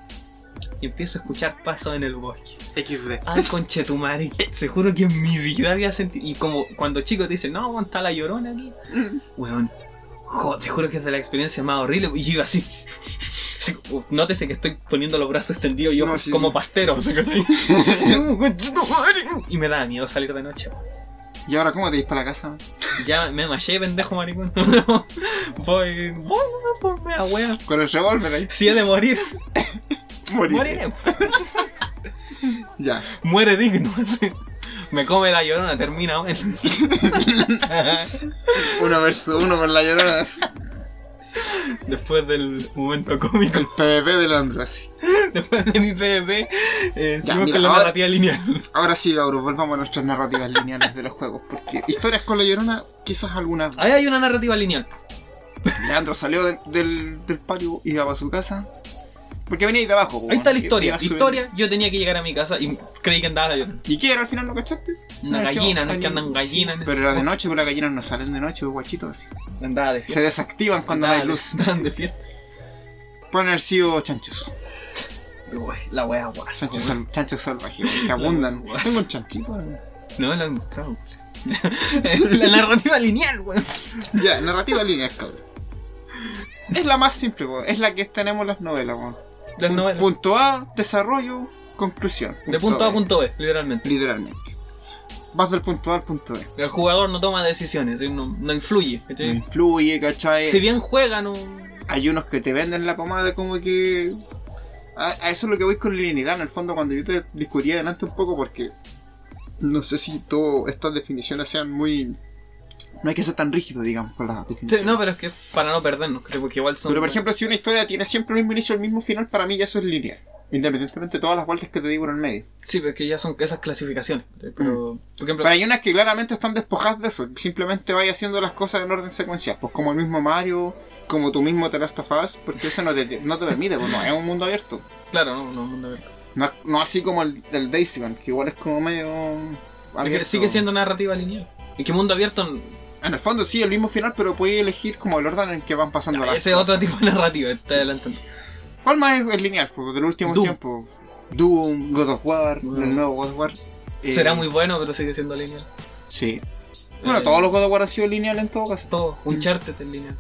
Y empiezo a escuchar pasos en el bosque. XD. Ay, conchetumare. Se juro que en mi vida había sentido. Y como cuando chicos te dicen, no, está la llorona aquí. Weón. jo, te juro que es de la experiencia más horrible. Y yo iba así. así, uh, Nótese que estoy poniendo los brazos extendidos yo No, sí, como pastero. y me da miedo salir de noche. ¿Y ahora cómo te dis para la casa? Ya me maché, pendejo maricón. voy, voy, voy, me da wea. Con el revólver ahí. Si he de Morir. Moriré. Ya. Muere digno. así. Me come la llorona, termina bueno. Uno versus uno con la llorona. Después del momento cómico, El PvP de Londres. así. después de mi PvP, eh, Ya, mira, con la ahora- narrativa lineal. Ahora sí, Gauro, volvamos a nuestras narrativas lineales de los juegos. Porque historias con la llorona, quizás algunas. Ahí hay una narrativa lineal. Leandro salió de- del, del patio, iba para su casa. Porque venía ahí de abajo. Ahí está la historia. Historia, yo tenía que llegar a mi casa y creí que andaba la. ¿Y qué era al final? ¿No cachaste? Una No, gallina, no es que andan gallinas. Pero era de noche, pero las gallinas no salen de noche, guachitos así. Andaba de Se desactivan cuando no hay luz. Andaban de fiesta. Pueden haber sido chanchos. La wea guasa. Chanchos, weón. sal- chanchos salvajes, que abundan. Tengo un chanchito. No lo he mostrado. la narrativa lineal, weón. Ya, narrativa lineal, cabrón. Es la más simple, po, es la que tenemos en las novelas. po. Las novelas. Punto A, desarrollo, conclusión. De punto A a punto B, literalmente. Literalmente. Vas del punto A al punto B. El jugador no toma decisiones, no, no influye. No influye, ¿cachai? Si bien juega, no. Hay unos que te venden la pomada como que... A, a eso es lo que voy con linealidad, en el fondo, cuando yo te discutía delante un poco, porque no sé si todas estas definiciones sean muy... No hay que ser tan rígido, digamos, con las Sí, definiciones. no, pero es que para no perdernos, creo, porque igual son. Pero por ejemplo, si una historia tiene siempre el mismo inicio y el mismo final, para mí ya eso es lineal. Independientemente de todas las vueltas que te digo en el medio. Sí, pero es que ya son esas clasificaciones. ¿cachai? Pero, por ejemplo, Pero hay unas que claramente están despojadas de eso. Simplemente vaya haciendo las cosas en orden secuencial. Pues como el mismo Mario, como tú mismo te las tafas, porque eso no te, no te permite, pues no es un mundo abierto. claro, no, no, mundo abierto. No, no así como el del Daisy que igual es como medio. Es abierto. sigue siendo narrativa lineal. Y que mundo abierto. En el fondo sí, el mismo final, pero puedes elegir como el orden en que van pasando no, las ese es cosas. otro tipo de narrativa, está Sí. adelantando. ¿Cuál más es, es lineal? Pues del último Doom. tiempo. Doom, God of War, el nuevo God of War. Eh, Será muy bueno, pero sigue siendo lineal. Sí. Bueno, Eh, todos los God of War han sido lineal en todo caso. Todo, Uncharted es lineal.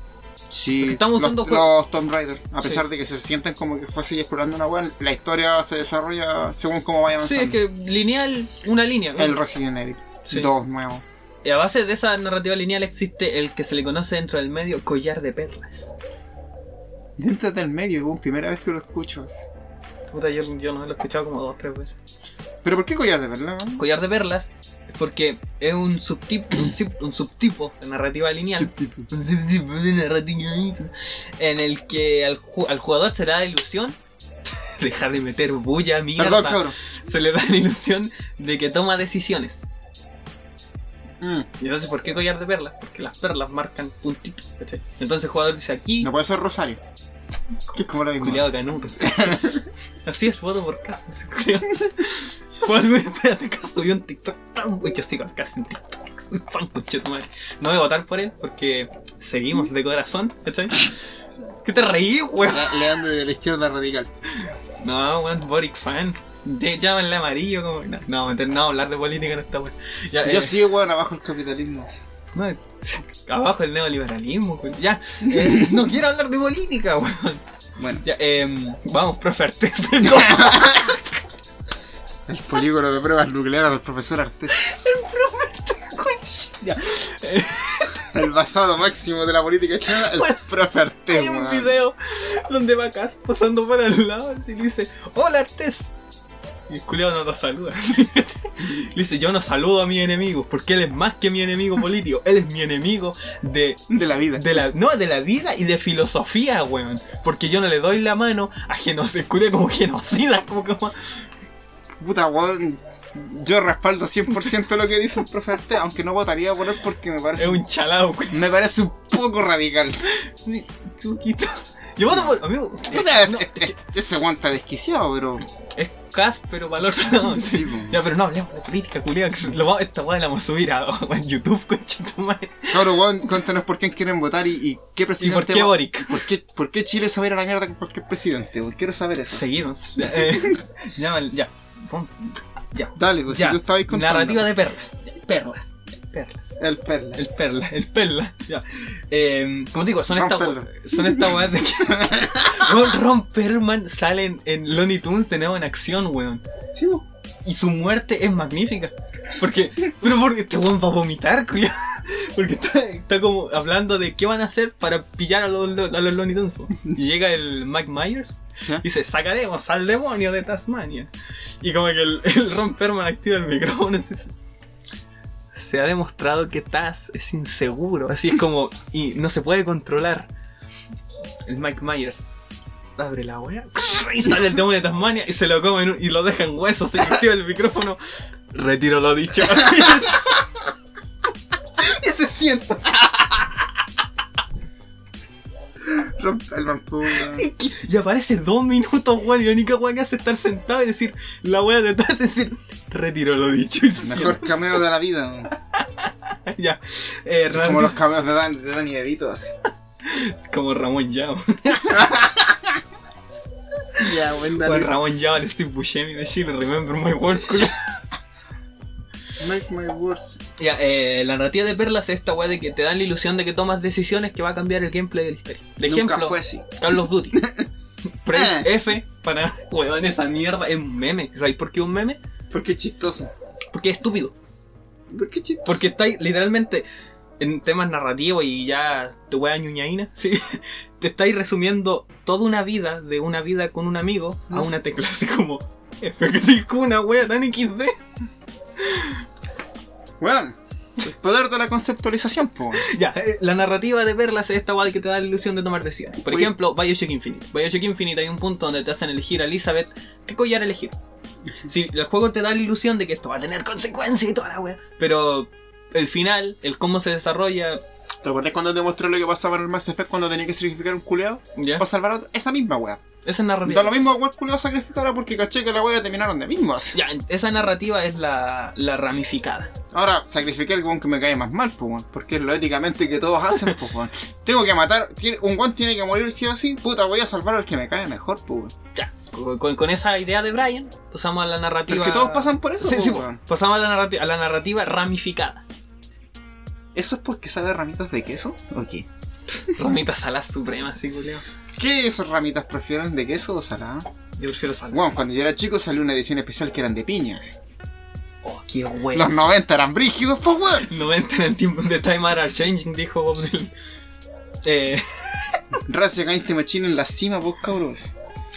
Sí, Porque estamos los, usando los Tomb Raider, a Sí. pesar de que se sienten como que fuese explorando una web, la historia se desarrolla según cómo vaya Sí, avanzando. es que lineal, una línea. El Resident Evil Sí. 2 nuevo. Y a base de esa narrativa lineal existe el que se le conoce dentro del medio collar de perlas. Dentro del medio, es primera vez que lo escucho. Puta, yo, yo no lo he escuchado como dos o tres veces. ¿Pero por qué collar de man? Collar de perlas es porque es un subtipo, un, sub- un subtipo de narrativa lineal. Un subtipo de narrativa en el que al, ju- al jugador se le da la ilusión. Deja de meter bulla, mierda. Perdón, cabrón. Se le da la ilusión de que toma decisiones. Mm, Y entonces, ¿por qué collar de perlas? Porque las perlas marcan puntitos. ¿cachai? Entonces el jugador dice aquí, No puede ser Rosario. Que es como la misma. culiado canuto. Así es, voto por casa. Juan, espérate, que subió un TikTok tan casi en TikTok. Tu madre. No voy a votar por él porque seguimos de corazón, ¿cachai? ¿Qué te reí, weón? Le- Leandro de la izquierda radical. No, weón, Boric fan. De, llámenle amarillo como. No, no, hablar de política no está bueno. Ya, Yo eh, sí, weón, abajo el capitalismo. no, abajo el neoliberalismo, weón. Ya, eh, no quiero hablar de política, weón. Bueno, Ya, em, vamos, profe Artés. el polígono de pruebas nucleares del profesor Artés. Ya. Eh, El basado máximo de la política chilena, el Bueno, profe Artés, Hay un video donde va acá pasando por al lado y le dice, hola Artés. Y el culiao no lo saluda. le dice, yo no saludo a mis enemigos porque él es más que mi enemigo político. Él es mi enemigo de, De la vida. de la, no, de la vida y de filosofía, weón. Porque yo no le doy la mano a genocidas, como genocidas, como como... Puta, weón. Yo respaldo 100% lo que dice el profe Artés, aunque no votaría por él porque me Es parece, un chalao, weón. me parece un poco radical. Chuquito. Yo voto por... Amigo, O sea, no, es- es- ese desquiciado, pero. Es cast, pero para el otro. Sí. Ya, pero no hablemos de política, va- esta weá la vamos a subir a, a YouTube, concha tu madre. Cabrón, weón, cuéntanos por quién quieren votar y, y qué ¿Y presidente. por qué va- Boric? ¿Por qué, por qué Chile se va a ir a la mierda con cualquier presidente? Quiero saber eso. Seguimos. Eh, ya, ya. Ya. Dale, pues Ya. si tú estabas contando. Narrativa de perlas. Perlas. Perlas. El perla. El perla. El perla. Ya. Eh, como digo, son Ron estas son estas weas de que. Ron, Ron Perlman sale en, en Looney Tunes de nuevo en acción, weón. Sí, po. Y su muerte es magnífica. Porque, pero porque este weón va a vomitar, culiao. Porque está, está como hablando de qué van a hacer para pillar a los, a los Looney Tunes. Y llega el Mike Myers y dice, sacaremos al demonio de Tasmania. Y como que el, el Ron Perlman activa el micrófono y dice, se ha demostrado que Taz es inseguro. Así es como, y no se puede controlar. El Mike Myers abre la wea y sale el demonio de Tasmania y se lo come en un- y lo deja en huesos. Se activa el micrófono. Retiro lo dicho. y se sienta. Rompe el weón. Y aparece dos minutos, weón. Y la única wea que hace es estar sentado y decir la wea de. Es decir, retiro lo dicho. Y se Mejor cameo de la vida, weón. ya. Eh, como los cameos de, Dan, de Danny DeVito, así. como Ramón Yao. Ya, Con Ramón Yao, el Steve Buscemi de Chile. Remember my culo. Make my words. Ya, eh, la narrativa de Perlas es esta weá de que te dan la ilusión de que tomas decisiones que va a cambiar el gameplay de la historia. De Nunca ejemplo, fue así. Call of Duty. Press Eh. F para weón esa mierda es un meme. ¿Sabéis por qué es un meme? ¿Por qué chistoso? Porque es estúpido. ¿Por qué chistoso? Porque estáis literalmente en temas narrativos y ya tu wea ñuñaína, sí. Te estáis resumiendo toda una vida de una vida con un amigo a ¿No? una tecla así como F, que una wea tan XD. Weón. El poder de la conceptualización, po. Ya, eh, la narrativa de Perlas es esta guay que te da la ilusión de tomar decisiones. Por Oye. ejemplo, Bioshock Infinite. Bioshock Infinite hay un punto donde te hacen elegir a Elizabeth qué collar elegir. Si el juego te da la ilusión de que esto va a tener consecuencias y toda la wea. Pero el final, el cómo se desarrolla, ¿Te acuerdas cuando te mostró lo que pasaba en el Mass Effect cuando tenía que sacrificar un culeado? ¿ya? Para salvar a otro. Esa misma wea. Esa narrativa. Da lo mismo a cual culeado sacrificara porque caché que la wea terminaron de mismos. Ya, esa narrativa es la, la ramificada. Ahora, sacrifiqué al weón que me cae más mal, pues. Porque es lo éticamente que todos hacen, pues, weón. Tengo que matar. Un weón tiene que morir sí o sí. Puta, voy a salvar al que me cae mejor, pues. Ya, con, esa idea de Brian, pasamos a la narrativa. es que todos pasan por eso, Sí, sí, weón. pasamos a la, narrativa, a la narrativa ramificada. ¿Eso es porque sabe ramitas de queso? ¿O qué? Ramitas salas supremas, sí, culeo. ¿Qué esas ramitas prefieren de queso o salada? Yo prefiero salas. Bueno, cuando yo era chico salió una edición especial que eran de piñas. Oh, qué bueno. Los 90 eran brígidos, pues, weón. 90 en el tiempo de Time Are Changing, dijo Bob Dylan. Eh, Rage Against the Machine en la cima, pues, cabros.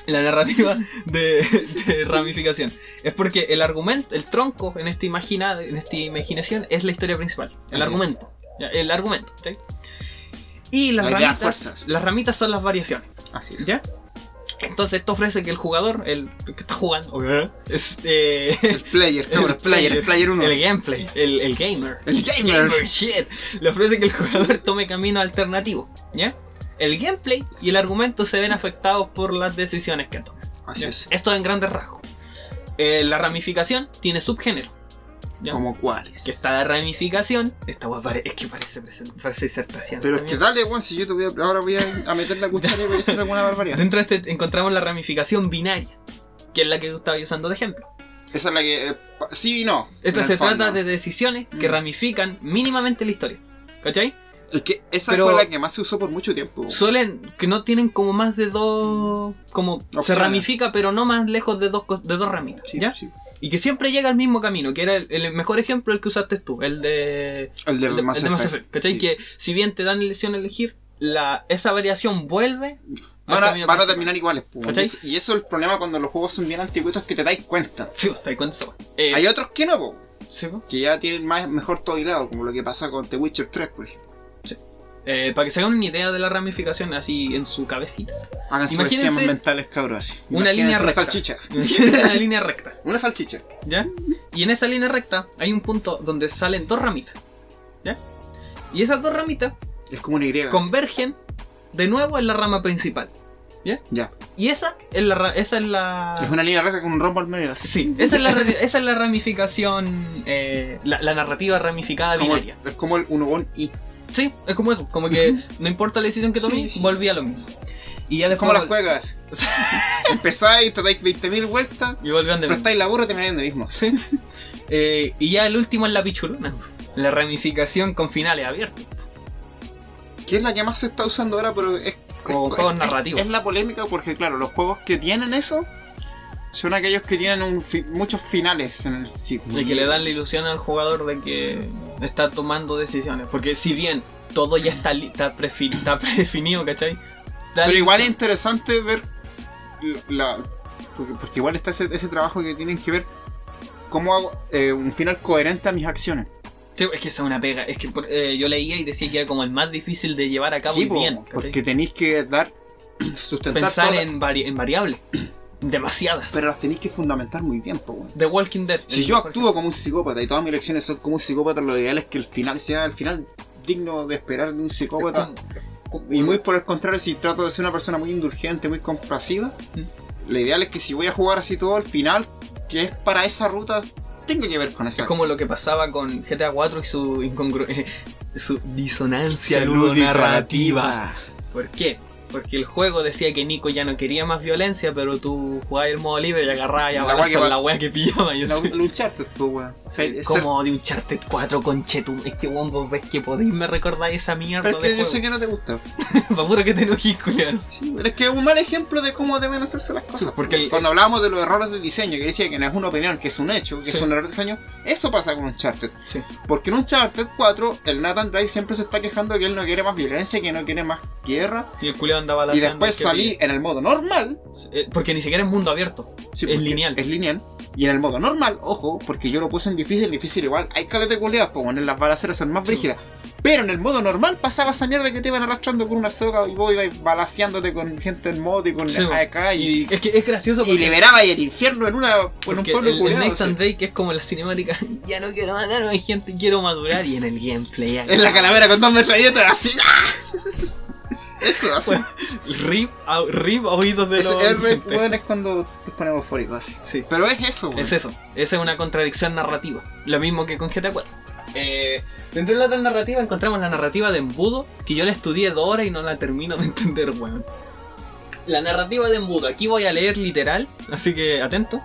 la narrativa de, de ramificación. Es porque el argumento, el tronco en esta, imagina, en esta imaginación es la historia principal. El argumento. El argumento. ¿sí? Y las ramitas, las ramitas son las variaciones. Así es. ¿Ya? Entonces esto ofrece que el jugador, el que está jugando, es eh, El player, cabrón, el player, el player 1. el gameplay, el, el gamer. El gamer. shit. Le ofrece que el jugador tome camino alternativo. ¿Ya? El gameplay y el argumento se ven afectados por las decisiones que toma. Así ¿ya? es. Esto en grandes rasgos. Eh, la ramificación tiene subgénero. ¿Ya? Como cuáles. Que está la ramificación. Esta pare- es que parece, parece disertación. Pero es que dale, weón, si yo te voy a, ahora voy a, meter la cuchara y voy a hacer alguna barbaridad. Dentro de este encontramos la ramificación binaria, que es la que tú estabas usando de ejemplo. Esa es la que. eh, sí y no. Esta se fondo. trata de decisiones que Mm. ramifican mínimamente la historia. ¿Cachai? Es que esa Pero- fue la que más se usó por mucho tiempo. Suelen, que no tienen como más de dos. Como se ramifica, pero no más lejos de dos, de dos ramitas. Sí, ¿Ya? sí. Y que siempre llega al mismo camino, que era el, el mejor ejemplo el que usaste tú, el de, El de, el de, Mass el de Mass Effect. Effect, ¿cachai? Sí. Que si bien te dan elección a elegir, la, esa variación vuelve Van a, van terminar iguales. po. Y eso, es el problema cuando los juegos son bien antiguitos que te dais cuenta. Sí, te das cuenta. Eh, Hay otros que no, po, sí, que ya tienen más, mejor todo hilado, como lo que pasa con The Witcher 3, por ejemplo. Eh, para que se hagan una idea de la ramificación así en su cabecita. Hagan sus Imagínense esquemas mentales, cabros. una línea recta. salchichas. Una línea recta, Una salchicha. ¿ya? Y en esa línea recta hay un punto donde salen dos ramitas, ¿ya? Y esas dos ramitas Es como una Y. convergen de nuevo en la rama principal. Ya. Y esa es la, esa es la... Es una línea recta con un rombo al medio. así. Sí, esa es la, esa es la ramificación, eh, la, la narrativa ramificada Como- binaria. es como el unogón y. Sí, es como eso, como que no importa la decisión que tomé, sí. volví a lo mismo. Y ya Es después como las juegas. Empezáis, te dais 20.000 vueltas, y volvían de prestáis la burra y te metéis mismo. Sí. Eh, y ya el último es la pichulona. La ramificación con finales abiertos. Que es la que más se está usando ahora, pero es. Como es- juegos es- narrativos. Es la polémica porque, claro, los juegos que tienen eso son aquellos que tienen un fi- muchos finales en el ciclo. Y que le dan la ilusión al jugador de que está tomando decisiones. Porque si bien todo ya está, está, está predefinido, ¿cachai? Pero igual es interesante ver la. Porque, porque igual está ese, ese trabajo que tienen que ver cómo hago eh, un final coherente a mis acciones. Sí, es que esa es una pega. Es que eh, yo leía y decía que era como el más difícil de llevar a cabo Sí, y po, bien. ¿cachai? porque tenéis que dar. sustentar Pensar en, vari- en variables. Demasiadas. Pero las tenéis que fundamentar muy bien, po, weón. The Walking Dead. Si yo actúo como un psicópata y todas mis lecciones son como un psicópata, lo ideal es que el final sea el final digno de esperar de un psicópata. Y muy por el contrario, si trato de ser una persona muy indulgente, muy compasiva, Mm. lo ideal es que si voy a jugar así todo, el final, que es para esa ruta, tenga que ver con esa. Es como lo que pasaba con GTA 4 y su incongru su disonancia Lúdica narrativa. ¿Por qué? Porque el juego decía que Nico ya no quería más violencia, pero tú jugabas el modo libre y agarrabas La a wea balazos que la wea que pillaba. Y La, así. luchar, pues, weón. Como de Uncharted 4 con Chetum. Es que weón, vos ves que podéis me recordar esa mierda Pero es de que yo juego. sé que no te gusta. Pa' puro que te culiao. Sí, pero es que es un mal ejemplo de cómo deben hacerse las cosas. Porque el- Cuando hablábamos de los errores de diseño, que decía que no es una opinión, que es un hecho, que Sí. es un error de diseño, eso pasa con Uncharted. Sí. Porque en Uncharted 4, el Nathan Drake siempre se está quejando de que él no quiere más violencia, que no quiere más guerra. Y el Y después el que salí en el modo normal. Eh, Porque ni siquiera es mundo abierto. Sí, Es lineal. Es lineal. Y en el modo normal, ojo, porque yo lo puse en difícil, difícil igual, hay caleta de culeadas, pues bueno, en las balaceras son más Sí. brígidas. Pero en el modo normal pasaba esa mierda que te iban arrastrando con una soga y vos ibas balaseándote con gente en modo y con Sí, AK y, Y es que es gracioso y liberaba el infierno en, una, en un pueblo el, el culeado, Nathan. Drake es como la cinemática. Ya no quiero matar a gente, quiero madurar. Y en el gameplay. En la calavera con dos metralletas, así. ¡ah! Eso, así. Bueno, Rip, a, rip a oídos de Ese los. Gente. weón, es cuando te ponemos eufórico, así. Sí. Pero es eso, weón. Es eso, esa es una contradicción narrativa. Lo mismo que con GTA 4. Eh, dentro de la otra narrativa encontramos la narrativa de embudo, que yo la estudié dos horas y no la termino de entender, weón. La narrativa de embudo, aquí voy a leer literal, así que atento.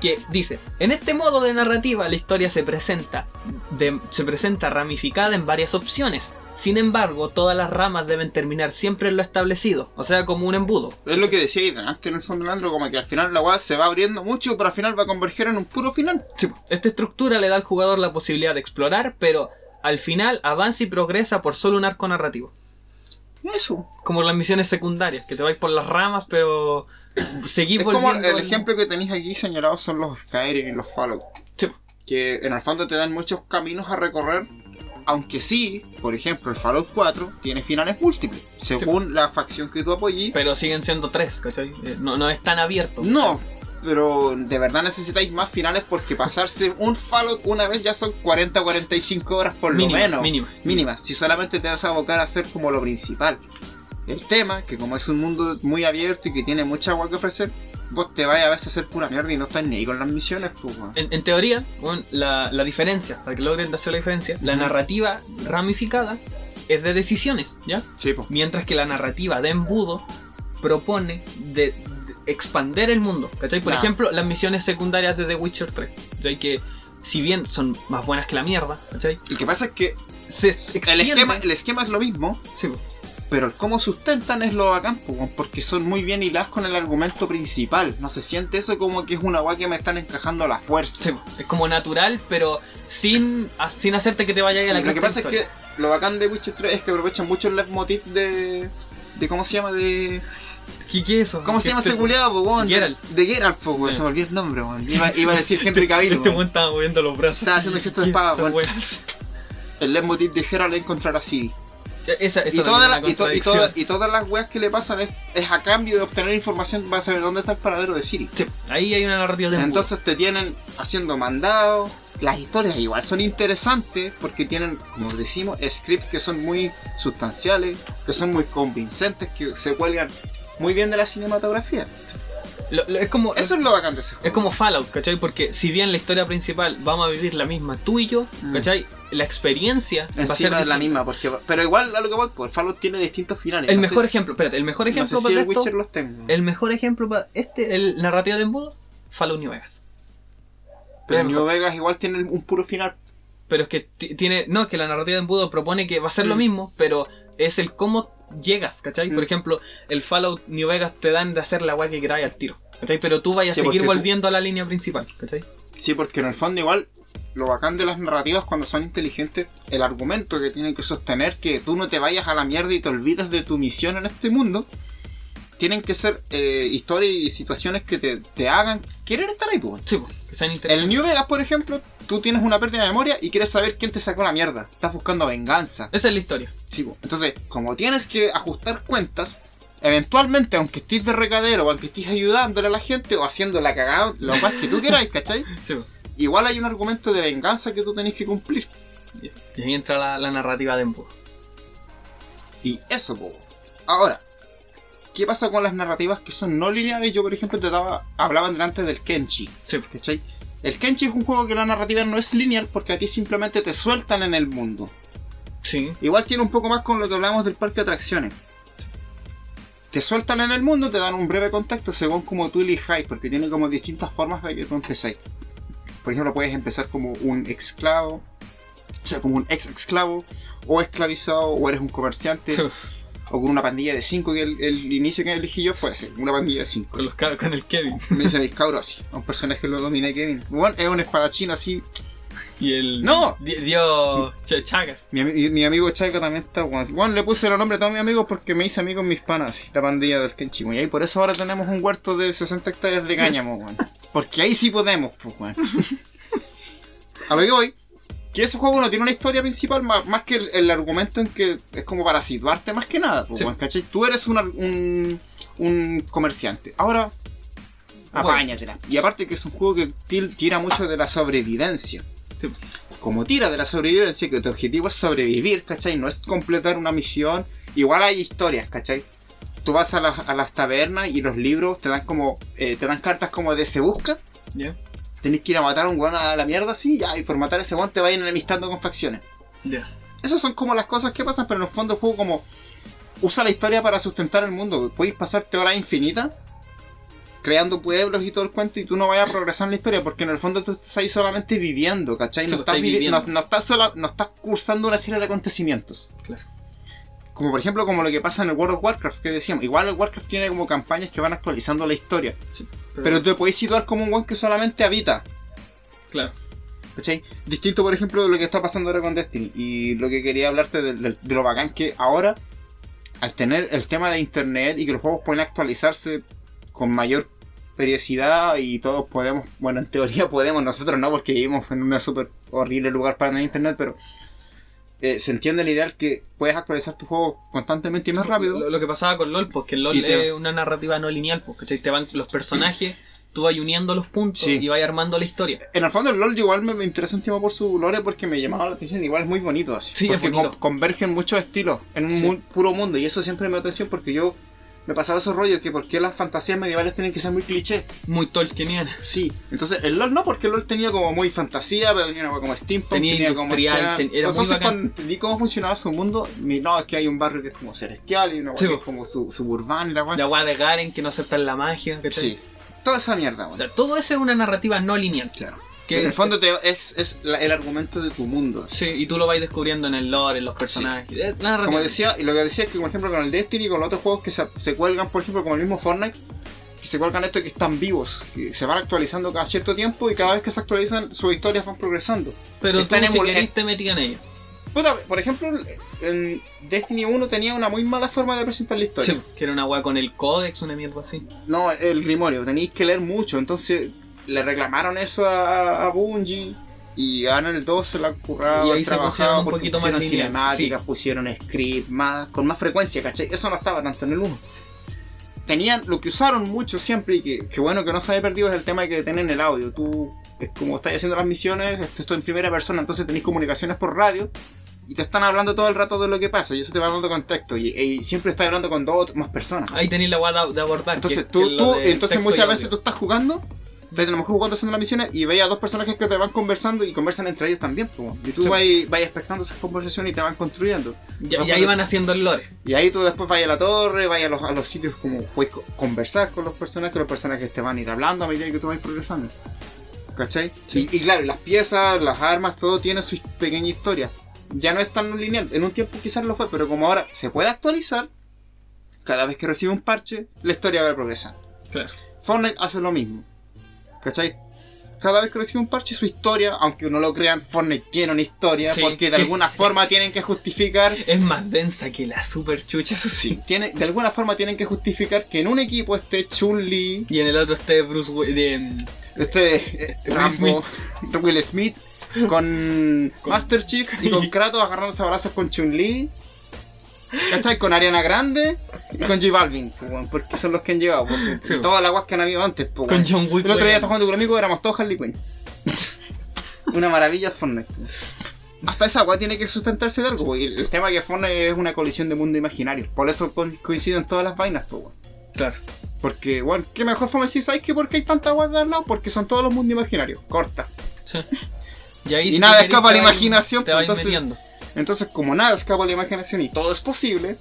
Que dice, en este modo de narrativa la historia se presenta, de- se presenta ramificada en varias opciones. Sin embargo, todas las ramas deben terminar siempre en lo establecido, o sea, como un embudo. Es lo que decía antes en el fondo, Leandro, como que al final la weá se va abriendo mucho, pero al final va a converger en un puro final. Esta estructura le da al jugador la posibilidad de explorar, pero al final avanza y progresa por solo un arco narrativo. Eso. Como las misiones secundarias, que te vais por las ramas, pero seguís Es como el al- ejemplo que tenéis aquí señalado son los Skyrim y los Fallout. Sí. Que en el fondo te dan muchos caminos a recorrer. Aunque sí, por ejemplo, el Fallout 4 tiene finales múltiples. Según la facción que tú apoyes. Pero siguen siendo tres, ¿cachai? Eh, No, no es tan abierto. No, pero de verdad necesitáis más finales porque pasarse un Fallout una vez ya son 40 o 45 horas por lo menos. mínimo. Mínimas, si solamente te vas a abocar a hacer como lo principal. El tema, que como es un mundo muy abierto y que tiene mucha agua que ofrecer, vos te vas a veces a hacer pura mierda y no estás ni ahí con las misiones, pues. En, en teoría, bueno, la, la diferencia, para que logren hacer la diferencia, la narrativa ramificada es de decisiones, ¿ya? Sí, pues. Mientras que la narrativa de embudo propone de, de expander el mundo. ¿Cachai? Por Ya. ejemplo, las misiones secundarias de The Witcher 3. ¿Cachai? Que si bien son más buenas que la mierda, ¿cachai? Lo que pasa es que Se el esquema, el esquema es lo mismo, Sí, po. Pero el cómo sustentan es lo bacán, porque son muy bien hiladas con el argumento principal. No se siente eso como que es una weá que me están encajando a la fuerza. Sí, es como natural, pero sin, a- sin hacerte que te vaya a Sí, la lo que pasa es que lo bacán de Witcher 3 es que aprovechan mucho el leitmotiv de. de ¿Cómo se llama? De. ¿Qué, qué es eso? ¿Cómo se ¿Qué llama este- ese culiado, po, weón? Geralt. De Geralt, po, weón. Sí. Se me olvidó el nombre, weón. Iba, iba a decir Henry Cavill, Este weón. estaba moviendo los brazos. Estaba haciendo gestos de ¿Qué espada, weón. El leitmotiv de Geralt es encontrar a. Esa, esa Y, todas las- una y, to- y contradicción. todas- y todas las weas que le pasan es, es a cambio de obtener información para saber dónde está el paradero de Siri. Sí, ahí hay una narrativa de. Entonces te tienen haciendo mandados. Las historias igual son interesantes porque tienen, como decimos, scripts que son muy sustanciales, que son muy convincentes, que se cuelgan muy bien de la cinematografía. Lo- lo- es como Eso es lo bacán de ese juego. Es como Fallout, ¿cachai? Porque si bien la historia principal vamos a vivir la misma tú y yo, Mm. ¿cachai? La experiencia va a ser de la misma, porque, pero igual a lo que voy, pues el Fallout tiene distintos finales. El No mejor sé- ejemplo, espérate, el mejor no ejemplo si para el esto, Witcher los tengo. el mejor ejemplo para este, el narrativa de embudo, Fallout New Vegas. pero New. Vegas igual tiene un puro final. Pero es que ti- tiene, no, es que la narrativa de embudo propone que va a ser lo Mm. mismo, pero es el cómo llegas, ¿cachai? Por Mm. ejemplo, el Fallout New Vegas te dan de hacer la weá que queráis al tiro, ¿cachai? Pero tú vayas Sí, a seguir tú- volviendo a la línea principal, ¿cachai? Sí, porque en el fondo igual lo bacán de las narrativas cuando son inteligentes, el argumento que tienen que sostener que tú no te vayas a la mierda y te olvides de tu misión en este mundo, tienen que ser eh, historias y situaciones que te, te hagan querer estar ahí. Pues. Sí, que sean. El New Vegas, por ejemplo, tú tienes una pérdida de memoria y quieres saber quién te sacó la mierda. Estás buscando venganza. Esa es la historia. Entonces, como tienes que ajustar cuentas, eventualmente, aunque estés de recadero o aunque estés ayudándole a la gente o haciendo la cagada, lo más que tú quieras, ¿cachai? Sí. Igual hay un argumento de venganza que tú tenés que cumplir. Y ahí entra la, la narrativa de embudo. Y eso, po. Ahora, ¿qué pasa con las narrativas que son no lineales? Yo, por ejemplo, te daba, hablaba delante del Kenchi, Sí. ¿cachai? El Kenchi es un juego que la narrativa no es lineal porque a ti simplemente te sueltan en el mundo. Sí. Igual tiene un poco más con lo que hablamos del parque de atracciones. Te sueltan en el mundo, te dan un breve contexto según como tú elijas, porque tiene como distintas formas de que tú empezáis. Por ejemplo, puedes empezar como un esclavo, o sea, como un ex esclavo, o esclavizado, o eres un comerciante, o con una pandilla de 5 que el, el inicio que elegí yo fue ese, una pandilla de 5. Con, los, con el Kevin. Me dice Vizcaurosi, un personaje que lo dominé Kevin. Bueno, es un espadachín así. Y el. ¡No! di- Dio. Ch- Chaga. Mi, mi amigo Chaika también está bueno. Bueno, le puse el nombre a todos mis amigos porque me hice amigo en mis panas, la pandilla del Kenchimo. Y ahí por eso ahora tenemos un huerto de 60 hectáreas de cáñamo, weón. Porque ahí sí podemos, pues, weón. A lo que voy, que ese juego no tiene una historia principal más, más que el, el argumento en que es como para situarte más que nada, pues, Sí. ¿cachai? Tú eres una- un, un comerciante. Ahora, apáñatela. Y aparte que es un juego que tira mucho de la sobrevivencia. Sí. Como tira de la sobrevivencia, que tu objetivo es sobrevivir, ¿cachai? No es completar una misión. Igual hay historias, ¿cachai? Tú vas a las, a las tabernas y los libros te dan como. eh, te dan cartas como de se busca. Ya. Tenés que ir a matar a un weón a la mierda así, ya, y por matar a ese weón te vayan enemistando con facciones. Ya. Esas son como las cosas que pasan, pero en el fondo el juego como usa la historia para sustentar el mundo. Puedes pasarte horas infinitas creando pueblos y todo el cuento y tú no vayas a progresar en la historia porque en el fondo tú estás ahí solamente viviendo, ¿cachai? Sí, no, pues, estás vivi- viviendo. no, no estás sola- no estás cursando una serie de acontecimientos. Claro. Como por ejemplo como lo que pasa en el World of Warcraft que decíamos. Igual el Warcraft tiene como campañas que van actualizando la historia. Pero te puedes situar como un weón que solamente habita. Claro. ¿Cachai? Distinto, por ejemplo, de lo que está pasando ahora con Destiny. Y lo que quería hablarte de, de- de lo bacán que ahora, al tener el tema de internet y que los juegos pueden actualizarse con mayor periodicidad y todos podemos, bueno, en teoría podemos, nosotros no, porque vivimos en un súper horrible lugar para tener internet, pero eh, se entiende el ideal que puedes actualizar tu juego constantemente y más rápido. Lo, lo que pasaba con LOL, pues que LOL te- es una narrativa no lineal, pues, ¿cachai? Te van los personajes, tú vas uniendo los puntos Sí. y vas armando la historia. En el fondo el LoL igual me, me interesa un tema por su lore porque me llamaba la atención, igual es muy bonito así. Sí, porque bonito. con- convergen muchos estilos en un Sí. mu- puro mundo y eso siempre me dio atención porque yo me pasaba esos rollos que por qué las fantasías medievales tienen que ser muy clichés. Muy Tolkieniana. Sí, entonces el LoL no, porque el LoL tenía como muy fantasía, pero tenía como steampunk, Tenía como industrial, este- ten- era Entonces cuando entendí cómo funcionaba su mundo, mi- no, es que hay un barrio que es como celestial y una Sí, que es como su, suburbano y la weá. La agua de Garen que no aceptan la magia. Sí, toda esa mierda, O weón. sea, todo eso es una narrativa no lineal. Claro. Que- En el fondo te- es, es la- el argumento de tu mundo. Sí, y tú lo vais descubriendo en el lore, en los personajes. Eh, la narrativa. Como decía, y lo que decía es que, por ejemplo, con el Destiny y con los otros juegos que se, se cuelgan, por ejemplo, como el mismo Fortnite, que se cuelgan esto que están vivos, que se van actualizando cada cierto tiempo y cada vez que se actualizan, sus historias van progresando. Pero tú, están si emul- querés, te metías en ello. Puta, por ejemplo, en Destiny 1 tenía una muy mala forma de presentar la historia. Sí, que era una weá con el códex, una mierda así. No, el Grimorio, tenéis que leer mucho, entonces le reclamaron eso a, a Bungie. Y ahora el 2 se la han currado, Y ahí se pusieron un porque poquito más pusieron lineal, cinemáticas, pusieron script más, con más frecuencia, ¿cachai? Eso no estaba tanto en el 1. Tenían, lo que usaron mucho siempre y que, que bueno que no se haya perdido es el tema de que tienen el audio. Tú, es como estás haciendo las misiones, esto en primera persona, entonces tenéis comunicaciones por radio y te están hablando todo el rato de lo que pasa y eso te va dando contexto y, y siempre estás hablando con dos o más personas. Ahí tenéis la weá de, abordar. Entonces, tú, lo entonces muchas veces tú estás jugando, estás a lo mejor jugando haciendo las misiones y veis a dos personajes que te van conversando y conversan entre ellos también. po. Y tú Sí. vas, vas expectando esas conversaciones y te van construyendo. Y, y ahí van haciendo el lore. Y ahí tú después vas a la torre, vas a los, a los sitios como puedes co- conversar con los personajes, los personajes te van a ir hablando a medida que tú vas progresando. ¿Cachai? Sí. Y, y claro, las piezas, las armas, todo tiene su pequeña historia. Ya no es tan lineal. En un tiempo quizás lo fue, pero como ahora se puede actualizar, cada vez que recibe un parche, la historia va a progresar. Claro. Fortnite hace lo mismo. ¿Cachai? Cada vez que recibe un parche, su historia, aunque no lo crean, Fortnite tiene una historia, Sí. porque de alguna forma tienen que justificar Es más densa que la super chucha, eso sí. tiene, de alguna forma tienen que justificar que en un equipo esté Chun-Li, Y en el otro esté Bruce de, este eh, Will Rambo, Will Smith, con, Con- Master Chief y con Kratos agarrándose abrazos con Chun-Li. ¿Cachai? Con Ariana Grande y con J Balvin, porque son los que han llegado. Sí. todas las guas que han habido antes. pues, con. John Wick. El otro día estaba jugando con un amigo éramos todos Harley Quinn. Una maravilla Fortnite. Hasta esa agua tiene que sustentarse de algo. El tema que Fortnite es una colisión de mundo imaginario. Por eso co- coinciden todas las vainas, pues. Claro. Porque, bueno, qué mejor forma de decir, ¿sabes qué? ¿Por qué hay tanta agua de al lado? Porque son todos los mundos imaginarios. Corta. Sí. Y, ahí Y si nada escapa a la imaginación, Te pues, entonces- metiendo. Entonces, como nada escapa a la imaginación y todo es posible,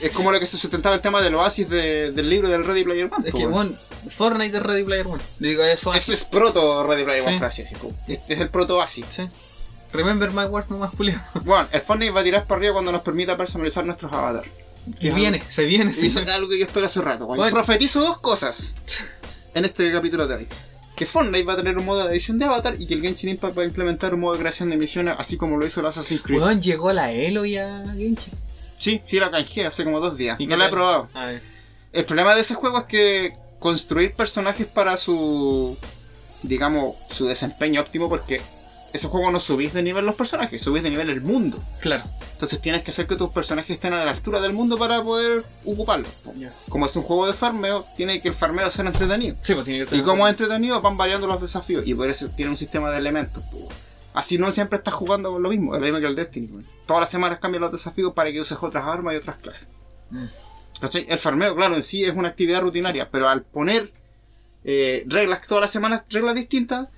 es como lo que se sustentaba el tema del oasis de- del libro del Ready Player One. Es que, bueno, Fortnite es Ready Player One. Digo, eso Ese es proto Ready Player One, Sí. decirlo. Este es el proto oasis. Sí. Remember my words, no más Julio. Bueno, el Fortnite va a tirar para arriba cuando nos permita personalizar nuestros avatares. Que Ya. viene, se viene. Y Sí. es algo que yo espero hace rato. Bueno. Profetizo dos cosas en este capítulo de hoy. Que Fortnite va a tener un modo de edición de avatar y que el Genshin Impact va a implementar un modo de creación de misiones así como lo hizo el Assassin's Creed. Weón, llegó la Elo ya, Genshin. Sí, sí la canjeé hace como dos días. ¿Y No la he probado. A ver. El problema de ese juego es que construir personajes para su, digamos, su desempeño óptimo porque ese juego no subís de nivel los personajes, subís de nivel el mundo. Claro. Entonces tienes que hacer que tus personajes estén a la altura del mundo para poder ocuparlos. po. Ya. Como es un juego de farmeo, tiene que el farmeo ser entretenido. Sí, pues tiene que ser. Y como es entretenido, van variando los desafíos. Y por eso tiene un sistema de elementos. Así no siempre estás jugando con lo mismo, es lo mismo que el Destiny. Todas las semanas cambian los desafíos para que uses otras armas y otras clases. Mm. El farmeo, claro, en sí es una actividad rutinaria, pero al poner eh, reglas todas las semanas, reglas distintas,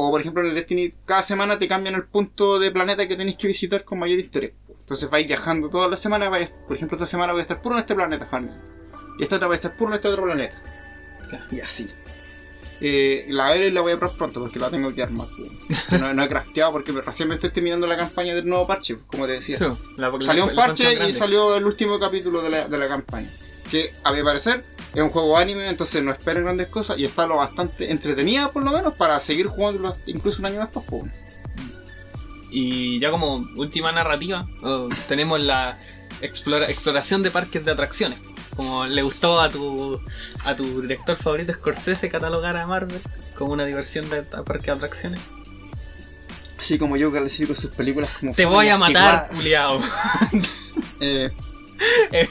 o por ejemplo en el Destiny, cada semana te cambian el punto de planeta que tenéis que visitar con mayor interés. Entonces vais viajando todas las semanas, vais- por ejemplo esta semana voy a estar puro en este planeta farming. Y esta otra voy a estar puro en este otro planeta. Y así. Eh, la L la voy a probar pronto porque la tengo que armar. pues. No, no he crafteado porque recién me estoy terminando la campaña del nuevo parche, pues, como te decía. Sí, la- la- Salió un parche y salió el último capítulo de la, de la campaña. Que a mi parecer es un juego anime, entonces no esperen grandes cosas y está lo bastante entretenida por lo menos para seguir jugando incluso un año después. pues. Y ya como última narrativa, oh, tenemos la explora- exploración de parques de atracciones. Como le gustó a tu a tu director favorito Scorsese catalogar a Marvel como una diversión de parque de atracciones. Así como yo califico sus películas como... Te voy a matar, culiao. eh, Eh.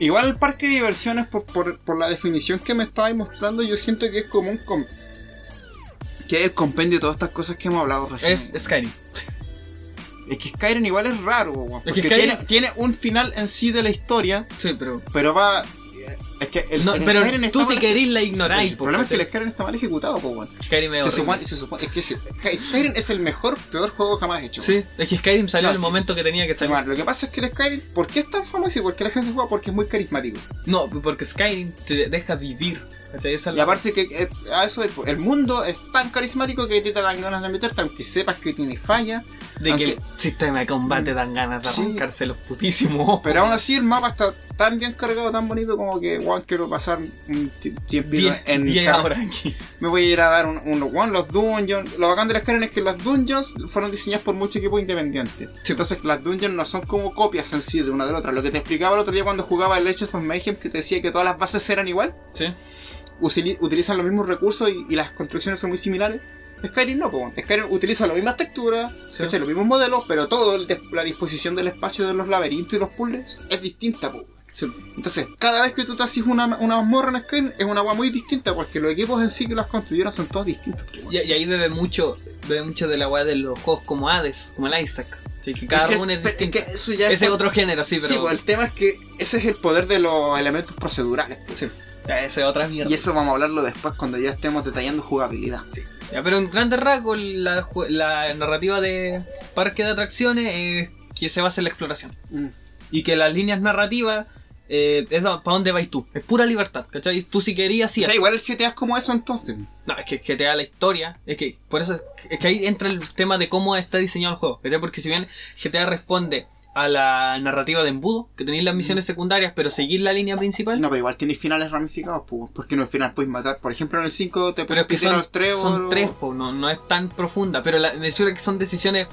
Igual el parque de diversiones, por, por, por la definición que me estabais mostrando, yo siento que es como un... com- que es el compendio de todas estas cosas que hemos hablado recién. Es Skyrim. Es que Skyrim igual es raro, weón, Es que porque Skyrim- tiene, tiene un final en sí de la historia, Sí, pero pero va Es que el, No, el pero Skyrim tú si mal la El ignoráis. problema es que el porque Skyrim está mal ejecutado, po, weón. Skyrim es Se horrible. supone, se supone, es que se- Skyrim es el mejor, peor juego jamás hecho. Sí, es que Skyrim salió No, en el sí, momento que tenía que salir. Lo que pasa es que el Skyrim, ¿por qué es tan famoso y por qué la gente juega? Porque es muy carismático. No, porque Skyrim te deja vivir. Y la- aparte que eh, a eso es, el mundo es tan carismático que te dan ganas de meterte, aunque sepas que tiene falla. de que el aunque- sistema de combate dan ganas de Sí. arrancarse los putísimos. Pero aún así el mapa está tan bien cargado, tan bonito como que, Juan, quiero pasar un ti- tiempito Diez- en horas aquí. Me voy a ir a dar un, un one, los dungeons. Lo bacán de las Skyrim es que los dungeons fueron diseñados por mucho equipo independiente. Entonces las dungeons no son como copias en sí de una de la otra. Lo que te explicaba el otro día cuando jugaba el Legends of Mayhem, que te decía que todas las bases eran igual. Sí. Utilizan los mismos recursos y, y las construcciones son muy similares. Skyrim no, po. Skyrim utiliza las mismas texturas, los mismos modelos, pero des- la disposición del espacio de los laberintos y los puzzles es distinta. Sí. Entonces, cada vez que tú te haces una, una mazmorra en Skyrim es una agua muy distinta porque los equipos en sí que las construyeron son todos distintos. Y, y ahí bebe mucho, bebe mucho de la weá de los juegos como Hades, como el Isaac. Sí, que cada Es uno es es, distinto. es que eso ya Ese es otro género, sí, pero. Sí, pues el tema es que ese es el poder de los elementos procedurales. Sí. Ese es otra mierda. Y eso vamos a hablarlo después cuando ya estemos detallando jugabilidad. Ya, pero en grandes rasgos, la, la narrativa de Parque de Atracciones es que se basa en la exploración. Mm. Y que las líneas narrativas eh, es para dónde vais tú. Es pura libertad, ¿cachai? Tú si querías, sí. O sea, igual el GTA es como eso entonces. No, es que, da la historia. Es que por eso es que ahí entra el tema de cómo está diseñado el juego. ¿cachai? Porque si bien GTA responde a la narrativa de embudo, que tenéis las misiones secundarias, pero seguir la línea principal. No, pero igual tienes finales ramificados, pues, porque en el final puedes matar. Por ejemplo, en el 5 te pero es que son, al Trevor son o- tres, po, no, no es tan profunda. Pero la, a que son decisiones.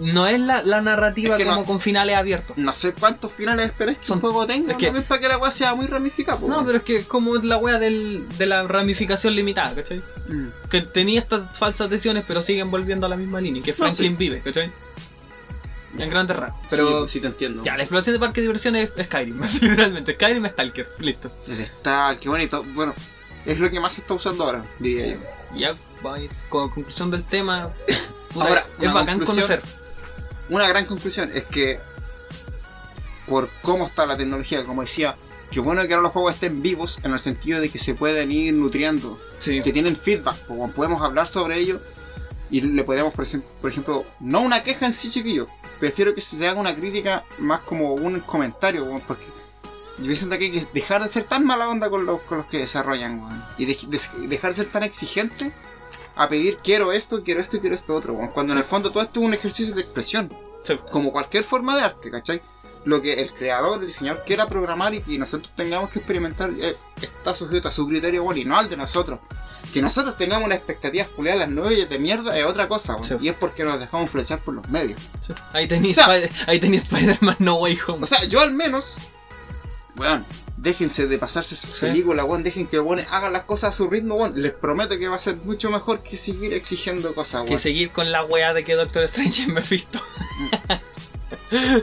No es la, la narrativa Es que como no- con finales abiertos. No sé cuántos finales esperes que Son- un juego tenga, es que- también para que la weá sea muy ramificada. pues. No, pero es que como la del, de la ramificación limitada, ¿cachai? Mm. Que tenía estas falsas decisiones, pero siguen volviendo a la misma línea, que No, Franklin sí. vive, ¿cachai? En grandes rasgos. Pero sí, sí te entiendo. ya, la exploración de parque de diversiones es Skyrim, así realmente. Skyrim es Stalker, listo. El Stal, qué bonito. Bueno, es lo que más se está usando ahora, diría yo. Ya, vais, con conclusión del tema. puta, Ahora, es bacán conocer. Una gran conclusión es que, por cómo está la tecnología, como decía, que bueno que ahora los juegos estén vivos en el sentido de que se pueden ir nutriendo Sí. que tienen feedback, como podemos hablar sobre ello y le podemos, por ejemplo, no una queja en sí, chiquillo, prefiero que se haga una crítica más como un comentario, weón, porque yo siento que hay que dejar de ser tan mala onda con los, con los que desarrollan, weón, y de- de- dejar de ser tan exigente a pedir quiero esto, quiero esto y quiero esto otro, weón, cuando en el fondo todo esto es un ejercicio de expresión, Sí. como cualquier forma de arte, ¿cachai? Lo que el creador, el diseñador quiera programar y que nosotros tengamos que experimentar eh, está sujeto a su criterio bueno y no al de nosotros. Que nosotros tengamos una expectativa culiada a las nueve de mierda es otra cosa, weón. Sí. y es porque nos dejamos influenciar por los medios. Sí. Ahí tenéis O sea- Spider-Man No Way Home. O sea, yo al menos, weón, déjense de pasarse esa Sí. película, weón, dejen que weón, hagan las cosas a su ritmo, weón. Les prometo que va a ser mucho mejor que seguir exigiendo cosas, que weón. seguir con la wea de que Doctor Strange es Mephisto.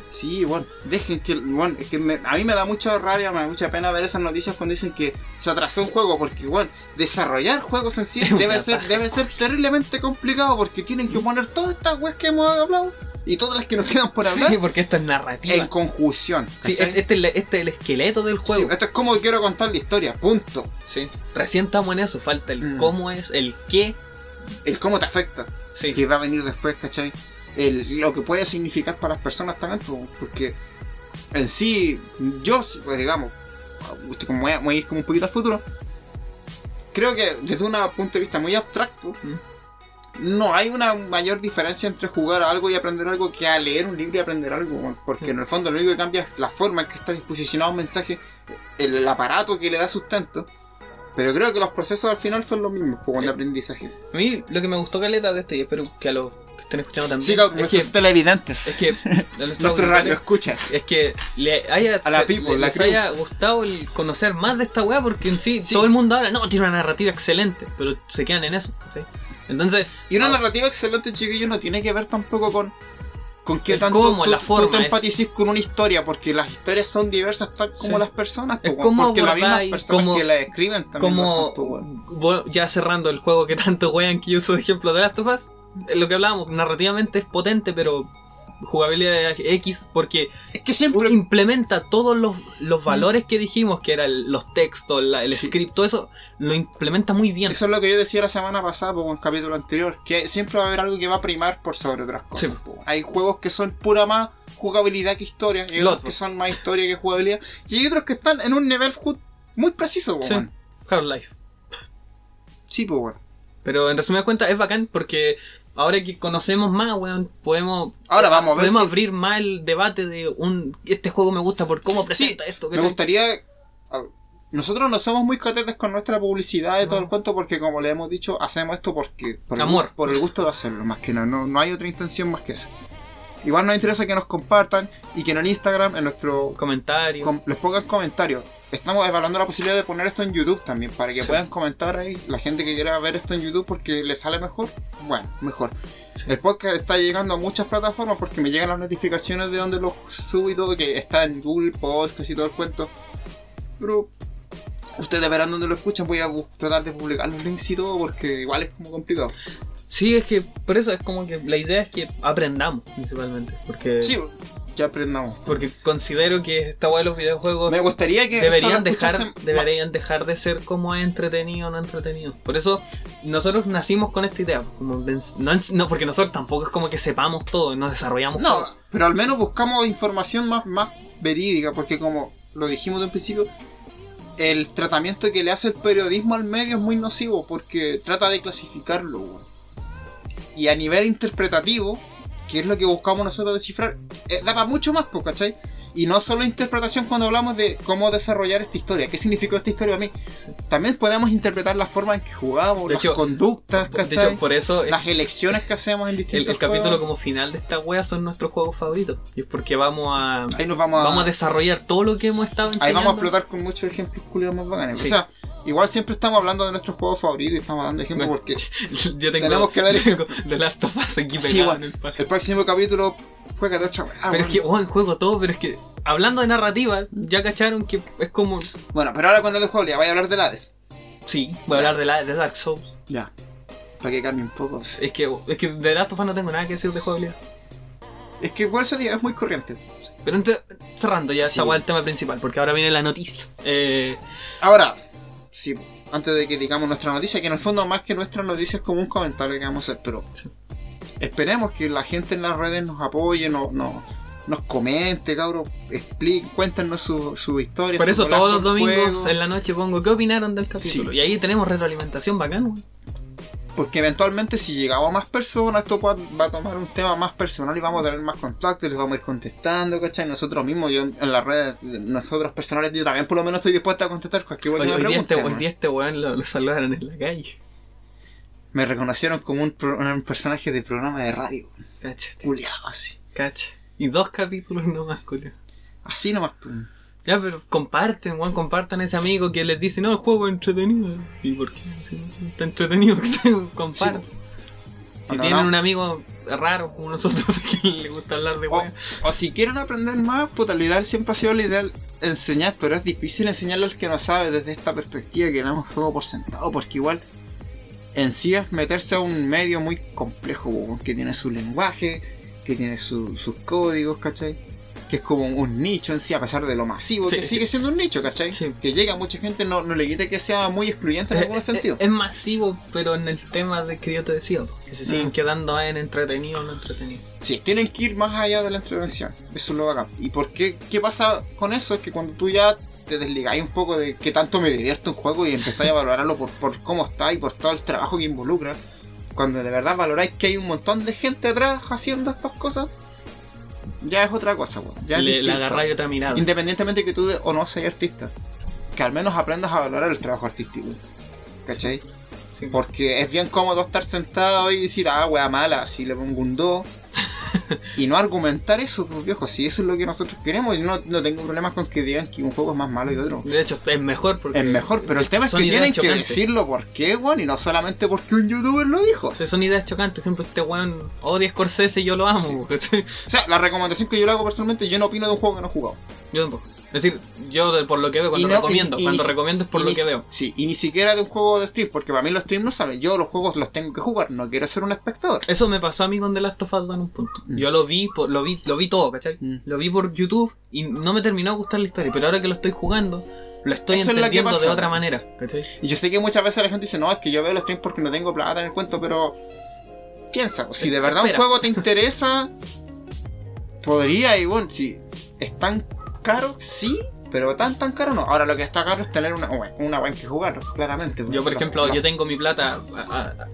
Sí, bueno, dejen que, bueno, es que me- a mí me da mucha rabia, me da mucha pena ver esas noticias cuando dicen que se atrasó un juego, porque, bueno, desarrollar juegos en sí debe ser, debe ser terriblemente complicado, porque tienen que poner todas estas weas que hemos hablado y todas las que nos quedan por hablar Sí, porque esto es narrativa. en conjunción. Sí, este, es el- este es el esqueleto del Sí, juego. esto es como quiero contar la historia, punto. Sí. Recién estamos en eso, falta el Mm. cómo es, el qué. El cómo te afecta, Sí. que va a venir después, ¿cachai? El, lo que puede significar para las personas también, porque en sí, yo, pues digamos, como voy a, voy a ir como un poquito al futuro, creo que desde un punto de vista muy abstracto, Mm. no hay una mayor diferencia entre jugar a algo y aprender algo que a leer un libro y aprender algo, porque en el fondo lo único que cambia es la forma en que está disposicionado un mensaje, el, el aparato que le da sustento. Pero creo que los procesos al final son los mismos, como de Sí. aprendizaje. A mí lo que me gustó caleta de esto, y espero que a los que estén escuchando también, Sí, con es, que, televidentes. es que Nuestro radio escuchas. es que le haya, A la se- people, le- la les crew. haya gustado el conocer más de esta weá, porque en sí, Sí. todo el mundo habla, no, tiene una narrativa excelente, pero se quedan en eso. ¿sí? Entonces, Y una Ah. narrativa excelente, chiquillos, no tiene que ver tampoco con con qué tanto cómo, tú, la tú forma, te es- empatices con una historia, porque las historias son diversas tal como Sí. las personas, Es como porque las mismas personas como- que la escriben también lo como weón. vo- ya cerrando el juego que tanto wean que yo uso de ejemplo de Last of Us, lo que hablábamos, narrativamente es potente, pero jugabilidad X porque Es que siempre. implementa todos los, los valores que dijimos, que eran los textos, la- el Sí. script, todo eso, lo implementa muy bien. Eso es lo que yo decía la semana pasada, po, en el capítulo anterior, que siempre va a haber algo que va a primar por sobre otras cosas. Sí. Hay juegos que son pura más jugabilidad que historia, y otros otro. que son más historia que jugabilidad, y hay otros que están en un nivel muy preciso, Sí. weón. Half-Life. Sí, pues bueno. Pero en resumidas cuentas es bacán porque ahora que conocemos más, weón, podemos, Ahora vamos a ver podemos si- abrir más el debate de un este juego me gusta por cómo presenta esto. Me gustaría. Nosotros no somos muy catetes con nuestra publicidad y todo el cuento porque, como le hemos dicho, hacemos esto porque por, el, Amor. gu- por el gusto de hacerlo, más que no, no. No hay otra intención más que eso. Igual nos interesa que nos compartan y que en el Instagram, en nuestro Comentarios. com- les pongan comentarios. Estamos evaluando la posibilidad de poner esto en YouTube también, para que Sí. puedan comentar ahí la gente que quiera ver esto en YouTube porque les sale mejor. Bueno, mejor. Sí. El podcast está llegando a muchas plataformas porque me llegan las notificaciones de donde lo subo y todo, que está en Google Podcast y todo el cuento. Pero ustedes verán dónde lo escuchan, voy a tratar de publicar los links y todo porque igual es como complicado. Sí, es que por eso es como que la idea es que aprendamos principalmente. Porque, Sí, ya aprendamos. porque considero que esta weá de los videojuegos Me gustaría que deberían dejar, deberían dejar de ser como entretenido o no entretenido. Por eso nosotros nacimos con esta idea. Como de ens- no, porque nosotros tampoco es como que sepamos todo, nos desarrollamos No, todo. pero al menos buscamos información más, más verídica, porque como lo dijimos de un principio, el tratamiento que le hace el periodismo al medio es muy nocivo, porque trata de clasificarlo. weón. Y a nivel interpretativo, que es lo que buscamos nosotros descifrar, eh, da para mucho más, ¿cachai? Y no solo interpretación cuando hablamos de cómo desarrollar esta historia, qué significó esta historia a mí. También podemos interpretar la forma en que jugamos, De las hecho, conductas, De ¿cachai? hecho, por eso es- las elecciones que hacemos en el, distintos el capítulo juegos. como final de esta wea son nuestros juegos favoritos. Y es porque vamos a, Ahí nos vamos a... vamos a desarrollar todo lo que hemos estado enseñando. Ahí vamos a explotar con muchos ejemplos culiados más bacanes. Sí. O sea, igual siempre estamos hablando de nuestros juegos favoritos y estamos dando ejemplos Bueno. porque Yo tengo, Tenemos que dar- tengo The Last of Us aquí Sí, pegado bueno. en el próximo capítulo juega de otra weá, pero bueno. es que, oh, juego todo, pero es que hablando de narrativa, ya cacharon que es como. Bueno, pero ahora cuando les juego ya voy a hablar de Hades. Sí, voy a hablar de, la, de Dark Souls. Ya. Para que cambie un poco. Es que, es que de Last of Us no tengo nada que decir de jugabilidad. Es que por eso es muy corriente. Pero ente- cerrando ya Sí. esta weá el tema principal, porque ahora viene la noticia. Eh, Ahora, sí, antes de que digamos nuestra noticia, que en el fondo más que nuestra noticia es como un comentario que vamos a hacer, pero esperemos que la gente en las redes nos apoye, no, no- nos comente, cabros, explique, cuéntenos su, su historia. por eso todos los domingos juego. en la noche pongo qué opinaron del capítulo. Sí. Y ahí tenemos retroalimentación bacán. weón. Porque eventualmente si llegamos a más personas, esto va a tomar un tema más personal y vamos a tener más contacto y les vamos a ir contestando, ¿cachai? Nosotros mismos, yo en las redes, nosotros personales, yo también por lo menos estoy dispuesto a contestar cualquier Hoy, cosa que me hoy día este, hoy día este weón lo, lo saludaron en la calle. Me reconocieron como un, personaje de programa de radio, Cáchate, culiado así. cacha. Y dos capítulos nomás, culio. Así nomás. Ya, pero comparten, weón, compartan ese amigo que les dice, no, el juego es entretenido. ¿Y por qué? Si no está entretenido, compartan. Sí, Si tienen no. un amigo raro como nosotros que le gusta hablar de weón. o si quieren aprender más, puta, lo ideal siempre ha sido lo ideal enseñar, pero es difícil enseñarle al que no sabe desde esta perspectiva que damos juego por sentado, porque igual en sí es meterse a un medio muy complejo, que tiene su lenguaje, que tiene su- sus códigos, ¿cachai? Que es como un nicho en sí, a pesar de lo masivo, Sí, que sí. sigue siendo un nicho, ¿cachai? Sí. Que llega a mucha gente, no, no le quite que sea muy excluyente en Es, algunos es- sentidos. es masivo, pero en el tema de que yo te decía, que se siguen Mm. quedando en entretenido o no entretenido. Sí, tienen que ir más allá de la intervención. Eso es lo bacán. ¿Y por qué? ¿Qué pasa con eso? Es que cuando tú ya te desligáis un poco de qué tanto me divierto un juego y empezáis a valorarlo por, por cómo está y por todo el trabajo que involucra, cuando de verdad valoráis que hay un montón de gente atrás haciendo estas cosas, ya es otra cosa, weón. Ya le, distinto agarráis otra mirada. Independientemente que tú o no seas artista. Que al menos aprendas a valorar el trabajo artístico. ¿Cachai? Sí. Porque es bien cómodo estar sentado y decir, ah, wea mala, así le pongo un 2. y no argumentar eso, pues viejo, si eso es lo que nosotros queremos, yo no, no tengo problemas con que digan que un juego es más malo y otro. De hecho, es mejor porque. Es mejor, pero el tema es que tienen que decirlo por qué, weón, y no solamente porque un youtuber lo dijo. O sea, son ideas chocantes. Por ejemplo, este weón odia Scorsese y yo lo amo. O sea, la recomendación que yo le hago personalmente, yo no opino de un juego que no he jugado. Yo tampoco. Es decir, yo por lo que veo, cuando no- recomiendo, y- y cuando recomiendo es por lo que veo. Sí, y ni siquiera de un juego de stream, porque para mí los streams no saben. Yo los juegos los tengo que jugar, no quiero ser un espectador. Eso me pasó a mí con The Last of Us 2 en un punto. Mm. Yo lo vi, por- lo vi, lo vi todo, ¿cachai? Mm. Lo vi por YouTube y no me terminó de gustar la historia, pero ahora que lo estoy jugando, lo estoy Eso es entendiendo de otra manera, ¿cachai? Y yo sé que muchas veces la gente dice, no, es que yo veo los streams porque no tengo plata en el cuento, pero piensa, si de verdad Espera. un juego te interesa, podría, y bueno, si es tan caro, sí, pero tan tan caro no. Ahora lo que está caro es tener una, una buena que jugar, claramente. Yo, por ejemplo, yo tengo mi plata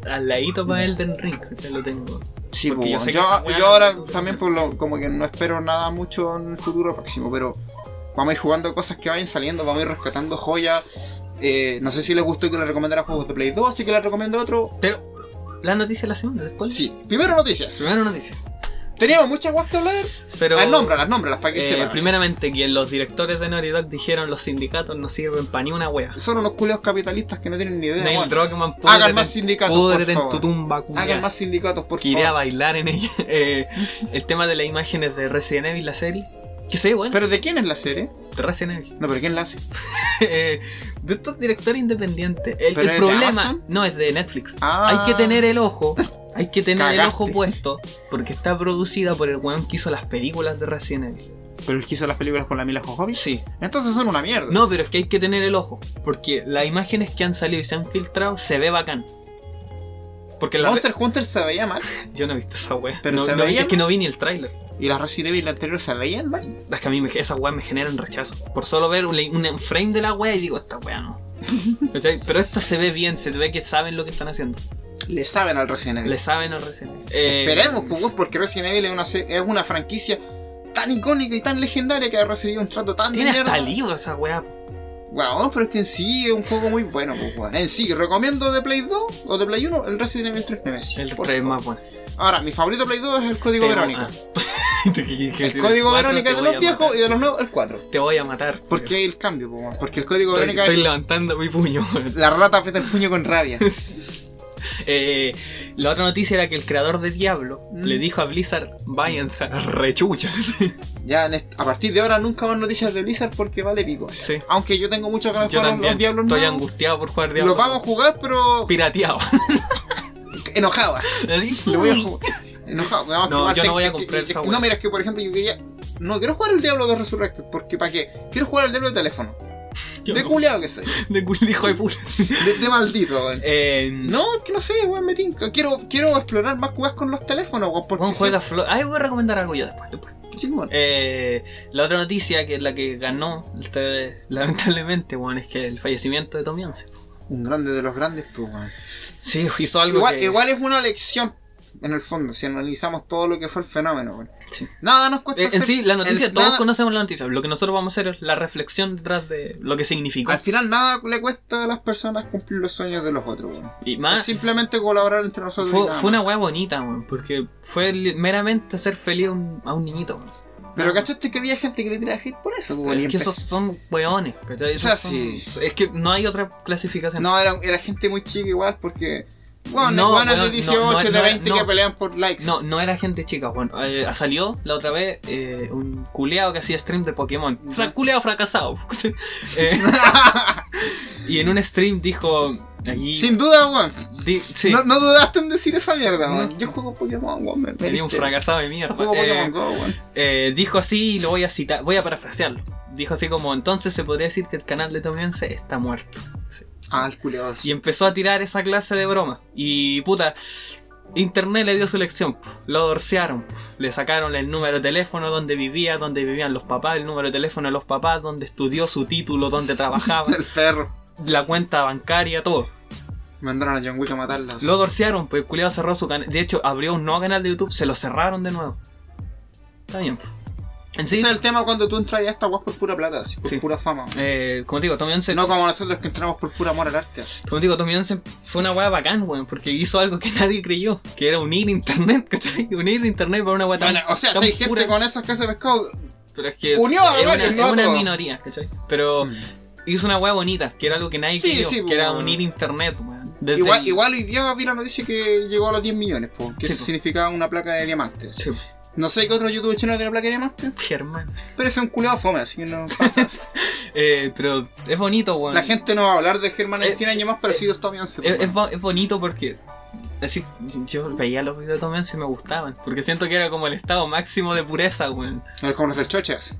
al ladito para Elden Ring. Lo tengo. Sí, porque pues, yo ahora también por lo, como que no espero nada mucho en el futuro próximo, pero vamos a ir jugando cosas que vayan saliendo, vamos a ir rescatando joyas. Eh, no sé si les gustó que les recomendara juegos de Play 2, así que les recomiendo otro. Pero, la noticia de la semana, después. Sí, primero noticias. Primera noticia. Teníamos muchas guas que hablar. Pero. Las nómbralas, nómbralas para que eh, sepan. primeramente, que los directores de Naughty Dog dijeron los sindicatos no sirven para ni una wea. Son unos culiados capitalistas que no tienen ni idea. Neil. Druckmann, Hagan más sindicatos, por en tu favor. tumba. Hagan más sindicatos, por que iré a favor. bailar en ella. Eh, el tema de las imágenes de Resident Evil, la serie. Que sé, bueno, ¿Pero de quién es la serie? de Resident Evil. No, pero ¿quién la hace? Eh, de estos directores independientes. El, ¿Pero el es de problema Amazon? no es de Netflix. Ah, Hay que tener el ojo. Hay que tener el ojo puesto. Porque está producida por el weón que hizo las películas de Resident Evil. ¿Pero el que hizo las películas con la Mila Jovovich? Sí. Entonces son una mierda. No, pero es que hay que tener el ojo. Porque las imágenes que han salido y se han filtrado se ve bacán. Porque la Monster Hunter se veía mal. yo no he visto esa wea. Pero no, se no- veía es que no vi ni el tráiler. Y las Resident Evil anteriores se veían mal. Es que a mí me, esas weas me generan rechazo. Por solo ver un, un frame de la wea y digo, esta wea no. Pero esta se ve bien, se ve que saben lo que están haciendo. Le saben al Resident Evil. Le saben al Resident Evil. Eh, Esperemos, pues, porque Resident Evil es una, es una franquicia tan icónica y tan legendaria que ha recibido un trato tan Tiene de hasta libro esa wea. Wow, pero es que en sí es un juego muy bueno, pues. En sí, recomiendo de Play 2 o de Play 1 el Resident Evil 3 Nemesis. El por 3 es favor. más bueno. Ahora, mi favorito Play 2 es el código Te- Verónica. ah. El código Verónica de los viejos y de los nuevos el 4. Te voy a matar. Porque hay el cambio, pues. Porque el código Estoy, Verónica estoy levantando mi puño. la rata aprieta el puño con rabia. Eh, la otra noticia era que el creador de Diablo Mm. le dijo a Blizzard, váyanse a rechuchas. Ya a partir de ahora nunca más noticias de Blizzard porque vale pico. Sí. Aunque yo tengo muchas ganas de jugar también los Diablos estoy nuevos. angustiado por jugar Diablo. Los vamos a jugar, pero pirateado. enojadas. Así. Lo voy a jugar. Enojado. No, yo no voy a que- comprar esa No, mira, es que por ejemplo yo quería. No quiero jugar el Diablo de Resurrected, porque ¿para qué? Quiero jugar el Diablo de teléfono. De no. culiado que soy. De hijo de puta. De, de maldito, weón. Eh, No, es que no sé, weón, me tinca. Quiero, quiero explorar más cosas con los teléfonos, weón. Porque sé- juega Ay, voy a recomendar algo yo después. después. Sí, weón. Eh, la otra noticia, que es la que ganó, este, lamentablemente, bueno, es que el fallecimiento de Tommy Once. Un grande de los grandes, pues, weón. Sí, hizo algo Igual, que... igual es una lección, en el fondo, si analizamos todo lo que fue el fenómeno, weón. Sí. Nada nos cuesta Eh, en sí, la noticia, el- todos nada- conocemos la noticia. Lo que nosotros vamos a hacer es la reflexión detrás de lo que significó. Al final nada le cuesta a las personas cumplir los sueños de los otros. Y Es más, simplemente colaborar entre nosotros. fue, fue una weá bonita, weón, porque fue meramente hacer feliz a un, a un niñito. Pero cachaste que había gente que le tiraba hate por eso, Es que esos son weones. O sea, son- sí. Es que no hay otra clasificación. No, era, era gente muy chica igual porque. Bueno, No, de no, 18, no es- de no es- 20 no. que pelean por likes. No, no era gente chica, bueno, eh, salió la otra vez eh, un culeado que hacía stream de Pokémon. Fra culeado fracasado. Eh, y en un stream dijo allí. Sin duda, weón. sí, No, dudaste en decir esa mierda, weón. Yo juego Pokémon, weón. Tenía un fracasado de mierda. Juego Eh, Pokémon Go, weón. dijo así y lo voy a citar, voy a parafrasearlo. Dijo así como, entonces se podría decir que el canal de Tomiense está muerto. Ah, el culeado. Y empezó a tirar esa clase de broma. Y puta, Internet le dio su lección. Lo dorcearon. po. Le sacaron el número de teléfono donde vivía, donde vivían los papás, el número de teléfono de los papás, donde estudió su título, donde trabajaba, El perro. la cuenta bancaria, todo. Mandaron a John Wick a matarla. Lo dorcearon, pues el culiado cerró su canal. De hecho, abrió un nuevo canal de YouTube, se lo cerraron de nuevo. Está bien. Po. Sí, Ese es el tema cuando tú entras a esta weá por pura plata, así, por Sí. pura fama. eh, como te digo, Tommy Once No como nosotros que entramos por pura amor al arte, así. Como digo, Tommy Onsen fue una weá bacán, weón, porque hizo algo que nadie creyó, que era unir internet, ¿cachai? Unir internet para una weá tan, Bueno, o sea, si hay gente pura. con esas casas de pescado. Pero es que unió a es, una, es minoría, ¿cachai? Pero hizo una weá bonita, que era algo que nadie Sí, creyó, que era unir internet, weón. Desde Igual, el- igual hoy día vi la noticia que llegó a los 10 millones, po, que eso po. significaba una placa de diamantes. Sí. No sé qué otro youtuber chino tiene placa de diamante, Germán. pero ese es un culiado fome, así que no pasa. Eh, pero es bonito, weón. La gente no va a hablar de Germán en Eh, 100 años más, pero sí de Tommy Once. Es, es bo- es bonito porque. Así, yo veía los videos de Tom Hanks y me gustaban. Porque siento que era como el estado máximo de pureza, weón. Como los del Chochas.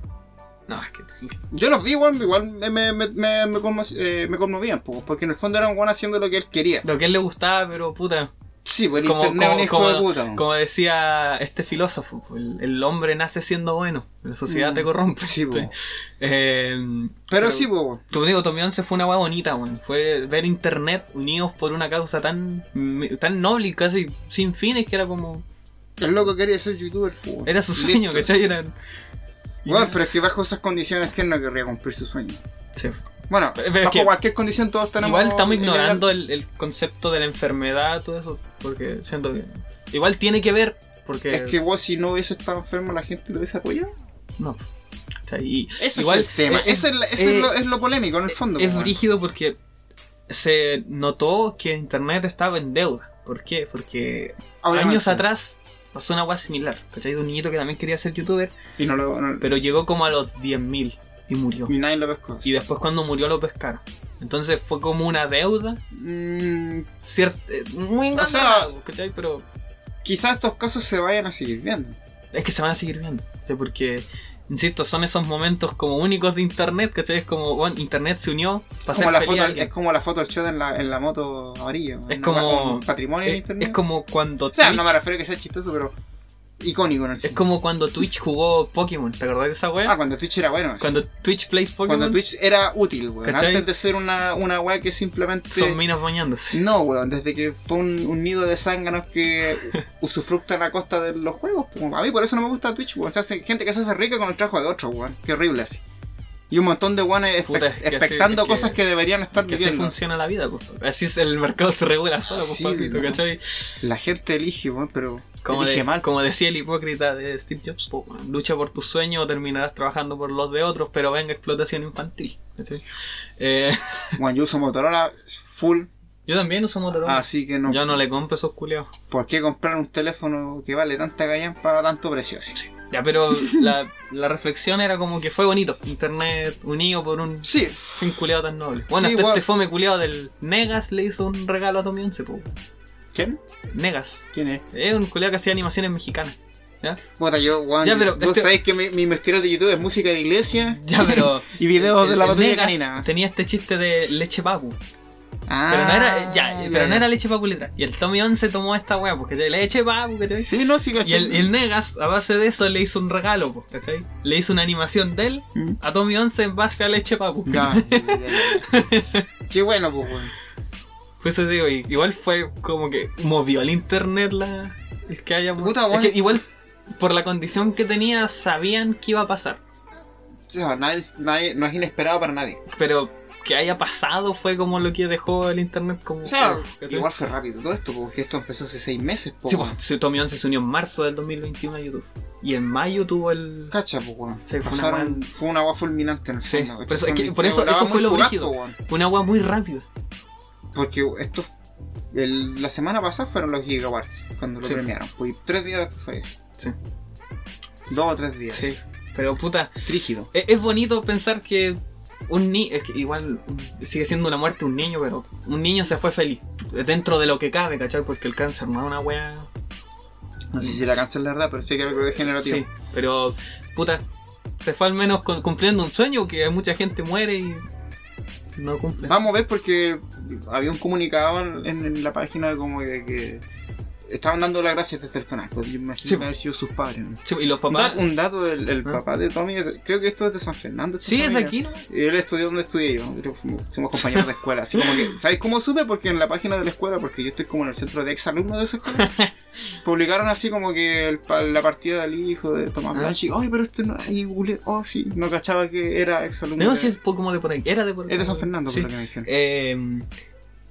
No, es que. Yo los vi, weón, igual me, me, me, me, conmo- eh, me conmovían, po, porque en el fondo eran weón haciendo lo que él quería. Lo que él le gustaba, pero puta. Sí, pues el Como- internet es un como- hijo de puta. weón. Como decía este filósofo, el, el hombre nace siendo bueno. La sociedad Mm. te corrompe. Sí, po. Eh, Pero, sí, pues, weón. Tu digo, Tommy Once fue una weá bonita, weón. Fue ver internet unidos por una causa tan, tan noble y casi sin fines que era como. el loco quería ser youtuber, po. Era su sueño. ¿cachai? Era. Bueno, pero es que bajo esas condiciones, ¿quién no querría cumplir su sueño? Sí. Bueno, Pero es bajo que- cualquier condición todos tenemos... Igual estamos ignorando el, el concepto de la enfermedad, todo eso, porque siento que. Igual tiene que ver, porque. Es que vos si no hubiese estado enfermo la gente lo hubiese apoyado. No. O sea, y Ese igual es el tema. es- ese es, ese eh, es lo, es lo polémico en el fondo. es po, weón. brígido porque se notó que Internet estaba en deuda. ¿Por qué? Porque Obviamente. años atrás pasó una agua similar. ¿Cachai? De un niñito que también quería ser youtuber, Y no lo... no- pero llegó como a los 10.000 y murió. y nadie lo pescó. Y después cuando murió lo pescaron. Entonces fue como una deuda, Mm, cierta, eh, muy O sea- engañada, ¿cachai? Pero quizás estos casos se vayan a seguir viendo. es que se van a seguir viendo. ¿cachai? Porque, insisto, son esos momentos como únicos de internet, ¿cachai? Es como, bueno, internet se unió para Como la foto, es como la foto del show en la, en la moto amarilla. Es como- un patrimonio de Es, internet. es como cuando O sea, Twitch, no me refiero a que sea chistoso, pero icónico en el es cine. como cuando Twitch jugó Pokémon, ¿te acordás de esa wea? Ah, cuando Twitch era bueno. cuando Twitch plays Pokémon, Cuando Twitch era útil, weón. ¿Cachai? Antes de ser una, una weá que simplemente. son minas bañándose. No, weón, desde que fue un, un nido de zánganos que usufructan a costa de los juegos. A mí por eso no me gusta Twitch, weón. Se hace gente que se hace rica con el trabajo de otro, weón. Qué horrible así. Y un montón de Puta, espe- es que así- expectando es que- cosas que deberían estar Que así viviendo. funciona la vida, pues. Así es el mercado se regula solo, pues, Sí, papito, no. ¿cachai? La gente elige, pero Como, elige de- mal. como decía el hipócrita de Steve Jobs, po, weón, lucha por tus sueños o terminarás trabajando por los de otros, pero venga explotación infantil. ¿cachai? Eh, Bueno, yo uso Motorola full, yo también uso Motorola. así que no. Yo no le compro esos culeados. ¿Por qué comprar un teléfono que vale tanta gallan para tanto precio? así? Ya, pero la, la reflexión era como que fue bonito. Internet unido por un Sí, fin culeado tan noble. Bueno, Sí, hasta igual. este fome culeado del Negas le hizo un regalo a Tommy Once, po. ¿quién? Negas. ¿Quién es? Es un culeado que hacía animaciones mexicanas. Puta, yo, weón, Ya, pero vos este- sabéis que mi, mi investigador de YouTube es música de iglesia Ya, pero. y videos de la el- el batalla canina. Tenía este chiste de leche papu. Ah, Pero no era, ya, ya, pero no era leche literal. Y el Tommy 11 tomó esta weá, porque leche papu, ¿cachai? Sí, no, sí, Y el, el Negas, a base de eso, le hizo un regalo, po, ¿cachai? Le hizo una animación de él Mm. a Tommy 11 en base a leche papu. Ya, ya. Qué bueno, pues, weón. Por eso digo, igual fue como que movió al internet la, el que haya. Puta, es que igual, por la condición que tenía, sabían que iba a pasar. O sea, nadie, nadie- no es inesperado para nadie. Pero que haya pasado fue como lo que dejó el internet como. O sea, ¿cachai? igual fue rápido todo esto, porque esto empezó hace seis meses, Sí, weón. pues, Tommy 11 se unió en marzo del 2021 a YouTube. Y en mayo tuvo el. Cacha, pues, weón. Sí, fue una una agua fulminante en el Sí, fondo. por eso- es que- por eso- fue lo fugaz, brígido. pues, weón. Una agua muy rápida. Porque esto. el- la semana pasada fueron los Giga Awards, cuando lo Sí. premiaron. Pues, tres días después fue. Dos o tres días. Pero puta, Rígido. es, es bonito pensar que un niño, es que igual sigue siendo una muerte un niño, pero un niño se fue feliz. Dentro de lo que cabe, ¿cachai? Porque el cáncer no es una wea. No sé si la cáncer la verdad, pero sí que algo degenerativo. Sí, pero puta, se fue al menos cumpliendo un sueño que mucha gente muere y no cumple. Vamos a ver porque había un comunicado en, en la página como de que estaban dando las gracias desde el canal. Pues yo imagino Sí. haber sido sus padres. ¿no? Sí, y los Un, papás. da- un dato el ¿Ah? papá de Tommy, creo que esto es de San Fernando. esta Sí, es de familia. aquí, ¿no? Y Él estudió donde estudié yo, somos compañeros de escuela, así como que, ¿sabéis cómo supe? Porque en la página de la escuela, porque yo estoy como en el centro de exalumnos de esa escuela, publicaron así como que el la partida del hijo de Tomás Ah. Blanchi, ay, pero este no, ay, googleé, oh, sí, no cachaba que era exalumno. No, de- sí, como de por ahí. Era de por es de San Fernando, Sí. por lo que me dijeron. Eh,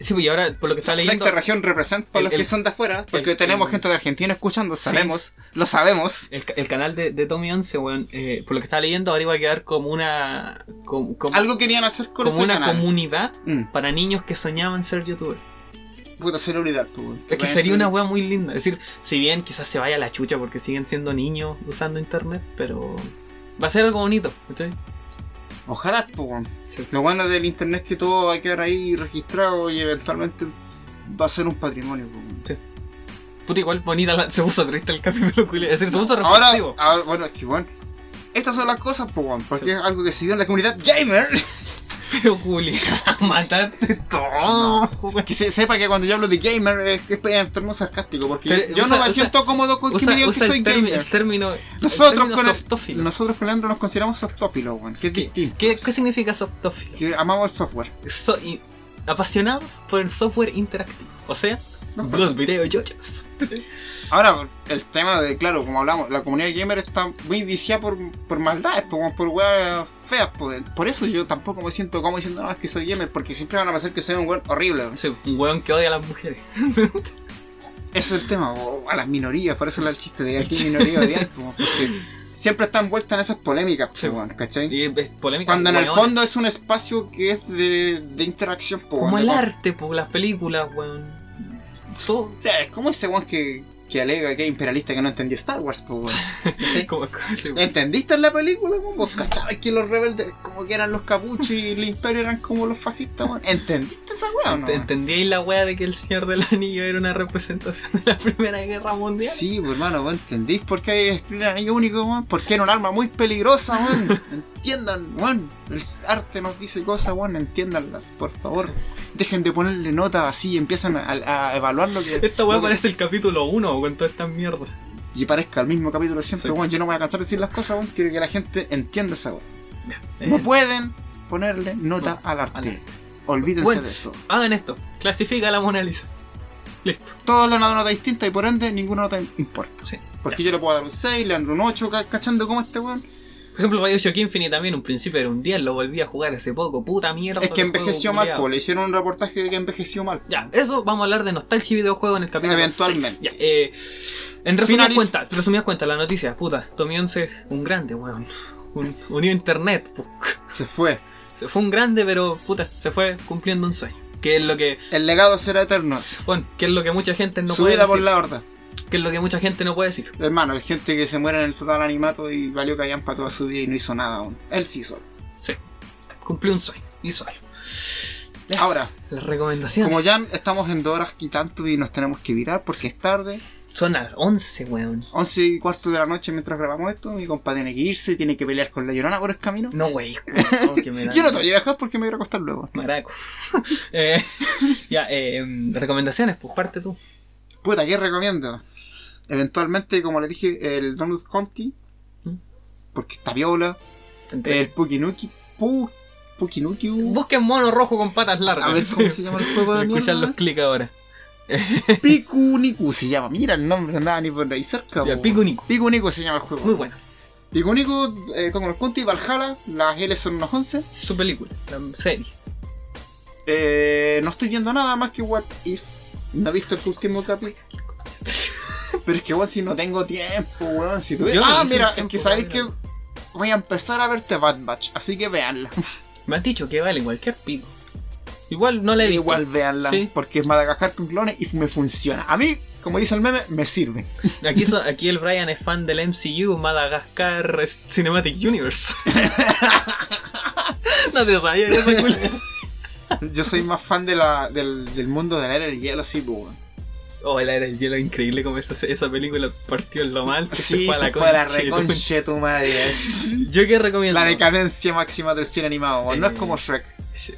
sí, pues y ahora, por lo que está leyendo. Sexta región representa para el- los que el- son de afuera, porque el- tenemos gente de Argentina escuchando, Sí. sabemos, lo sabemos. El, ca- el canal de, de Tommy 11, weón, eh, por lo que estaba leyendo, ahora iba a quedar como una. Como, como- Algo querían hacer con como ese una canal. comunidad Mm. para niños que soñaban ser youtubers. puta celebridad, pues. weón. Es que sería ser- una wea muy linda. Es decir, si bien quizás se vaya a la chucha porque siguen siendo niños usando internet, pero va a ser algo bonito. ¿cachai? Ojalá, pues. Sí. Lo bueno del internet es que todo va a quedar ahí registrado y eventualmente va a ser un patrimonio, pues, weón. Puta, igual bonita la- se puso triste el capítulo, culiao. Es decir, se puso Ahora, ahora- bueno, es que, bueno. Estas son las cosas, pues, porque es algo que se dio en la comunidad gamer. Pero Julia, mataste todo. Que se sepa que cuando yo hablo de gamer es es en torno sarcástico, porque Pero yo usa- no me usa- siento cómodo con que me digan que soy termi- gamer. el término, Nosotros el término con el- softófilo. Nosotros con Leandro nos consideramos softófilos, weón, que es distinto. ¿Qué, ¿Qué significa softófilo? Que amamos el software. So- y- apasionados por el software interactivo. O sea, los videojuegos. Ahora, el tema de, claro, como hablamos, la comunidad gamer está muy viciada por, por maldades, por, por weas feas. Por, por eso yo tampoco me siento como diciendo, no, es que soy gamer, porque siempre van a pensar que soy un weón horrible. Sí, un weón que odia a las mujeres. Ese es el tema, a las minorías, por eso es el chiste de aquí minoría odiar, po, porque siempre está envuelta en esas polémicas, po, Sí. weón, ¿cachai? Y es polémica. Cuando en el fondo es un espacio que es de, de interacción, po, Como el arte, pues las películas, weón. Todo. O sea, es como ese weón que, que alega que es imperialista que no entendió Star Wars. Como, sí. ¿Entendiste en la película? ¿Vos cachabas que los rebeldes como que eran los capuchos y el imperio eran como los fascistas? weón? ¿Entendiste esa weá o no? ¿Te- ¿Entendíais la wea de que el Señor del Anillo era una representación de la Primera Guerra Mundial? Sí, pues hermano, ¿vos entendís por qué hay destruir el anillo único, weón? Porque era un arma muy peligrosa, weón. Entiendan, weón. El arte nos dice cosas, weón. Entiéndanlas, por favor. Dejen de ponerle nota así y empiezan a, a evaluar lo que. Esta que- parece el capítulo 1 con toda esta mierda. Y parezca el mismo capítulo siempre, Sí. weón. Yo no voy a cansar de decir las cosas, weón. Quiero que la gente entienda esa weón. Eh, No pueden ponerle nota No, al arte. al arte. Olvídense Bueno. de eso. Hagan esto. Clasifica a la Mona Lisa. Listo. Todos le dan una nota distinta y por ende ninguna nota importa. Sí. Porque yo le puedo dar un 6, le ando un 8, ca- cachando como este weón. Por ejemplo, Bioshock Infinite también, un principio era un 10, lo volví a jugar hace poco. Puta mierda. Es que envejeció mal, po. Le hicieron un reportaje de que envejeció mal. Ya, eso vamos a hablar de nostalgia y videojuego en el capítulo Eventualmente. 6. Ya, eh, en resumidas Finaliz- cuentas, resumidas cuentas, la noticia, puta, Tommy 11, un grande, weón. Un, unió internet. Se fue. Se fue un grande, pero puta, se fue cumpliendo un sueño. Que es lo que, El legado será eterno. bueno, que es lo que mucha gente no Su puede vida por la horda. Que es lo que mucha gente no puede decir. Hermano, hay gente que se muere en el total animato y valió callampa toda su vida y no hizo nada aún. Él sí hizo. Sí. Cumplió un sueño. Solo. Ya, Ahora, Las recomendaciones. como ya estamos en dos horas y tanto y nos tenemos que virar porque es tarde, Son las 11, weón. 11 y cuarto de la noche mientras grabamos esto, mi compa tiene que irse, tiene que pelear con la llorona por el camino. No, wey. Oh, que me Yo no te voy a dejar porque me voy a acostar luego. Maraco. eh, ya, eh, recomendaciones, pues parte tú. Puta, ¿qué recomiendo? Eventualmente, como le dije, el Donut Conti, ¿Mm? porque está viola, el Pukinuki, Pu, Pukinuki, uh, Busquen mono rojo con patas largas. a ver cómo se llama el juego de Escuchan los clics ahora. Pikuniku se llama, mira el nombre, no andaba ni por ahí cerca. Ya. Pikuniku. Pikuniku se llama el juego. Muy bueno. Pikuniku, eh, como el Conti, Valhalla, las L son unos 11. Su película, la serie. Eh, no estoy viendo nada más que What If. No he visto el último capítulo. Pero es que, weón, si no tengo tiempo, weón. Si Yo no Ah, mira, es que sabéis que voy a empezar a verte Bad Batch, así que véanla. Me has dicho que vale cualquier pico. Igual no le digo. Igual véanla, Sí. porque es Madagascar con clones y me funciona. A mí, como dice el meme, me sirve. Aquí, aquí el Brian es fan del MCU, Madagascar Cinematic Universe. no te sabía eso, culo. Yo soy más fan de la, del, del mundo de la era del hielo, sí, pues. Oh, la era el hielo increíble como esa, esa película partió en lo mal. Que Sí, se fue a la se fue a la reconche tu madre. Yo que recomiendo. La decadencia máxima del cine animado. No es Eh, como Shrek.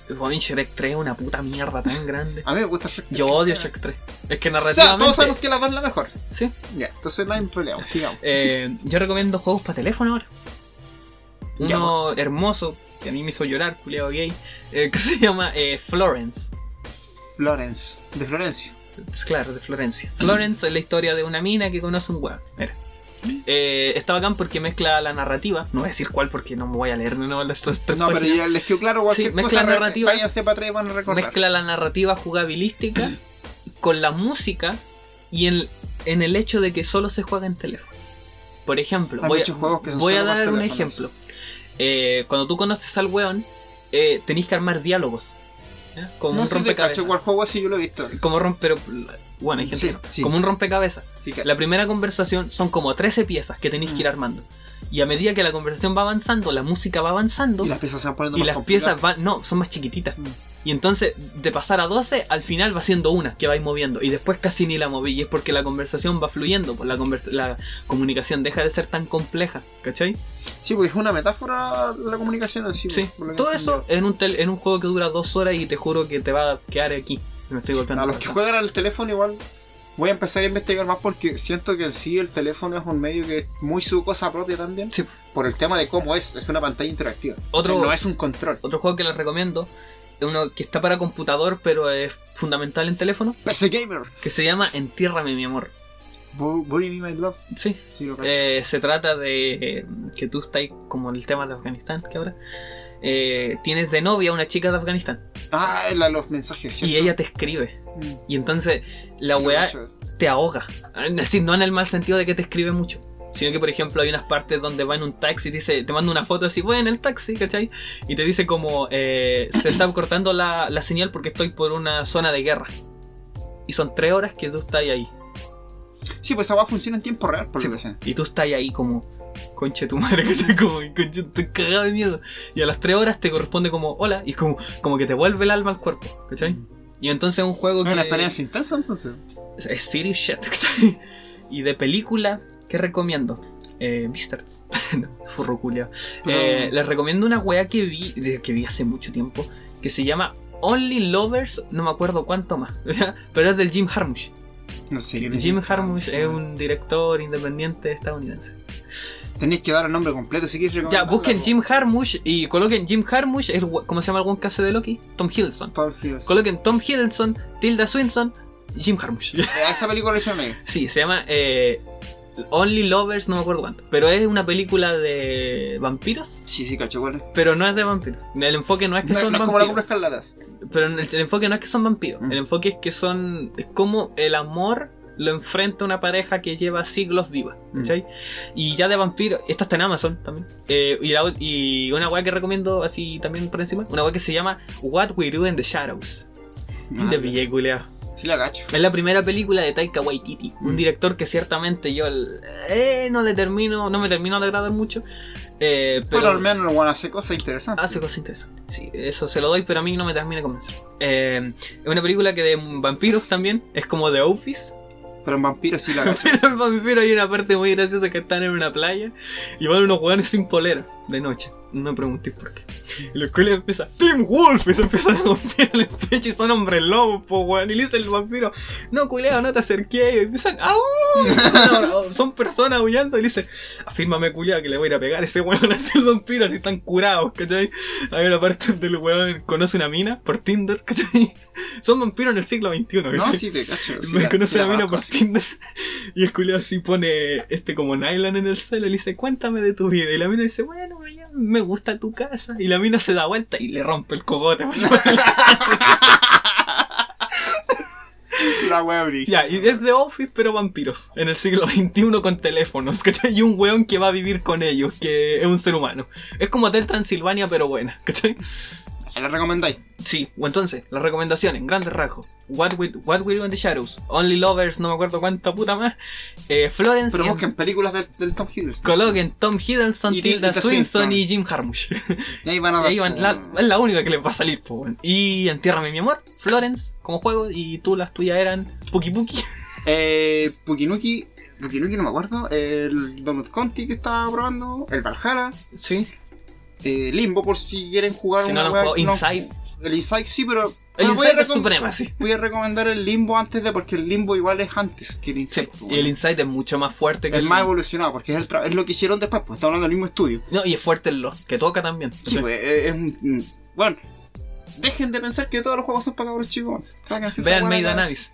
Weón, Shrek 3 es una puta mierda tan grande. A mí me gusta Shrek. Yo odio Shrek 3. Es que O sea, narrativamente. todos sabemos que la dos es la mejor. Sí. Ya, entonces no hay problema, sigamos. Eh, yo recomiendo juegos para teléfono ahora. Ya, Uno hermoso, que a mí me hizo llorar, culiado gay, eh, que se llama eh, Florence. Florence, de Florencia. Es claro, de Florencia. Florence es la historia de una mina que conoce un weón. Mira. Eh, está bacán porque mezcla la narrativa. No voy a decir cuál porque no me voy a leer de nuevo tres No, pero ya les quedó claro cualquier Sí, mezcla cosa. narrativa. Váyanse para atrás y van a recordar. Mezcla la narrativa jugabilística con la música y en, en el hecho de que solo se juega en teléfono. Por ejemplo, Hay voy, a, voy a dar un teléfonos. ejemplo. Eh, cuando tú conoces al weón, eh, tenéis que armar diálogos. Como No un rompecabezas. cuál juego así yo lo he visto. Como rompe, pero bueno, hay gente Sí, no. sí. Como un rompecabezas. Sí, que- La primera conversación son como 13 piezas que tenéis que ir Mm. armando. Y a medida que la conversación va avanzando, la música va avanzando Y las piezas se van poniendo y más las complicadas. piezas van, no, son más chiquititas. Mm. Y entonces, de pasar a 12, al final va siendo una que vais moviendo. Y después casi ni la moví. Y es porque la conversación va fluyendo. Pues la, la comunicación deja de ser tan compleja. ¿Cachai? Sí, porque es una metáfora la comunicación en sí. Que Todo eso en un, tel- en un juego que dura dos horas y te juro que te va a quedar aquí. Me estoy golpeando. A los que juegan al teléfono igual voy a empezar a investigar más porque siento que en sí el teléfono es un medio que es muy su cosa propia también. Sí. Por el tema de cómo es, es una pantalla interactiva. Otro- No es un control. Otro juego que les recomiendo. Uno que está para computador, pero es fundamental en teléfono. PC Gamer. Que se llama Entiérrame mi amor. Bu- Bury Me My Love. Sí. Sí, lo. Eh, se trata de eh, que tú estás como el tema de Afganistán, que ahora eh, tienes de novia una chica de Afganistán Ah, la- los mensajes, y ¿cierto? ella te escribe. Mm. Y entonces la Sí, weá te ahoga. Es decir, no en el mal sentido de que te escribe mucho. Sino que, por ejemplo, hay unas partes donde va en un taxi y dice, te manda una foto así, voy en el taxi, ¿cachai? Y te dice como, eh, se está cortando la, la señal porque estoy por una zona de guerra. Y son tres horas que tú estás ahí. Sí, pues esa va funciona en tiempo real, por Sí. lo que sé. Y tú estás ahí como, conche tu madre, ¿cachai? Como, conche, estoy cagado de miedo. Y a las tres horas te corresponde como, hola, y como, como que te vuelve el alma al cuerpo, ¿cachai? Y entonces es un juego Es que... una experiencia intensa entonces. Es serious shit, ¿cachai? Y de película, ¿qué recomiendo? Eh, culiao. Pero- Eh, les recomiendo una weá que vi, que vi hace mucho tiempo, que se llama Only Lovers, no me acuerdo cuánto más, pero es del Jim Jarmusch. No sé. ¿quién es? Jim Jarmusch es un director independiente estadounidense. Tenéis que dar el nombre completo si quieres Ya, busquen. Jim Jarmusch y coloquen Jim el we- ¿cómo se llama buen caso de Loki? Tom Hiddleston. Paul Hiddleston. Coloquen Tom Hiddleston, Tilda Swinson, Jim Jarmusch. A esa película le hicieron. Sí, se llama eh, Only Lovers, no me acuerdo cuánto. Pero es una película de vampiros, Sí, sí, cacho, ¿cuál es? pero no es de vampiros. El enfoque no es que No, son no es como la vampiros. Pero el, el enfoque no es que son vampiros. Mm. El enfoque es que son. Es como el amor lo enfrenta una pareja que lleva siglos viva. Mm. ¿Cachai? Y ya de vampiro. Esta está en Amazon también. Eh, y, la- y una weá que recomiendo así también por encima. Una weá que se llama What We Do in the Shadows. Ah, de pillé, culiao. Sí, la cacho. Es la primera película de Taika Waititi, un Mm. director que ciertamente yo eh, no le termino, no me termino de agradar mucho, eh, Pero, pero, al menos bueno hace cosas interesantes. hace cosas interesantes. Sí, eso se lo doy, pero a mí no me termina de convencer. Eh, es una película que de vampiros también, es como The Office. Pero en vampiros sí la. Pero el vampiro hay una parte muy graciosa que están en una playa y van unos jugadores sin polera de noche. No preguntéis por qué. Y la escuela empieza, Team Wolf, y se empiezan a golpear el pecho y son hombres lobos, po weón. Y le dice el vampiro, no culeo, no te acerqué. Y empiezan, ¡au! Son personas aullando y le dice, afírmame culiao que le voy a ir a pegar a ese weón así el vampiro, así están curados, ¿cachai? Hay una parte donde el weón conoce una mina por Tinder, ¿cachai? Son vampiros en el siglo XXI, ¿cachai? No, sí te cacho. Sí, me la- conoce la mina por sí. Tinder y el culiao así pone este como nylon en el celo y le dice cuéntame de tu vida y la mina dice bueno me gusta tu casa. Y la mina se da vuelta y le rompe el cogote. La wea ya y es de Office pero vampiros. En el siglo XXI con teléfonos ¿cachai? y un weón que va a vivir con ellos que es un ser humano. Es como Hotel Transilvania pero buena ¿cachai? ¿La recomendáis? Sí, o entonces, las recomendaciones, en grandes rasgos. What We, What Do in the Shadows, Only Lovers, no me acuerdo cuánta puta más. Eh, Florence Pero busquen películas del, del Tom Hiddleston. Coloquen Tom Hiddleston, Tilda Swinson y Jim Jarmusch. Y ahí van a ahí van, la- es la única que les va a salir, po. Y Entiérrame mi amor, Florence como juego, y tú las tuyas eran Puki Puki. Eh, Pukinuki. Pukinuki no me acuerdo. El Donut Conti que estaba probando. El Valhalla. Sí, Eh, Limbo por si quieren jugar si no una lo han no- Inside. El Inside sí, pero. El Inside es suprema, sí. Voy a recomendar el Limbo antes de. Porque el Limbo igual es antes que el Sí, Inside. y el Inside es mucho más fuerte que es el más evolucionado porque es, el es lo que hicieron después. Pues estamos hablando del mismo estudio. No, y es fuerte el lo, que toca también. Sí, pues es un. mm, Bueno. Dejen de pensar que todos los juegos son para cabros chicos. Vean Made Abyss.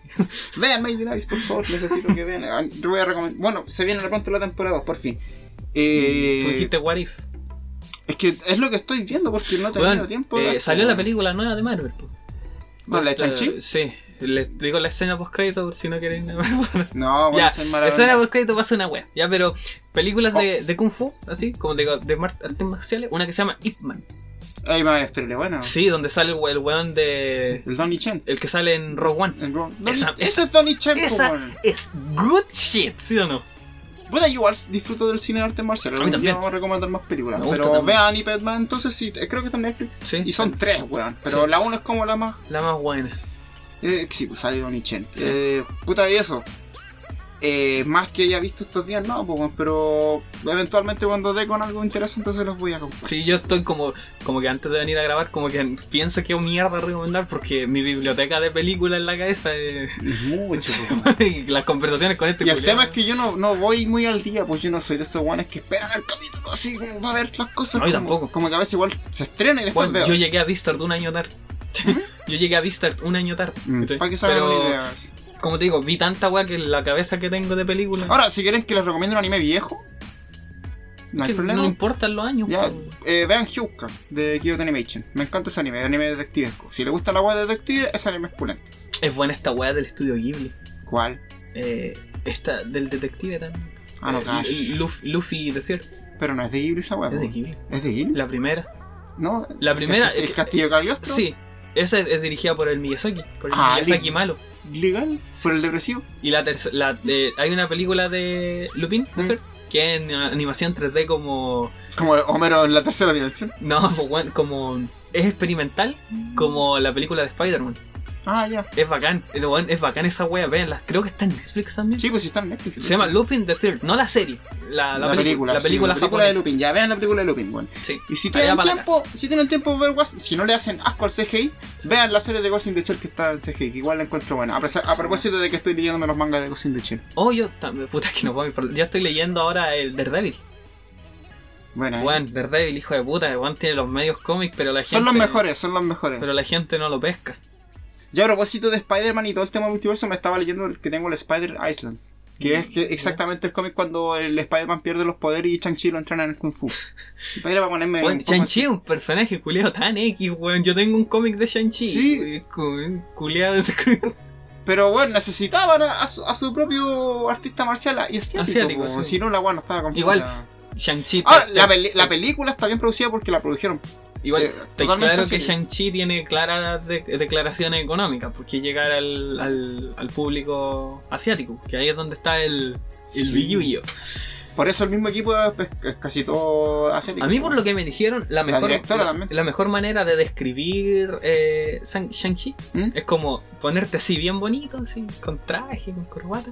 Vean Made Abyss, por favor. Necesito que vean. Ah, Yo voy a recomendar. Bueno, se viene pronto la temporada 2, por fin. Eh, Tú dijiste What If. Es que es lo que estoy viendo porque no he tenido tiempo. de eh, salió la película nueva de Marvel. ¿Cuál, la de Shang-Chi? Sí, les digo la escena post crédito si no quieren. No, bueno, Ya, es La escena post crédito pasa una wea, ya, pero películas Oh. de, de Kung Fu, así, como de, de artes marciales, una que se llama Ip Man. Ahí va a buena. Sí, donde sale el, el weón de. El Donnie Chen. El que sale en Rogue One. Donnie- Esa- Ese es Donnie Chen, esa-. Es good shit, ¿sí o no? Bueno, yo igual disfruto del cine de arte marcial. A mí también. vamos a recomendar más películas. Me Pero también. vean Ipedman, entonces sí, eh, creo que está en Netflix. Sí. Y son tres, weón. Pero Sí. la una es como la más. La más buena. Eh, sí, pues sale Donnie Chen. Sí. Eh, puta, y eso. Eh, más que haya visto estos días, no, pues, pero eventualmente cuando dé con algo interesante, entonces los voy a comprar. Sí, yo estoy como, como que antes de venir a grabar, como que pienso que es mierda recomendar porque mi biblioteca de películas en la cabeza es... Mucho, pues, y las conversaciones con este Y el tema es que yo no, no voy muy al día, pues yo no soy de esos guanes que esperan el capítulo así como para ver las cosas. No, como, tampoco. Como que a veces igual se estrena y después Bueno, veo. yo llegué a Vistard un año tarde. yo llegué a Vistard un año tarde. Mm, para que se hagan Pero, una idea. Como te digo, vi tanta weá que la cabeza que tengo de película... Ahora, si quieren que les recomiende un anime viejo, no hay problema. no importan los años. Ya, eh, vean Hyuka de Kyoto Animation. Me encanta ese anime, anime detectivesco. Si le gusta la web de detective, ese anime es pulento. Es buena esta weá del estudio Ghibli. ¿Cuál? Eh, esta del detective también. Ah, no, Eh. Luffy, Luffy Desert. Pero no es de Ghibli esa web. Es de Ghibli. ¿Es de Ghibli? La primera. No. La ¿El primera- ¿El Castillo Cagliostro? Sí. Esa es, es dirigida por el Miyazaki. Por el Ah, Miyazaki malo. ¿Legal? ¿Por el depresivo? Y la tercera. hay una película de Lupin, Mm. Desert, que es en animación 3D como. Como Homero en la tercera dimensión. No, pues, como. Es experimental, como la película de Spider-Man. Ah, ya. Es bacán, es, bacán esa wea, véanla. Creo que está en Netflix también. Sí, pues está en Netflix. Se llama Lupin the Third, no la serie, la, la, la, película. La sí, película, la película de. Lupin. Ya vean la película de Lupin, bueno. Sí. Y si tienen tiempo, si tienen tiempo ver si no le hacen asco al CGI, vean la serie de Ghost in the Shell que está en CGI, que igual la encuentro buena. A, propósito de que estoy leyéndome los mangas de Ghost in the Shell. Oh, yo también, puta que no puedo ir Yo estoy leyendo ahora el Daredevil. Bueno. Juan, Daredevil, hijo de puta, Juan tiene los medios cómics, pero la gente. son los mejores, son los mejores. Pero la gente no lo pesca. Ya a propósito de Spider-Man y todo el tema multiverso, me estaba leyendo el que tengo el Spider Island. Que es que exactamente el cómic cuando el Spider-Man pierde los poderes y Chang-Chi lo entrena en el Kung Fu. Para ponerme Weón, poco Shang-Chi es un personaje culiado tan X, weón. Yo tengo un cómic de Shang-Chi. Sí. Culiado. Pero bueno, necesitaban a, a su, a su propio artista marcial y asiático. Asiático, sí. Si no, la weá no estaba completa. Igual, Shang-Chi. Ah, peli- la película está bien producida porque la produjeron. Igual, eh, te totalmente claro que. Shang-Chi tiene claras de- declaraciones económicas, porque llegar al, al, al público asiático, que ahí es donde está el, el Sí. billullo. Por eso el mismo equipo es, casi todo asiático. A mí, por lo que me dijeron, la mejor, la, mejor manera de describir eh, Shang- Shang-Chi ¿Mm? es como ponerte así bien bonito, así, con traje, con corbata,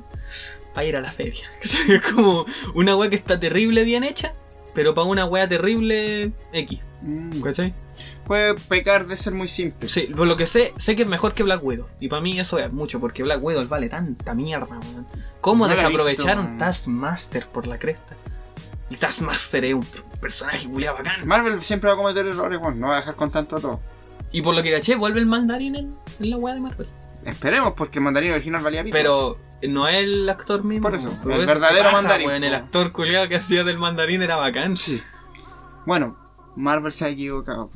para ir a la feria. Es como una wea que está terrible bien hecha, pero para una wea terrible X. ¿cachai? Puede pecar de ser muy simple. Sí, por lo que sé, sé que es mejor que Black Widow. Y para mí eso es mucho, porque Black Widow vale tanta mierda, weón. ¿Cómo No desaprovecharon visto. Taskmaster por la cresta? Y Taskmaster es un personaje culiado bacán. Marvel siempre va a cometer errores, bueno, no va a dejar con tanto a todo. Y por lo que caché, vuelve el mandarín en, en la weá de Marvel. Esperemos, porque el mandarín original valía pico. Pero no es el actor mismo. Por eso, Por el eso, verdadero mandarín, weón, el actor culiado que hacía del mandarín era bacán. Sí. Bueno, Marvel se ha equivocado.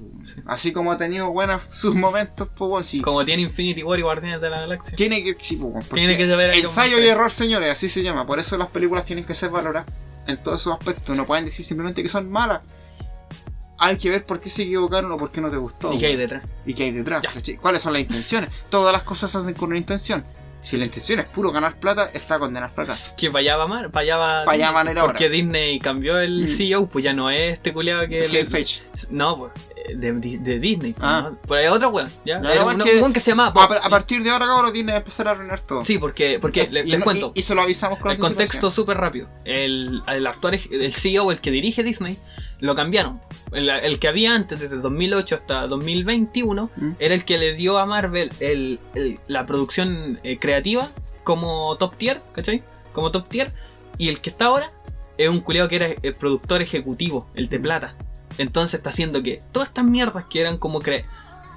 Así como ha tenido buenos sus momentos, pues sí. Como tiene Infinity War y Guardianes de la Galaxia. Tiene que, sí, pues, Tiene que saber ensayo y 3. error, señores, así se llama. Por eso las películas tienen que ser valoradas en todos esos aspectos. No pueden decir simplemente que son malas. Hay que ver por qué se equivocaron o por qué no te gustó. ¿Y qué hay detrás? y qué hay detrás. Ya. ¿Cuáles son las intenciones? Todas las cosas se hacen con una intención. Si la intención es puro ganar plata, está condenada al fracaso. Que para allá va Mar, para allá va. Pa' allá van a ir ahora. Porque Disney cambió el Mm. CEO, pues ya no es este culiado que. Kevin Feige. No, pues. Eh, De, de Disney. Ah. ¿no? Por ahí otra weón. ¿ya? Era no, un que- que se llamaba. A, Bob. a partir de ahora, cabrón, tiene que empezar a arruinar todo. Sí, porque, porque le- les no- cuento. Y, y se lo avisamos con El contexto súper rápido. El, el actor, el CEO, el que dirige Disney, lo cambiaron. El, el que había antes, desde 2008 hasta 2021, Mm. era el que le dio a Marvel el- el- la producción eh, creativa como top tier, ¿cachai? Como top tier. Y el que está ahora es un culiao que era el productor ejecutivo, el de plata. Entonces está haciendo que todas estas mierdas que eran como cre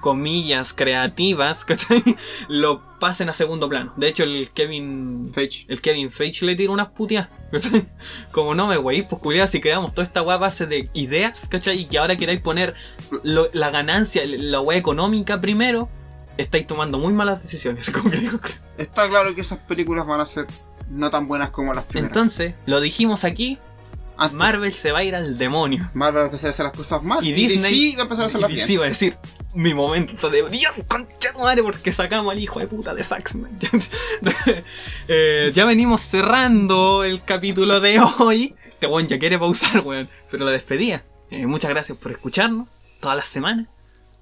comillas creativas, ¿cachai? Lo pasen a segundo plano. De hecho, el Kevin Feige. el Kevin Feige le tira unas. ¿cachai? Como no me wey, pues culiado, si creamos toda esta weá base de ideas, ¿cachai? Y que ahora queráis poner lo- la ganancia, la weá económica primero, estáis tomando muy malas decisiones. Está claro que esas películas van a ser no tan buenas como las primeras. Entonces, lo dijimos aquí, Antes. Marvel se va a ir al demonio. Marvel va a empezar a hacer las cosas mal. Y Y, Disney- DC va a empezar a hacer las bien. va a decir, mi momento de brillar, concha madre, porque sacamos al hijo de puta de Snyder". Eh, ya venimos cerrando el capítulo de hoy. Este weón ya quiere pausar, weón. Pero la despedida. Eh, muchas gracias por escucharnos todas las semanas.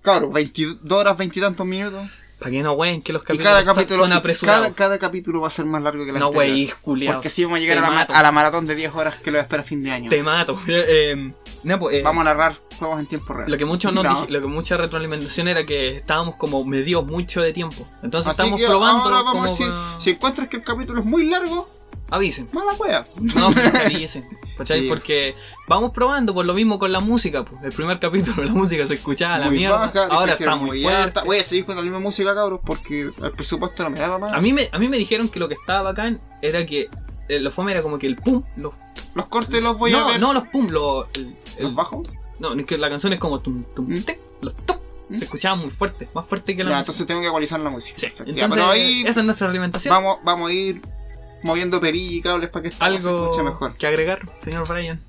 Claro, 22 horas, 20 y tantos minutos. Para que no weón que los capítulos cada son- capítulo, son apresurados. cada, cada capítulo va a ser más largo que la No anterior. wey, culiao. Porque así vamos a llegar Te a la, a la maratón de 10 horas que lo espera a fin de año. Te mato. Eh, eh, no, pues, eh, Vamos a narrar juegos en tiempo real. Lo que mucho nos No. dij- lo que mucha retroalimentación era que estábamos como medidos mucho de tiempo. Entonces Así estamos que probando ahora vamos como a decir, pa- si encuentras que el capítulo es muy largo, avisen. mala wea. No, que avisen. ¿cachai? Sí. Porque vamos probando por lo mismo con la música. Pues. El primer capítulo la música se escuchaba a la muy mierda. baja, Ahora está muy alta. Voy a seguir con la misma música, cabros, porque el presupuesto no me daba más. A mí me, a mí me dijeron que lo que estaba bacán era que eh, lo fome era como que el pum, los, Los cortes los voy a no, ver. no los pum, los, el- el- ¿Los bajo? no, es que la canción es como tum, tum, ¿Mm? tec, los tum, ¿Mm? se escuchaba muy fuerte, más fuerte que la Ya, música. entonces tengo que ecualizar la música. Sí, entonces, ya, pero ahí esa es nuestra alimentación. vamos, vamos a ir moviendo perillas y cables para que esto se Algo escuche mejor. que agregar, señor Brian.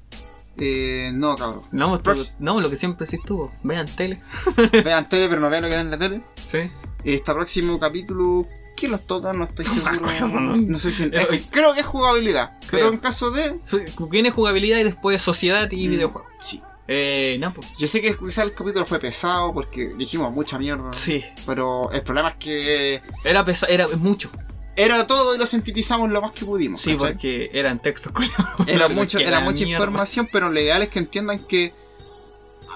Eh, no, cabrón. No, tú- no, lo que siempre sí estuvo. Vean tele. Vean tele, pero no vean lo que da en la tele. Sí. Este próximo capítulo, ¿quién los toca? No estoy seguro. No, no sé si. Creo que es jugabilidad. Pero en caso de. Viene jugabilidad y después sociedad y Mm, videojuegos. Sí. Eh, no, pues. Yo sé que quizás el capítulo fue pesado porque dijimos mucha mierda. Sí. Pero el problema es que Era pesa era mucho. Era todo y lo sintetizamos lo más que pudimos. Sí, ¿cachai? porque eran textos. Era, mucho, era mucha mierda. información, pero lo ideal es que entiendan que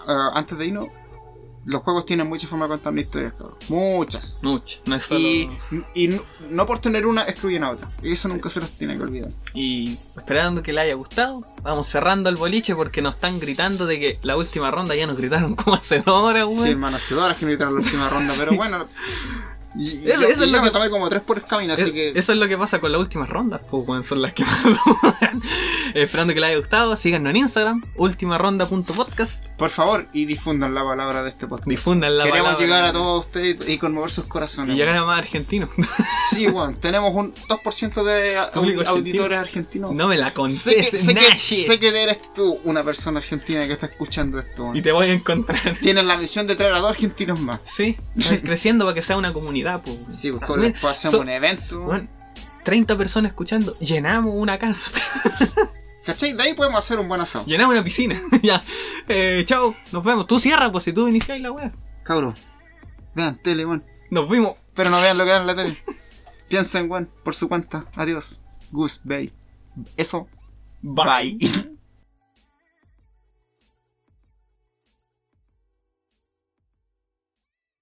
ah, antes de irnos, los juegos tienen muchas formas de contar una historia, cabrón. Muchas. Mucho. No es solo... Y, y no, no por tener una excluyen a otra. Y eso nunca se los tiene que olvidar. Y esperando que le haya gustado, vamos cerrando el boliche porque nos están gritando de que la última ronda ya nos gritaron como hace dos horas, Sí, weón. hermanas cedoras que no gritaron la última ronda, pero bueno. Y, Eso- yo, eso es y lo yo me que- tomé como tres por camino, así Es- que. Eso es lo que pasa con las últimas rondas, pues, weón, son las que más. Esperando que les haya gustado, síganos en Instagram, ultimaronda.podcast, Por favor, y difundan la palabra de este podcast. difundan la Queremos palabra. llegar a todos ustedes y conmover sus Y corazones. llegar a más argentinos. Sí, bueno, tenemos un 2% de argentino. auditores argentinos. No me la contés, sé, que, Nashi. sé que eres tú una persona argentina que está escuchando esto. weón. Y te voy a encontrar. Tienes la misión de traer a dos argentinos más. Sí, creciendo para que sea una comunidad, pues. weón. Sí, pues Weón, después hacemos so- un evento. weón, 30 personas escuchando, llenamos una casa, ¿Cachai? De ahí podemos hacer un buen asado. llenamos una piscina. ya, eh, chao, nos vemos. Tú cierras, pues si tú inicias la wea. Cabros, vean tele, weón. Nos vimos. Pero no vean lo que dan en la tele. Piensen, weón, por su cuenta. Adiós. Goose Bay. Eso. Bye. Bye.